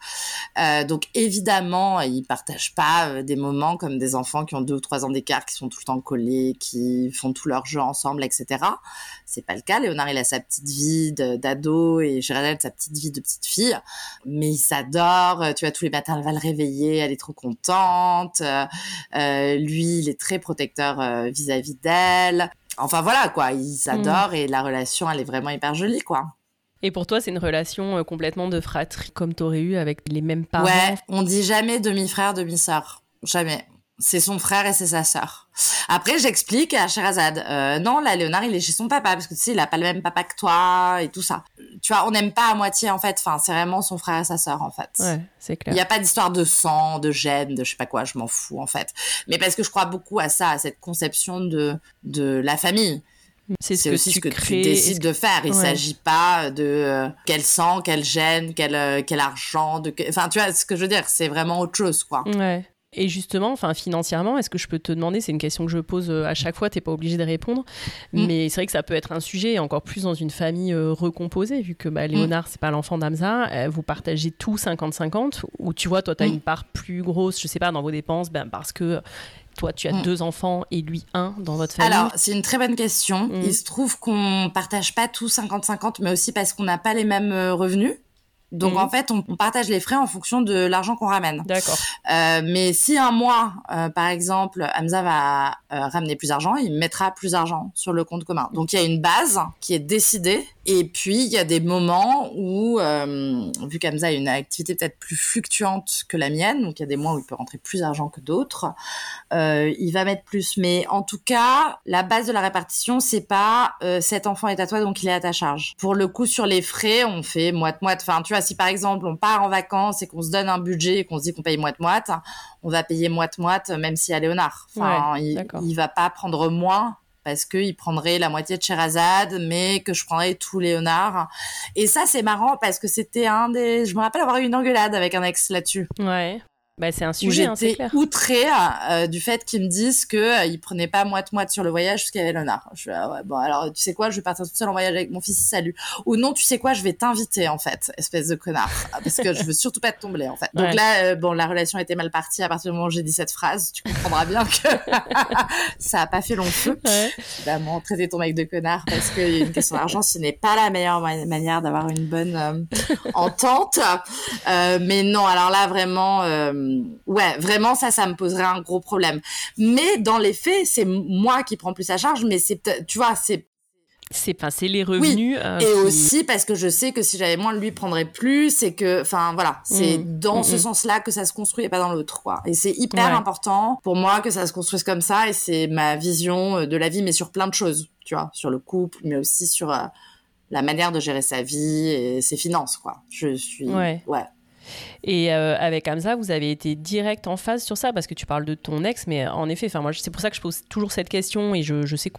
Euh, donc évidemment, ils partagent pas euh, des moments comme des enfants qui ont 2 ou 3 ans d'écart, qui sont tout le temps collés, qui font tout leur jeu ensemble, etc. C'est pas le cas. Léonard, il a sa petite vie d'ado et Géraldine sa petite vie de petite fille. Mais ils s'adorent. Tu vois, tous les matins, elle va le réveiller, elle est trop contente. Euh, lui, il est très protecteur euh, vis-à-vis d'elle. Enfin voilà quoi, ils s'adorent et la relation elle est vraiment hyper jolie quoi. Et pour toi, c'est une relation euh, complètement de fratrie, comme t'aurais eu avec les mêmes parents? Ouais, on dit jamais demi-frère, demi-sœur. Jamais. C'est son frère et c'est sa sœur. Après, j'explique à Sherazade, euh, non, là, Léonard, il est chez son papa, parce que tu sais, il a pas le même papa que toi et tout ça. Tu vois, on n'aime pas à moitié, en fait. Enfin, c'est vraiment son frère et sa sœur, en fait. Ouais, c'est clair. Il n'y a pas d'histoire de sang, de gènes, de je sais pas quoi, je m'en fous, en fait. Mais parce que je crois beaucoup à ça, à cette conception de, de la famille. C'est ce aussi ce que tu décides de faire. Il Ouais. s'agit pas de euh, quel sang, quel gène, quel, euh, quel argent, de enfin tu vois ce que je veux dire. C'est vraiment autre chose quoi. Ouais. Et justement, enfin financièrement, est-ce que je peux te demander, c'est une question que je pose euh, à chaque fois, t'es pas obligé de répondre, Mm. mais c'est vrai que ça peut être un sujet, encore plus dans une famille euh, recomposée, vu que bah, Léonard, c'est pas l'enfant d'Amza, euh, vous partagez tout 50-50, ou tu vois, toi, tu as Mm. une part plus grosse, je sais pas, dans vos dépenses, ben, parce que toi, tu as Mm. deux enfants et lui un dans votre famille. Alors c'est une très bonne question. Mm. Il se trouve qu'on partage pas tout 50-50, mais aussi parce qu'on n'a pas les mêmes revenus. Donc Mm. en fait, on, on partage les frais en fonction de l'argent qu'on ramène. D'accord. Euh, mais si un mois, euh, par exemple, Hamza va euh, ramener plus d'argent, il mettra plus d'argent sur le compte commun. Donc il y a une base qui est décidée. Et puis il y a des moments où, euh, vu qu'Hamza a une activité peut-être plus fluctuante que la mienne, donc il y a des mois où il peut rentrer plus d'argent que d'autres, euh, il va mettre plus. Mais en tout cas, la base de la répartition, c'est pas euh, cet enfant est à toi donc il est à ta charge. Pour le coup, sur les frais, on fait moite moite. Enfin, tu vois, si par exemple on part en vacances et qu'on se donne un budget et qu'on se dit qu'on paye moite moite, on va payer moite moite même s'il y a Léonard. Enfin, Ouais, il, il va pas prendre moins parce qu'il prendrait la moitié de Sherazade, mais que je prendrais tout Léonard. Et ça, c'est marrant parce que c'était un des... Je me rappelle avoir eu une engueulade avec un ex là-dessus Ouais. Bah, c'est un sujet, hein, c'est j'étais outrée euh, du fait qu'ils me disent que euh, ils prenaient pas moite moite sur le voyage parce qu'il y avait Léonard. Je suis là, ouais, bon alors tu sais quoi, je vais partir toute seule en voyage avec mon fils, salut. Ou non, tu sais quoi, je vais t'inviter en fait, espèce de connard, Ah, parce que je veux surtout pas te tomber en fait. Donc Ouais. là, euh, bon, la relation était mal partie à partir du moment où j'ai dit cette phrase. Tu comprendras bien que ça a pas fait long feu. Ouais. Évidemment, traiter ton mec de connard parce qu'il y a une question d'argent, ce n'est pas la meilleure ma- manière d'avoir une bonne euh, entente. Euh, mais non, alors là, vraiment, euh, ouais, vraiment, ça, ça me poserait un gros problème. Mais dans les faits, c'est moi qui prends plus à charge, mais c'est, tu vois, c'est C'est enfin, c'est les revenus. euh, et qui- aussi parce que je sais que si j'avais moins, lui prendrait plus, et que, enfin voilà, c'est Mm. dans Mm, ce mm. sens-là que ça se construit et pas dans l'autre, quoi. Et c'est hyper Ouais. important pour moi que ça se construise comme ça, et c'est ma vision euh, de la vie, mais sur plein de choses, tu vois, sur le couple, mais aussi sur euh, la manière de gérer sa vie et ses finances, quoi. Je suis, Ouais. ouais. Et euh, avec Hamza, vous avez été direct en phase sur ça parce que tu parles de ton ex, mais euh, en effet, enfin moi c'est pour ça que je pose toujours cette question et je, je sais que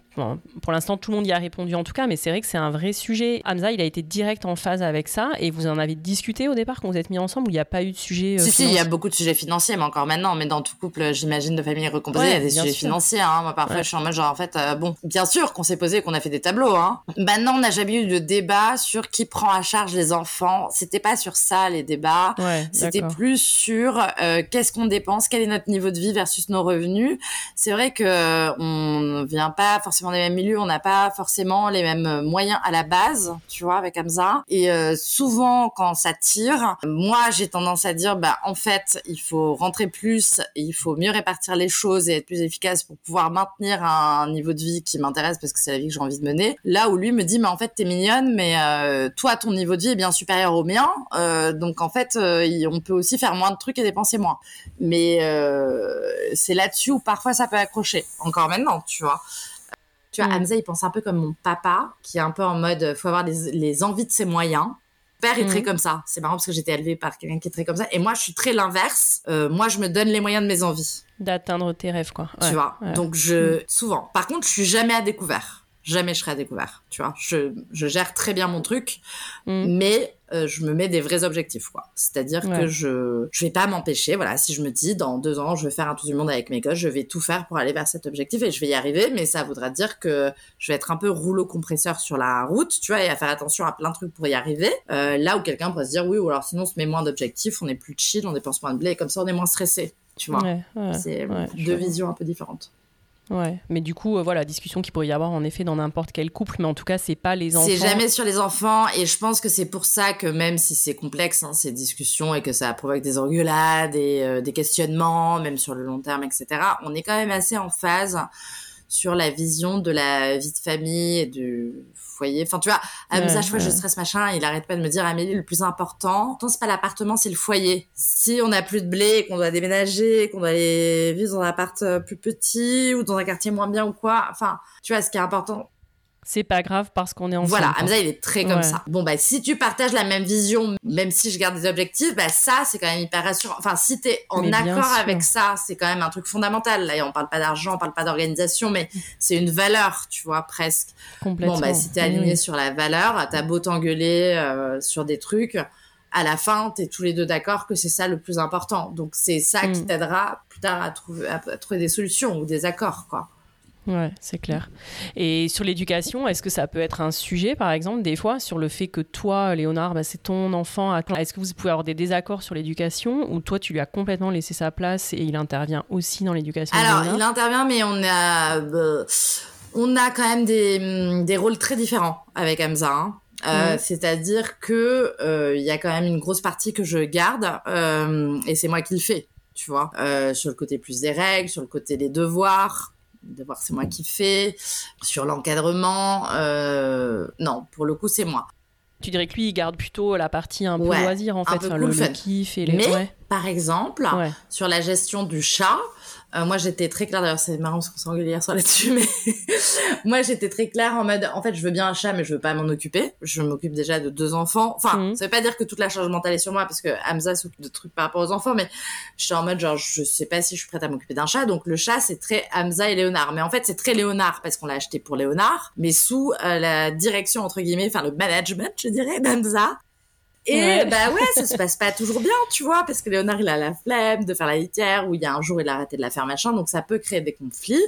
pour l'instant tout le monde y a répondu en tout cas, mais c'est vrai que c'est un vrai sujet. Hamza, il a été direct en phase avec ça et vous en avez discuté au départ quand vous êtes mis ensemble ou il n'y a pas eu de sujet euh, Si, si, il y a financier beaucoup de sujets financiers, mais encore maintenant, mais dans tout couple, j'imagine, de famille recomposée, Ouais, il y a des sujets sûr. financiers, hein. Moi, parfois, Ouais. je suis en mode, genre, en fait, euh, bon, bien sûr qu'on s'est posé, qu'on a fait des tableaux, hein. Maintenant, on n'a jamais eu de débat sur qui prend à charge les enfants. C'était pas sur ça, les débats. Ouais, C'était plus sur euh, qu'est-ce qu'on dépense, quel est notre niveau de vie versus nos revenus. C'est vrai que euh, on vient pas forcément des mêmes milieux, on n'a pas forcément les mêmes moyens à la base, tu vois, avec Hamza. Et euh, souvent, quand ça tire, moi, j'ai tendance à dire, bah, en fait, il faut rentrer plus, il faut mieux répartir les choses et être plus efficace pour pouvoir maintenir un niveau de vie qui m'intéresse parce que c'est la vie que j'ai envie de mener. Là où lui me dit, mais en fait, t'es mignonne, mais euh, toi, ton niveau de vie est bien supérieur au mien, euh, donc en fait, euh, on peut aussi faire moins de trucs et dépenser moins. Mais euh, c'est là-dessus où parfois ça peut accrocher. Encore maintenant, tu vois. Tu vois, Mm. Hamza, il pense un peu comme mon papa, qui est un peu en mode, faut avoir les, les envies de ses moyens. Père est très Mm. comme ça. C'est marrant parce que j'étais élevée par quelqu'un qui est très comme ça. Et moi, je suis très l'inverse. Euh, moi, je me donne les moyens de mes envies D'atteindre tes rêves, quoi. Ouais, tu vois. ouais. Donc je souvent. Par contre, je suis jamais à découvert. Jamais je serai à découvert, tu vois. Je, je gère très bien mon truc, Mm. mais euh, je me mets des vrais objectifs, quoi. C'est-à-dire Ouais. que je je vais pas m'empêcher. Voilà, si je me dis dans deux ans je vais faire un tour du monde avec mes gosses, je vais tout faire pour aller vers cet objectif et je vais y arriver. Mais ça voudra dire que je vais être un peu rouleau compresseur sur la route, tu vois, et à faire attention à plein de trucs pour y arriver. Euh, là où quelqu'un pourrait se dire oui, ou alors sinon on se met moins d'objectifs, on est plus chill, on dépense moins de blé, et comme ça on est moins stressé, tu vois. Ouais, ouais, C'est deux visions un peu différentes. Ouais, mais du coup, euh, voilà, discussion qu'il pourrait y avoir en effet dans n'importe quel couple, mais en tout cas, c'est pas les enfants. C'est jamais sur les enfants et je pense que c'est pour ça que même si c'est complexe hein, ces discussions et que ça provoque des engueulades et euh, des questionnements, même sur le long terme, etc. On est quand même assez en phase sur la vision de la vie de famille et du foyer. Enfin, tu vois, à chaque fois, je stresse machin, il arrête pas de me dire, Amélie, le plus important, c'est pas l'appartement, c'est le foyer. Si on n'a plus de blé, qu'on doit déménager, qu'on doit aller vivre dans un appart euh, plus petit ou dans un quartier moins bien ou quoi, enfin, tu vois, ce qui est important, c'est pas grave parce qu'on est ensemble. Voilà, Hamza, il est très comme ça. Bon, bah, si tu partages la même vision, même si je garde des objectifs, bah, ça, c'est quand même hyper rassurant. Enfin, si t'es en accord avec ça, c'est quand même un truc fondamental. Là, on parle pas d'argent, on parle pas d'organisation, mais c'est une valeur, tu vois, presque. Complètement. Bon, bah, si t'es aligné sur la valeur, t'as beau t'engueuler euh, sur des trucs, à la fin, t'es tous les deux d'accord que c'est ça le plus important. Donc, c'est ça qui mm. t'aidera plus tard à trouver, à trouver des solutions ou des accords, quoi. Ouais, c'est clair. Et sur l'éducation, est-ce que ça peut être un sujet, par exemple, des fois, sur le fait que toi, Léonard, bah, c'est ton enfant. Est-ce que vous pouvez avoir des désaccords sur l'éducation ou toi, tu lui as complètement laissé sa place et il intervient aussi dans l'éducation Alors, il intervient, mais on a, euh, on a quand même des, mm, des, rôles très différents avec Hamza. Hein. Euh, c'est-à-dire que euh, il y a quand même une grosse partie que je garde et c'est moi qui le fais, tu vois. sur le côté plus des règles, sur le côté des devoirs, de voir c'est moi qui fais. Sur l'encadrement, euh, non, pour le coup, c'est moi. Tu dirais que lui, il garde plutôt la partie un peu loisir, en fait, le, kiff et les... Mais, par exemple, sur la gestion du chat, euh, moi, j'étais très claire. D'ailleurs, c'est marrant parce qu'on s'est engueulé hier soir là-dessus, mais moi, j'étais très claire en mode, en fait, je veux bien un chat, mais je veux pas m'en occuper. Je m'occupe déjà de deux enfants. Enfin, mhm. ça veut pas dire que toute la charge mentale est sur moi, parce que Hamza s'occupe de trucs par rapport aux enfants, mais je suis en mode genre, je sais pas si je suis prête à m'occuper d'un chat. Donc, le chat, c'est très Hamza et Léonard. Mais en fait, c'est très Léonard parce qu'on l'a acheté pour Léonard, mais sous euh, la direction entre guillemets, enfin le management, je dirais, d'Hamza. Et bah ouais, ça se passe pas toujours bien, tu vois, parce que Léonard il a la flemme de faire la litière, ou il y a un jour il a arrêté de la faire machin, donc ça peut créer des conflits.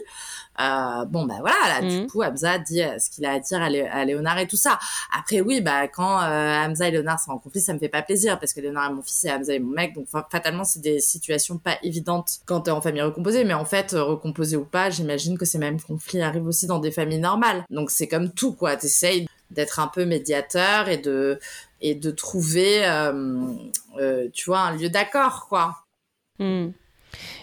Euh, bon bah voilà, là du mhm. coup Hamza dit euh, ce qu'il a à dire à, Léonard et tout ça. Après oui, bah quand euh, Hamza et Léonard sont en conflit, ça me fait pas plaisir parce que Léonard est mon fils et Hamza est mon mec, donc fatalement c'est des situations pas évidentes quand t'es en famille recomposée, mais en fait recomposée ou pas, j'imagine que ces mêmes conflits arrivent aussi dans des familles normales. Donc c'est comme tout quoi, t'essayes d'être un peu médiateur et de et de trouver, euh, euh, un lieu d'accord, quoi. Hmm.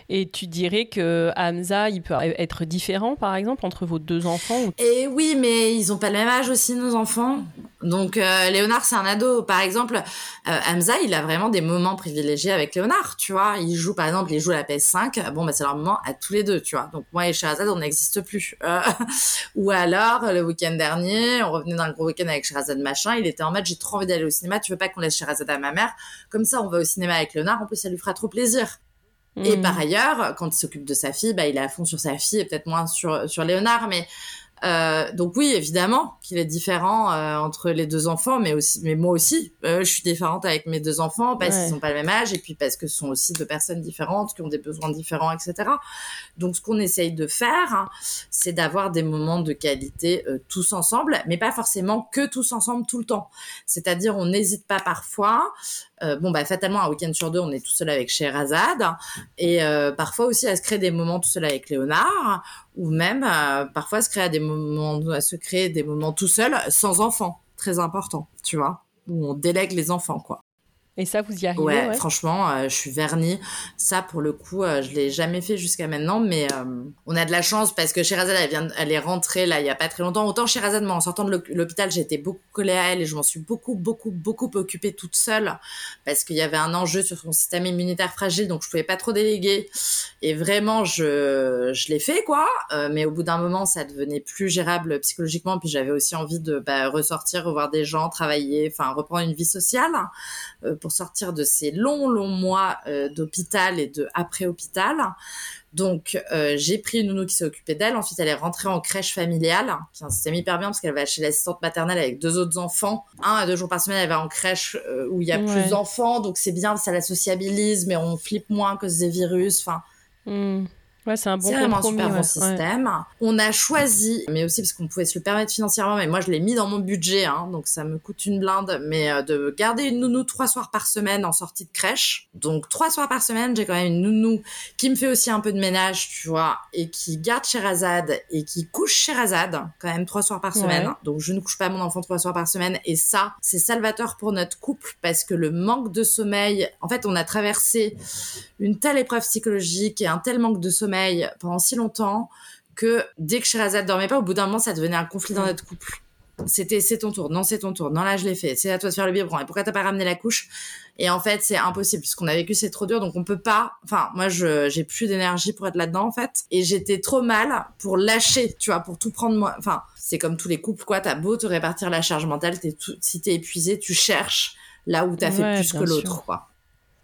Et tu dirais que Hamza, il peut être différent, par exemple, entre vos deux enfants Et oui, mais ils ont pas le même âge aussi, nos enfants. Donc, euh, Léonard, c'est un ado. Par exemple, euh, Hamza, il a vraiment des moments privilégiés avec Léonard, tu vois. Il joue, par exemple, il joue à la PS5. Bon, bah, c'est leur moment à tous les deux, tu vois. Donc, moi et Sherazade, on n'existe plus. Euh, ou alors, le week-end dernier, on revenait d'un gros week-end avec Sherazade machin. Il était en mode, j'ai trop envie d'aller au cinéma. Tu veux pas qu'on laisse Sherazade à ma mère? Comme ça, on va au cinéma avec Léonard. En plus, ça lui fera trop plaisir. Et par mm. ailleurs, quand il s'occupe de sa fille, bah, il est à fond sur sa fille et peut-être moins sur, sur Léonard. Mais euh, donc oui, évidemment qu'il est différent euh, entre les deux enfants, mais aussi, mais moi aussi, euh, je suis différente avec mes deux enfants parce qu'ils n'ont pas le même âge et puis parce que ce sont aussi deux personnes différentes qui ont des besoins différents, etc. Donc ce qu'on essaye de faire, hein, c'est d'avoir des moments de qualité tous ensemble, mais pas forcément que tous ensemble tout le temps. C'est-à-dire, on n'hésite pas parfois bon, bah, fatalement, un week-end sur deux, on est tout seul avec Sherazade. Et parfois aussi à se créer des moments tout seul avec Léonard. Ou même, euh, parfois, à se créer des moments, à se créer des moments tout seul, sans enfants. Très important, tu vois. Où on délègue les enfants, quoi. Et ça, vous y arrivez Ouais, franchement, euh, je suis vernie. Ça, pour le coup, euh, je l'ai jamais fait jusqu'à maintenant, mais euh, on a de la chance parce que Sherazade, elle vient, elle est rentrée là il y a pas très longtemps. Autant Sherazade, moi, en sortant de l'hôpital, j'ai été beaucoup collée à elle et je m'en suis beaucoup, beaucoup, beaucoup occupée toute seule parce qu'il y avait un enjeu sur son système immunitaire fragile, donc je pouvais pas trop déléguer. Et vraiment, je, je l'ai fait quoi. mais au bout d'un moment, ça devenait plus gérable psychologiquement. Puis j'avais aussi envie de bah, ressortir, revoir des gens, travailler, enfin reprendre une vie sociale pour sortir de ces longs, longs mois euh, d'hôpital et de après-hôpital. Donc, euh, j'ai pris une nounou qui s'est occupée d'elle. Ensuite, elle est rentrée en crèche familiale, qui est un système hyper bien parce qu'elle va chez l'assistante maternelle avec deux autres enfants. Un à deux jours par semaine, elle va en crèche euh, où il y a plus d'enfants. Donc, c'est bien, ça la sociabilise, mais on flippe moins que des virus. Enfin, hmm. Ouais, c'est un bon vraiment un super bon système. On a choisi, mais aussi parce qu'on pouvait se le permettre financièrement, mais moi je l'ai mis dans mon budget, hein, donc ça me coûte une blinde, mais euh, de garder une nounou trois soirs par semaine en sortie de crèche. Donc trois soirs par semaine, j'ai quand même une nounou qui me fait aussi un peu de ménage, tu vois, et qui garde Sherazade et qui couche Sherazade quand même trois soirs par semaine. Donc je ne couche pas mon enfant trois soirs par semaine, et ça, c'est salvateur pour notre couple parce que le manque de sommeil, en fait, on a traversé une telle épreuve psychologique et un tel manque de sommeil pendant si longtemps que dès que Sherazade dormait pas, au bout d'un moment, ça devenait un conflit dans notre couple. C'était c'est ton tour, non c'est ton tour, non là je l'ai fait, c'est à toi de faire le biberon. Et pourquoi t'as pas ramené la couche? Et en fait c'est impossible puisqu'on a vécu c'est trop dur donc on peut pas. Enfin moi je j'ai plus d'énergie pour être là-dedans en fait et j'étais trop mal pour lâcher, tu vois, pour tout prendre moi. Enfin c'est comme tous les couples quoi, t'as beau te répartir la charge mentale, t'es tout... si t'es épuisé tu cherches là où t'as fait plus que l'autre quoi.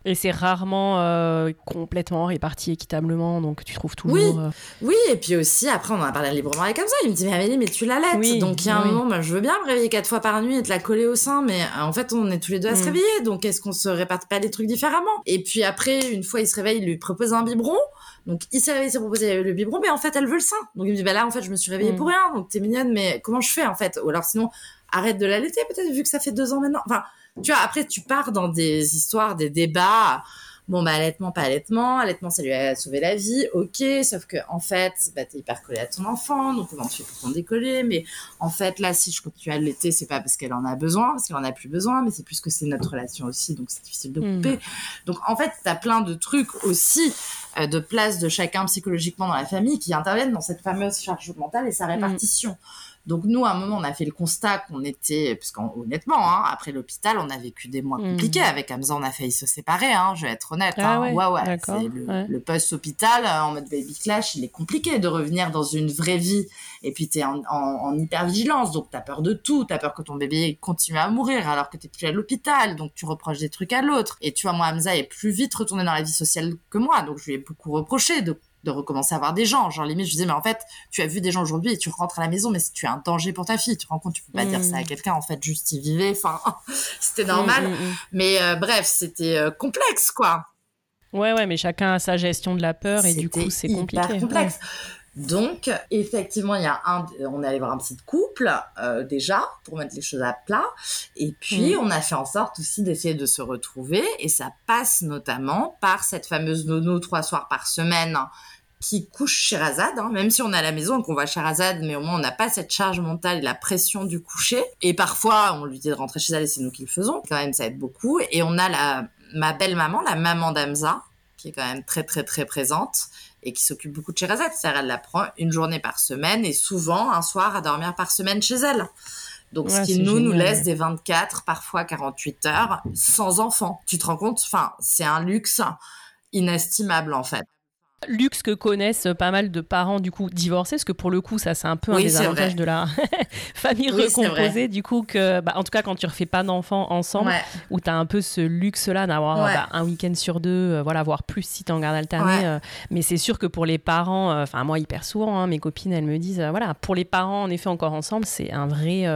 Et c'est rarement euh, complètement réparti équitablement, donc tu trouves toujours. Oui, euh, oui, et puis aussi, après, on en a parlé librement avec comme ça. Il me dit, mais Amélie, mais tu. Oui, donc il y a un moment, moi, je veux bien me réveiller quatre fois par nuit et te la coller au sein, mais euh, en fait, on est tous les deux à se mm. réveiller. Donc est-ce qu'on se réparte pas les trucs différemment? Et puis après, une fois, il se réveille, il lui propose un biberon. Donc il s'est réveillé, il s'est proposé le biberon, mais en fait, elle veut le sein. Donc il me dit, bah là, en fait, je me suis réveillée mm. pour rien. Donc t'es mignonne, mais comment je fais en fait? Ou alors sinon, arrête de l'allaiter peut-être, vu que ça fait deux ans maintenant. Enfin, tu vois, après, tu pars dans des histoires, des débats. Bon bah allaitement pas allaitement. Allaitement ça lui a sauvé la vie. Ok sauf que en fait bah t'es hyper collé à ton enfant donc comment tu fais pour t'en décoller. Mais en fait là si je continue à allaiter c'est pas parce qu'elle en a besoin parce qu'elle en a plus besoin mais c'est plus que c'est notre relation aussi donc c'est difficile de couper. Hmm. donc en fait t'as plein de trucs aussi euh, de place de chacun psychologiquement dans la famille qui interviennent dans cette fameuse charge mentale et sa hmm. répartition donc nous, à un moment, on a fait le constat qu'on était, parce qu'honnêtement, hein, après l'hôpital, on a vécu des mois hmm. compliqués. Avec Hamza, on a failli se séparer, hein, je vais être honnête. Ah hein. ouais, ouais, le, le post-hôpital, euh, en mode baby clash, il est compliqué de revenir dans une vraie vie. Et puis, tu es en, en, hyper-vigilance, donc tu as peur de tout. Tu as peur que ton bébé continue à mourir alors que tu plus à l'hôpital. Donc, tu reproches des trucs à l'autre. Et tu vois, moi, Hamza est plus vite retourné dans la vie sociale que moi. Donc, je lui ai beaucoup reproché de de recommencer à voir des gens. Genre, limite, je disais, mais en fait, tu as vu des gens aujourd'hui et tu rentres à la maison, mais tu es un danger pour ta fille. Tu te rends compte, tu peux pas dire ça à mm. quelqu'un, en fait, juste y vivait. Enfin, c'était normal. Mm, mm, mais euh, bref, c'était euh, complexe, quoi. Ouais, ouais, mais chacun a sa gestion de la peur et du coup, c'est compliqué. complexe. Donc, effectivement, il y a un, on est allé voir un petit couple euh, déjà pour mettre les choses à plat, et puis on a fait en sorte aussi d'essayer de se retrouver, et ça passe notamment par cette fameuse nono trois soirs par semaine qui couche Sherazade, hein, même si on est à la maison et qu'on voit Sherazade, mais au moins on n'a pas cette charge mentale et la pression du coucher. Et parfois, on lui dit de rentrer chez elle et c'est nous qui le faisons. Quand même, ça aide beaucoup. Et on a la, ma belle-maman, la maman d'Amza, qui est quand même très, très, très présente et qui s'occupe beaucoup de Sherazade. C'est-à-dire, elle la prend une journée par semaine et souvent un soir à dormir par semaine chez elle. Donc, ce qui nous, nous laisse des 24, parfois 48 heures sans enfant. Tu te rends compte? Enfin, c'est un luxe inestimable, en fait luxe que connaissent pas mal de parents du coup divorcés parce que pour le coup ça c'est un peu un des avantages de la famille recomposée du coup que bah, en tout cas quand tu refais pas d'enfants ensemble où tu as un peu ce luxe là d'avoir bah, un week-end sur deux euh, voilà voire plus si tu en garde alterné euh, mais c'est sûr que pour les parents euh, enfin moi hyper souvent hein, mes copines elles me disent voilà pour les parents en effet encore ensemble c'est un vrai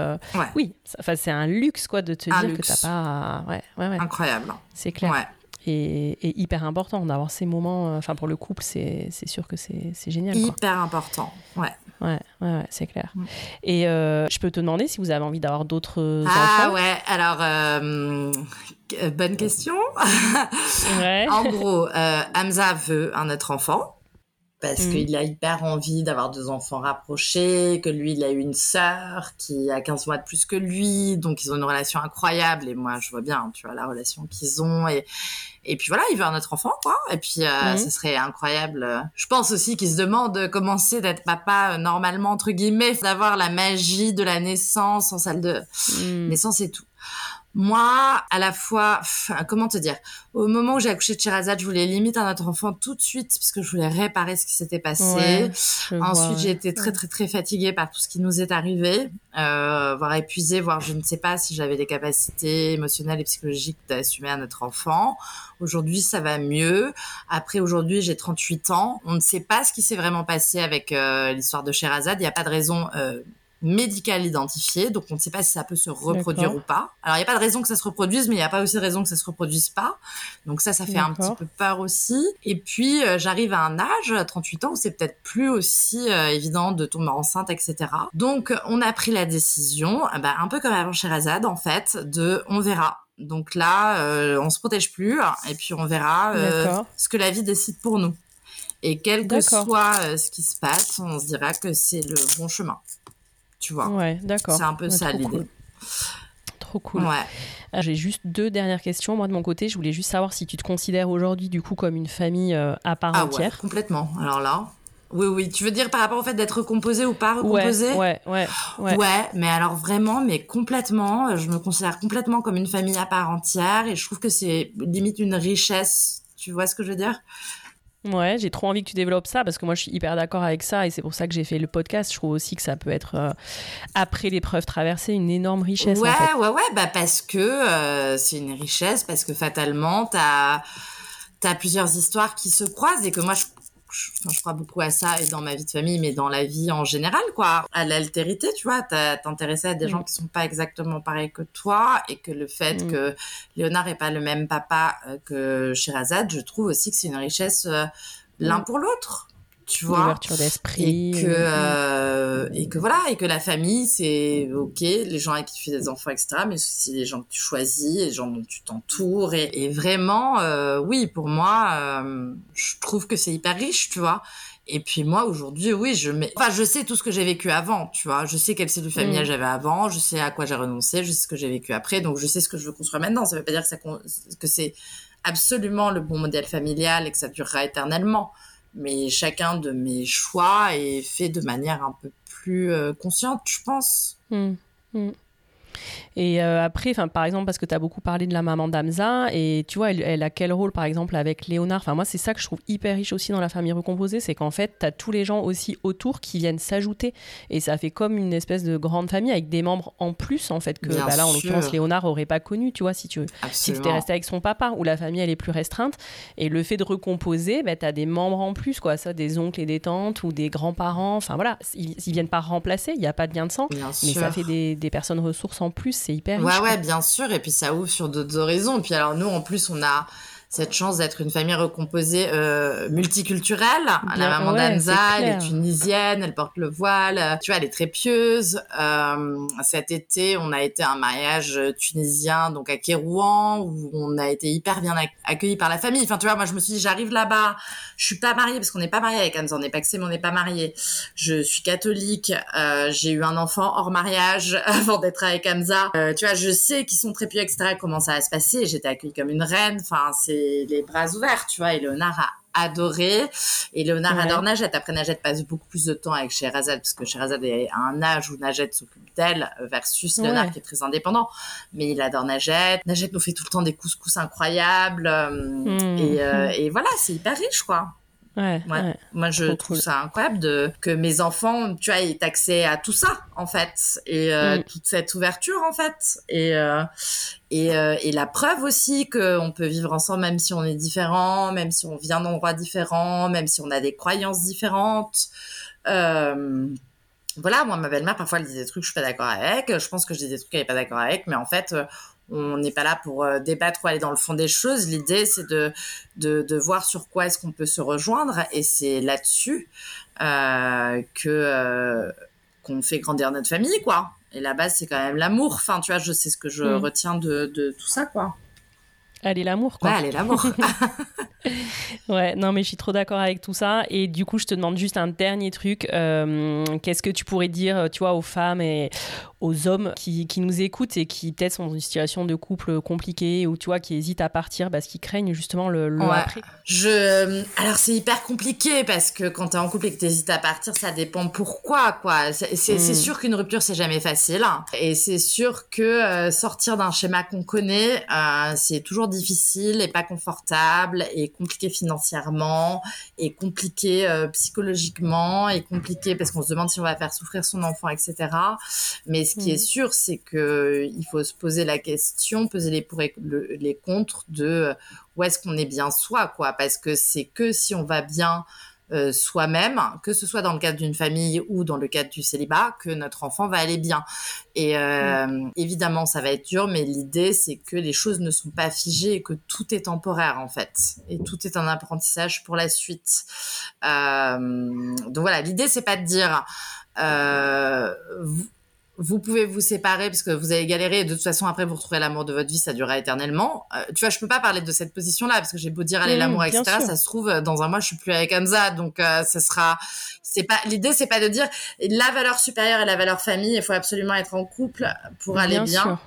oui enfin c'est un luxe quoi de te dire que t'as pas ouais, incroyable. C'est clair et, hyper important d'avoir ces moments. Euh, enfin, pour le couple, c'est sûr que c'est génial. Hyper important, ouais. Ouais, ouais, c'est clair. Mm. Et euh, je peux te demander si vous avez envie d'avoir d'autres ah, enfants. Ah ouais, alors, euh, bonne question. ouais. en gros, Hamza veut un autre enfant parce mm. qu'il a hyper envie d'avoir deux enfants rapprochés, que lui, il a eu une sœur qui a 15 mois de plus que lui, donc ils ont une relation incroyable, et moi, je vois bien, tu vois, la relation qu'ils ont, et, et puis voilà, il veut un autre enfant, quoi, et puis euh, mm. ce serait incroyable. Je pense aussi qu'il se demande de commencer d'être papa euh, normalement, entre guillemets, d'avoir la magie de la naissance en salle de mm. naissance et tout. Moi, à la fois, comment te dire, au moment où j'ai accouché de Shirazad, je voulais limite un autre enfant tout de suite parce que je voulais réparer ce qui s'était passé. Ensuite, j'ai été très très très fatiguée par tout ce qui nous est arrivé, euh, voire épuisée, voire je ne sais pas si j'avais les capacités émotionnelles et psychologiques d'assumer un autre enfant. Aujourd'hui, ça va mieux. Après, aujourd'hui, j'ai 38 ans. On ne sait pas ce qui s'est vraiment passé avec euh, l'histoire de Sherazade. Il n'y a pas de raison. Euh, médical identifié, donc on ne sait pas si ça peut se reproduire ou pas. Alors il n'y a pas de raison que ça se reproduise, mais il n'y a pas aussi de raison que ça se reproduise pas. Donc ça, ça fait un petit peu peur aussi. Et puis euh, j'arrive à un âge, à 38 ans, où c'est peut-être plus aussi euh, évident de tomber enceinte, etc. Donc on a pris la décision, bah, un peu comme avant chez Razad en fait, de on verra. Donc là, euh, on se protège plus, et puis on verra euh, ce que la vie décide pour nous. Et quel que soit ce qui se passe, on se dira que c'est le bon chemin tu vois. Ouais, d'accord. C'est un peu ça l'idée. Trop cool. Ouais. Euh, j'ai juste deux dernières questions. Moi, de mon côté, je voulais juste savoir si tu te considères aujourd'hui, du coup, comme une famille euh, à part ah entière. Ouais, complètement. Alors là, Oui, oui. Tu veux dire par rapport au fait d'être recomposé ou pas recomposé ouais, ouais, ouais, ouais. mais alors vraiment, mais complètement. Je me considère complètement comme une famille à part entière et je trouve que c'est limite une richesse. Tu vois ce que je veux dire? Ouais, j'ai trop envie que tu développes ça parce que moi je suis hyper d'accord avec ça et c'est pour ça que j'ai fait le podcast. Je trouve aussi que ça peut être, euh, après l'épreuve traversée, une énorme richesse. Ouais, en fait. ouais, ouais, bah parce que euh, c'est une richesse, parce que fatalement, t'as as plusieurs histoires qui se croisent et que moi je je, crois beaucoup à ça et dans ma vie de famille, mais dans la vie en général, quoi. À l'altérité, tu vois, t'intéresser à des gens mm. qui sont pas exactement pareils que toi et que le fait mm. que Léonard est pas le même papa euh, que Sherazade, je trouve aussi que c'est une richesse euh, l'un mm. pour l'autre tu vois l'ouverture d'esprit et que euh, et que voilà et que la famille c'est ok les gens avec qui tu fais des enfants etc mais aussi les gens que tu choisis les gens dont tu t'entoures et, et, vraiment euh, oui pour moi euh, je trouve que c'est hyper riche tu vois. Et puis moi aujourd'hui oui je mets enfin je sais tout ce que j'ai vécu avant tu vois. Je sais quelle cellule familiale mm. j'avais avant je sais à quoi j'ai renoncé je sais ce que j'ai vécu après donc je sais ce que je veux construire maintenant. Ça veut pas dire que, ça, que c'est absolument le bon modèle familial et que ça durera éternellement mais chacun de mes choix est fait de manière un peu plus euh, consciente, je pense. Mmh. Mmh. Et euh, après, enfin, par exemple, parce que tu as beaucoup parlé de la maman d'Amza, et tu vois, elle, a quel rôle, par exemple, avec Léonard? Enfin, moi, c'est ça que je trouve hyper riche aussi dans la famille recomposée, c'est qu'en fait, tu as tous les gens aussi autour qui viennent s'ajouter, et ça fait comme une espèce de grande famille avec des membres en plus, en fait, que bah, là, en l'occurrence, Léonard aurait pas connu, tu vois, si tu si étais resté avec son papa, où la famille, elle est plus restreinte. Et le fait de recomposer, bah, tu as des membres en plus, quoi, ça, des oncles et des tantes, ou des grands-parents, enfin voilà, ils, ils, viennent pas remplacer, il n'y a pas de lien de sang, mais ça fait des, des personnes ressources en plus c'est hyper Ouais, ouais, bien sûr. Et puis ça ouvre sur d'autres horizons. Et puis alors nous, en plus, on a cette chance d'être une famille recomposée euh, multiculturelle. la maman d'Anza, elle est tunisienne, elle porte le voile. Tu vois, elle est très pieuse. Euh, cet été, on a été à un mariage tunisien, donc à Kérouan, où on a été hyper bien accueillis par la famille. Enfin, tu vois, moi, je me suis dit, j'arrive là-bas, je suis pas mariée parce qu'on n'est pas marié avec Anza, on n'est pas que mais on n'est pas marié. Je suis catholique, euh, j'ai eu un enfant hors mariage avant d'être avec Hamza. Tu vois, je sais qu'ils sont très pieux, etc. Comment ça va se passer. J'étais accueillie comme une reine. Enfin, c'est les, bras ouverts, tu vois. Et Léonard a adoré. Et Léonard adore Najette. Après, Najette passe beaucoup plus de temps avec Sherazade, parce que Sherazade est à un âge où Najette s'occupe d'elle, euh, versus Léonard qui est très indépendant. Mais il adore Najette. Najette nous fait tout le temps des couscous incroyables. Euh, mmh. et, euh, et, voilà, c'est hyper riche, quoi. Ouais, Moi, je trouve ça incroyable de que mes enfants, tu vois, aient accès à tout ça, en fait, et euh, mm. toute cette ouverture, en fait, et euh, et, euh, et la preuve aussi qu'on peut vivre ensemble, même si on est différents, même si on vient d'endroits différents, même si on a des croyances différentes. Euh, voilà, moi, ma belle-mère, parfois, elle dit des trucs que je suis pas d'accord avec. Je pense que je dis des trucs qu'elle est pas d'accord avec, mais en fait, on n'est pas là pour euh, débattre ou aller dans le fond des choses. L'idée, c'est de, de, voir sur quoi est-ce qu'on peut se rejoindre. Et c'est là-dessus euh, que euh, qu'on fait grandir notre famille, quoi. Et la base, c'est quand même l'amour. Enfin, tu vois, je sais ce que je mm. retiens de, de tout ça, quoi. Allez l'amour, quoi. Ouais, allez l'amour. ouais, non, mais je suis trop d'accord avec tout ça. Et du coup, je te demande juste un dernier truc. Qu'est-ce que tu pourrais dire, tu vois, aux femmes et aux hommes qui, qui, nous écoutent et qui peut-être sont dans une situation de couple compliquée ou tu vois qui hésitent à partir parce qu'ils craignent justement le, le après. Je alors c'est hyper compliqué parce que quand tu es en couple et que tu hésites à partir, ça dépend pourquoi quoi. C'est mm. sûr qu'une rupture c'est jamais facile et c'est sûr que euh, sortir d'un schéma qu'on connaît euh, c'est toujours difficile et pas confortable et compliqué financièrement et compliqué euh, psychologiquement et compliqué parce qu'on se demande si on va faire souffrir son enfant etc. Mais ce qui est mm. sûr, c'est que il faut se poser la question, peser les pour et les contre de euh, où est-ce qu'on est bien soi, quoi. Parce que c'est que si on va bien euh, soi-même, que ce soit dans le cadre d'une famille ou dans le cadre du célibat, que notre enfant va aller bien. Et euh, mm. évidemment, ça va être dur, mais l'idée, c'est que les choses ne sont pas figées et que tout est temporaire, en fait. Et tout est un apprentissage pour la suite. donc voilà, l'idée, c'est pas de dire... Vous, vous pouvez vous séparer parce que vous avez galéré et de toute façon après vous retrouvez l'amour de votre vie ça durera éternellement. Euh, tu vois je peux pas parler de cette position là parce que j'ai beau dire allez mmh, l'amour etc ça se trouve dans un mois je suis plus avec Hamza. Donc euh, ça sera c'est pas l'idée c'est pas de dire la valeur supérieure et la valeur famille il faut absolument être en couple pour aller bien,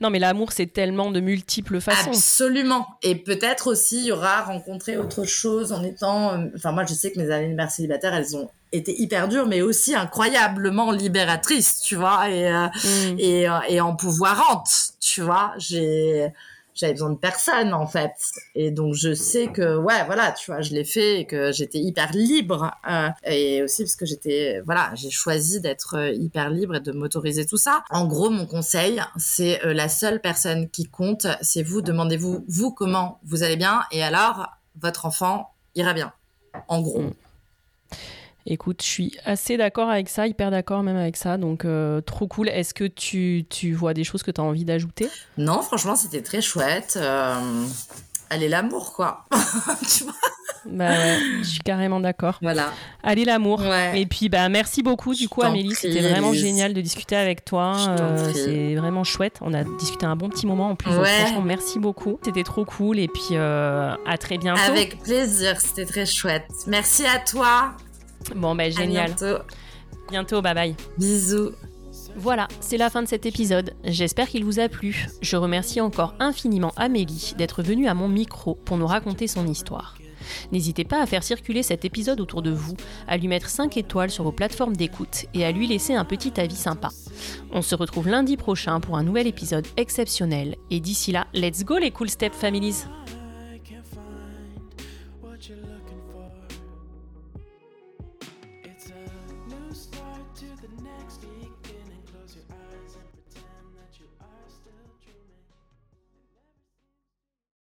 Non, mais l'amour, c'est tellement de multiples façons. Absolument. Et peut-être aussi, il y aura rencontré autre chose en étant. euh, Enfin, moi, je sais que mes années de mère célibataire, elles ont été hyper dures, mais aussi incroyablement libératrices, tu vois, et, euh, Mm. et, euh, et empouvoirantes, tu vois. J'ai. J'avais besoin de personne en fait, et donc je sais que ouais voilà tu vois je l'ai fait et que j'étais hyper libre euh, et aussi parce que j'étais voilà j'ai choisi d'être euh, hyper libre et de m'autoriser tout ça. En gros mon conseil c'est euh, la seule personne qui compte c'est vous demandez-vous vous comment vous allez bien et alors votre enfant ira bien. En gros. Écoute, je suis assez d'accord avec ça, hyper d'accord même avec ça, donc euh, trop cool. Est-ce que tu, tu vois des choses que tu as envie d'ajouter? Non franchement c'était très chouette. Euh, allez l'amour quoi. tu vois? Bah ouais, je suis carrément d'accord. Voilà. Allez l'amour. Ouais. Et puis bah merci beaucoup du Je coup Amélie, c'était vraiment génial de discuter avec toi. Euh, c'est vraiment chouette. On a discuté un bon petit moment en plus. donc franchement merci beaucoup. C'était trop cool et puis euh, à très bientôt. Avec plaisir, c'était très chouette. Merci à toi. Bon bah À génial. bientôt. bientôt bye bye. Bisous. Voilà, c'est la fin de cet épisode. J'espère qu'il vous a plu. Je remercie encore infiniment Amélie d'être venue à mon micro pour nous raconter son histoire. N'hésitez pas à faire circuler cet épisode autour de vous, à lui mettre 5 étoiles sur vos plateformes d'écoute et à lui laisser un petit avis sympa. On se retrouve lundi prochain pour un nouvel épisode exceptionnel. Et d'ici là, let's go les Cool Step Families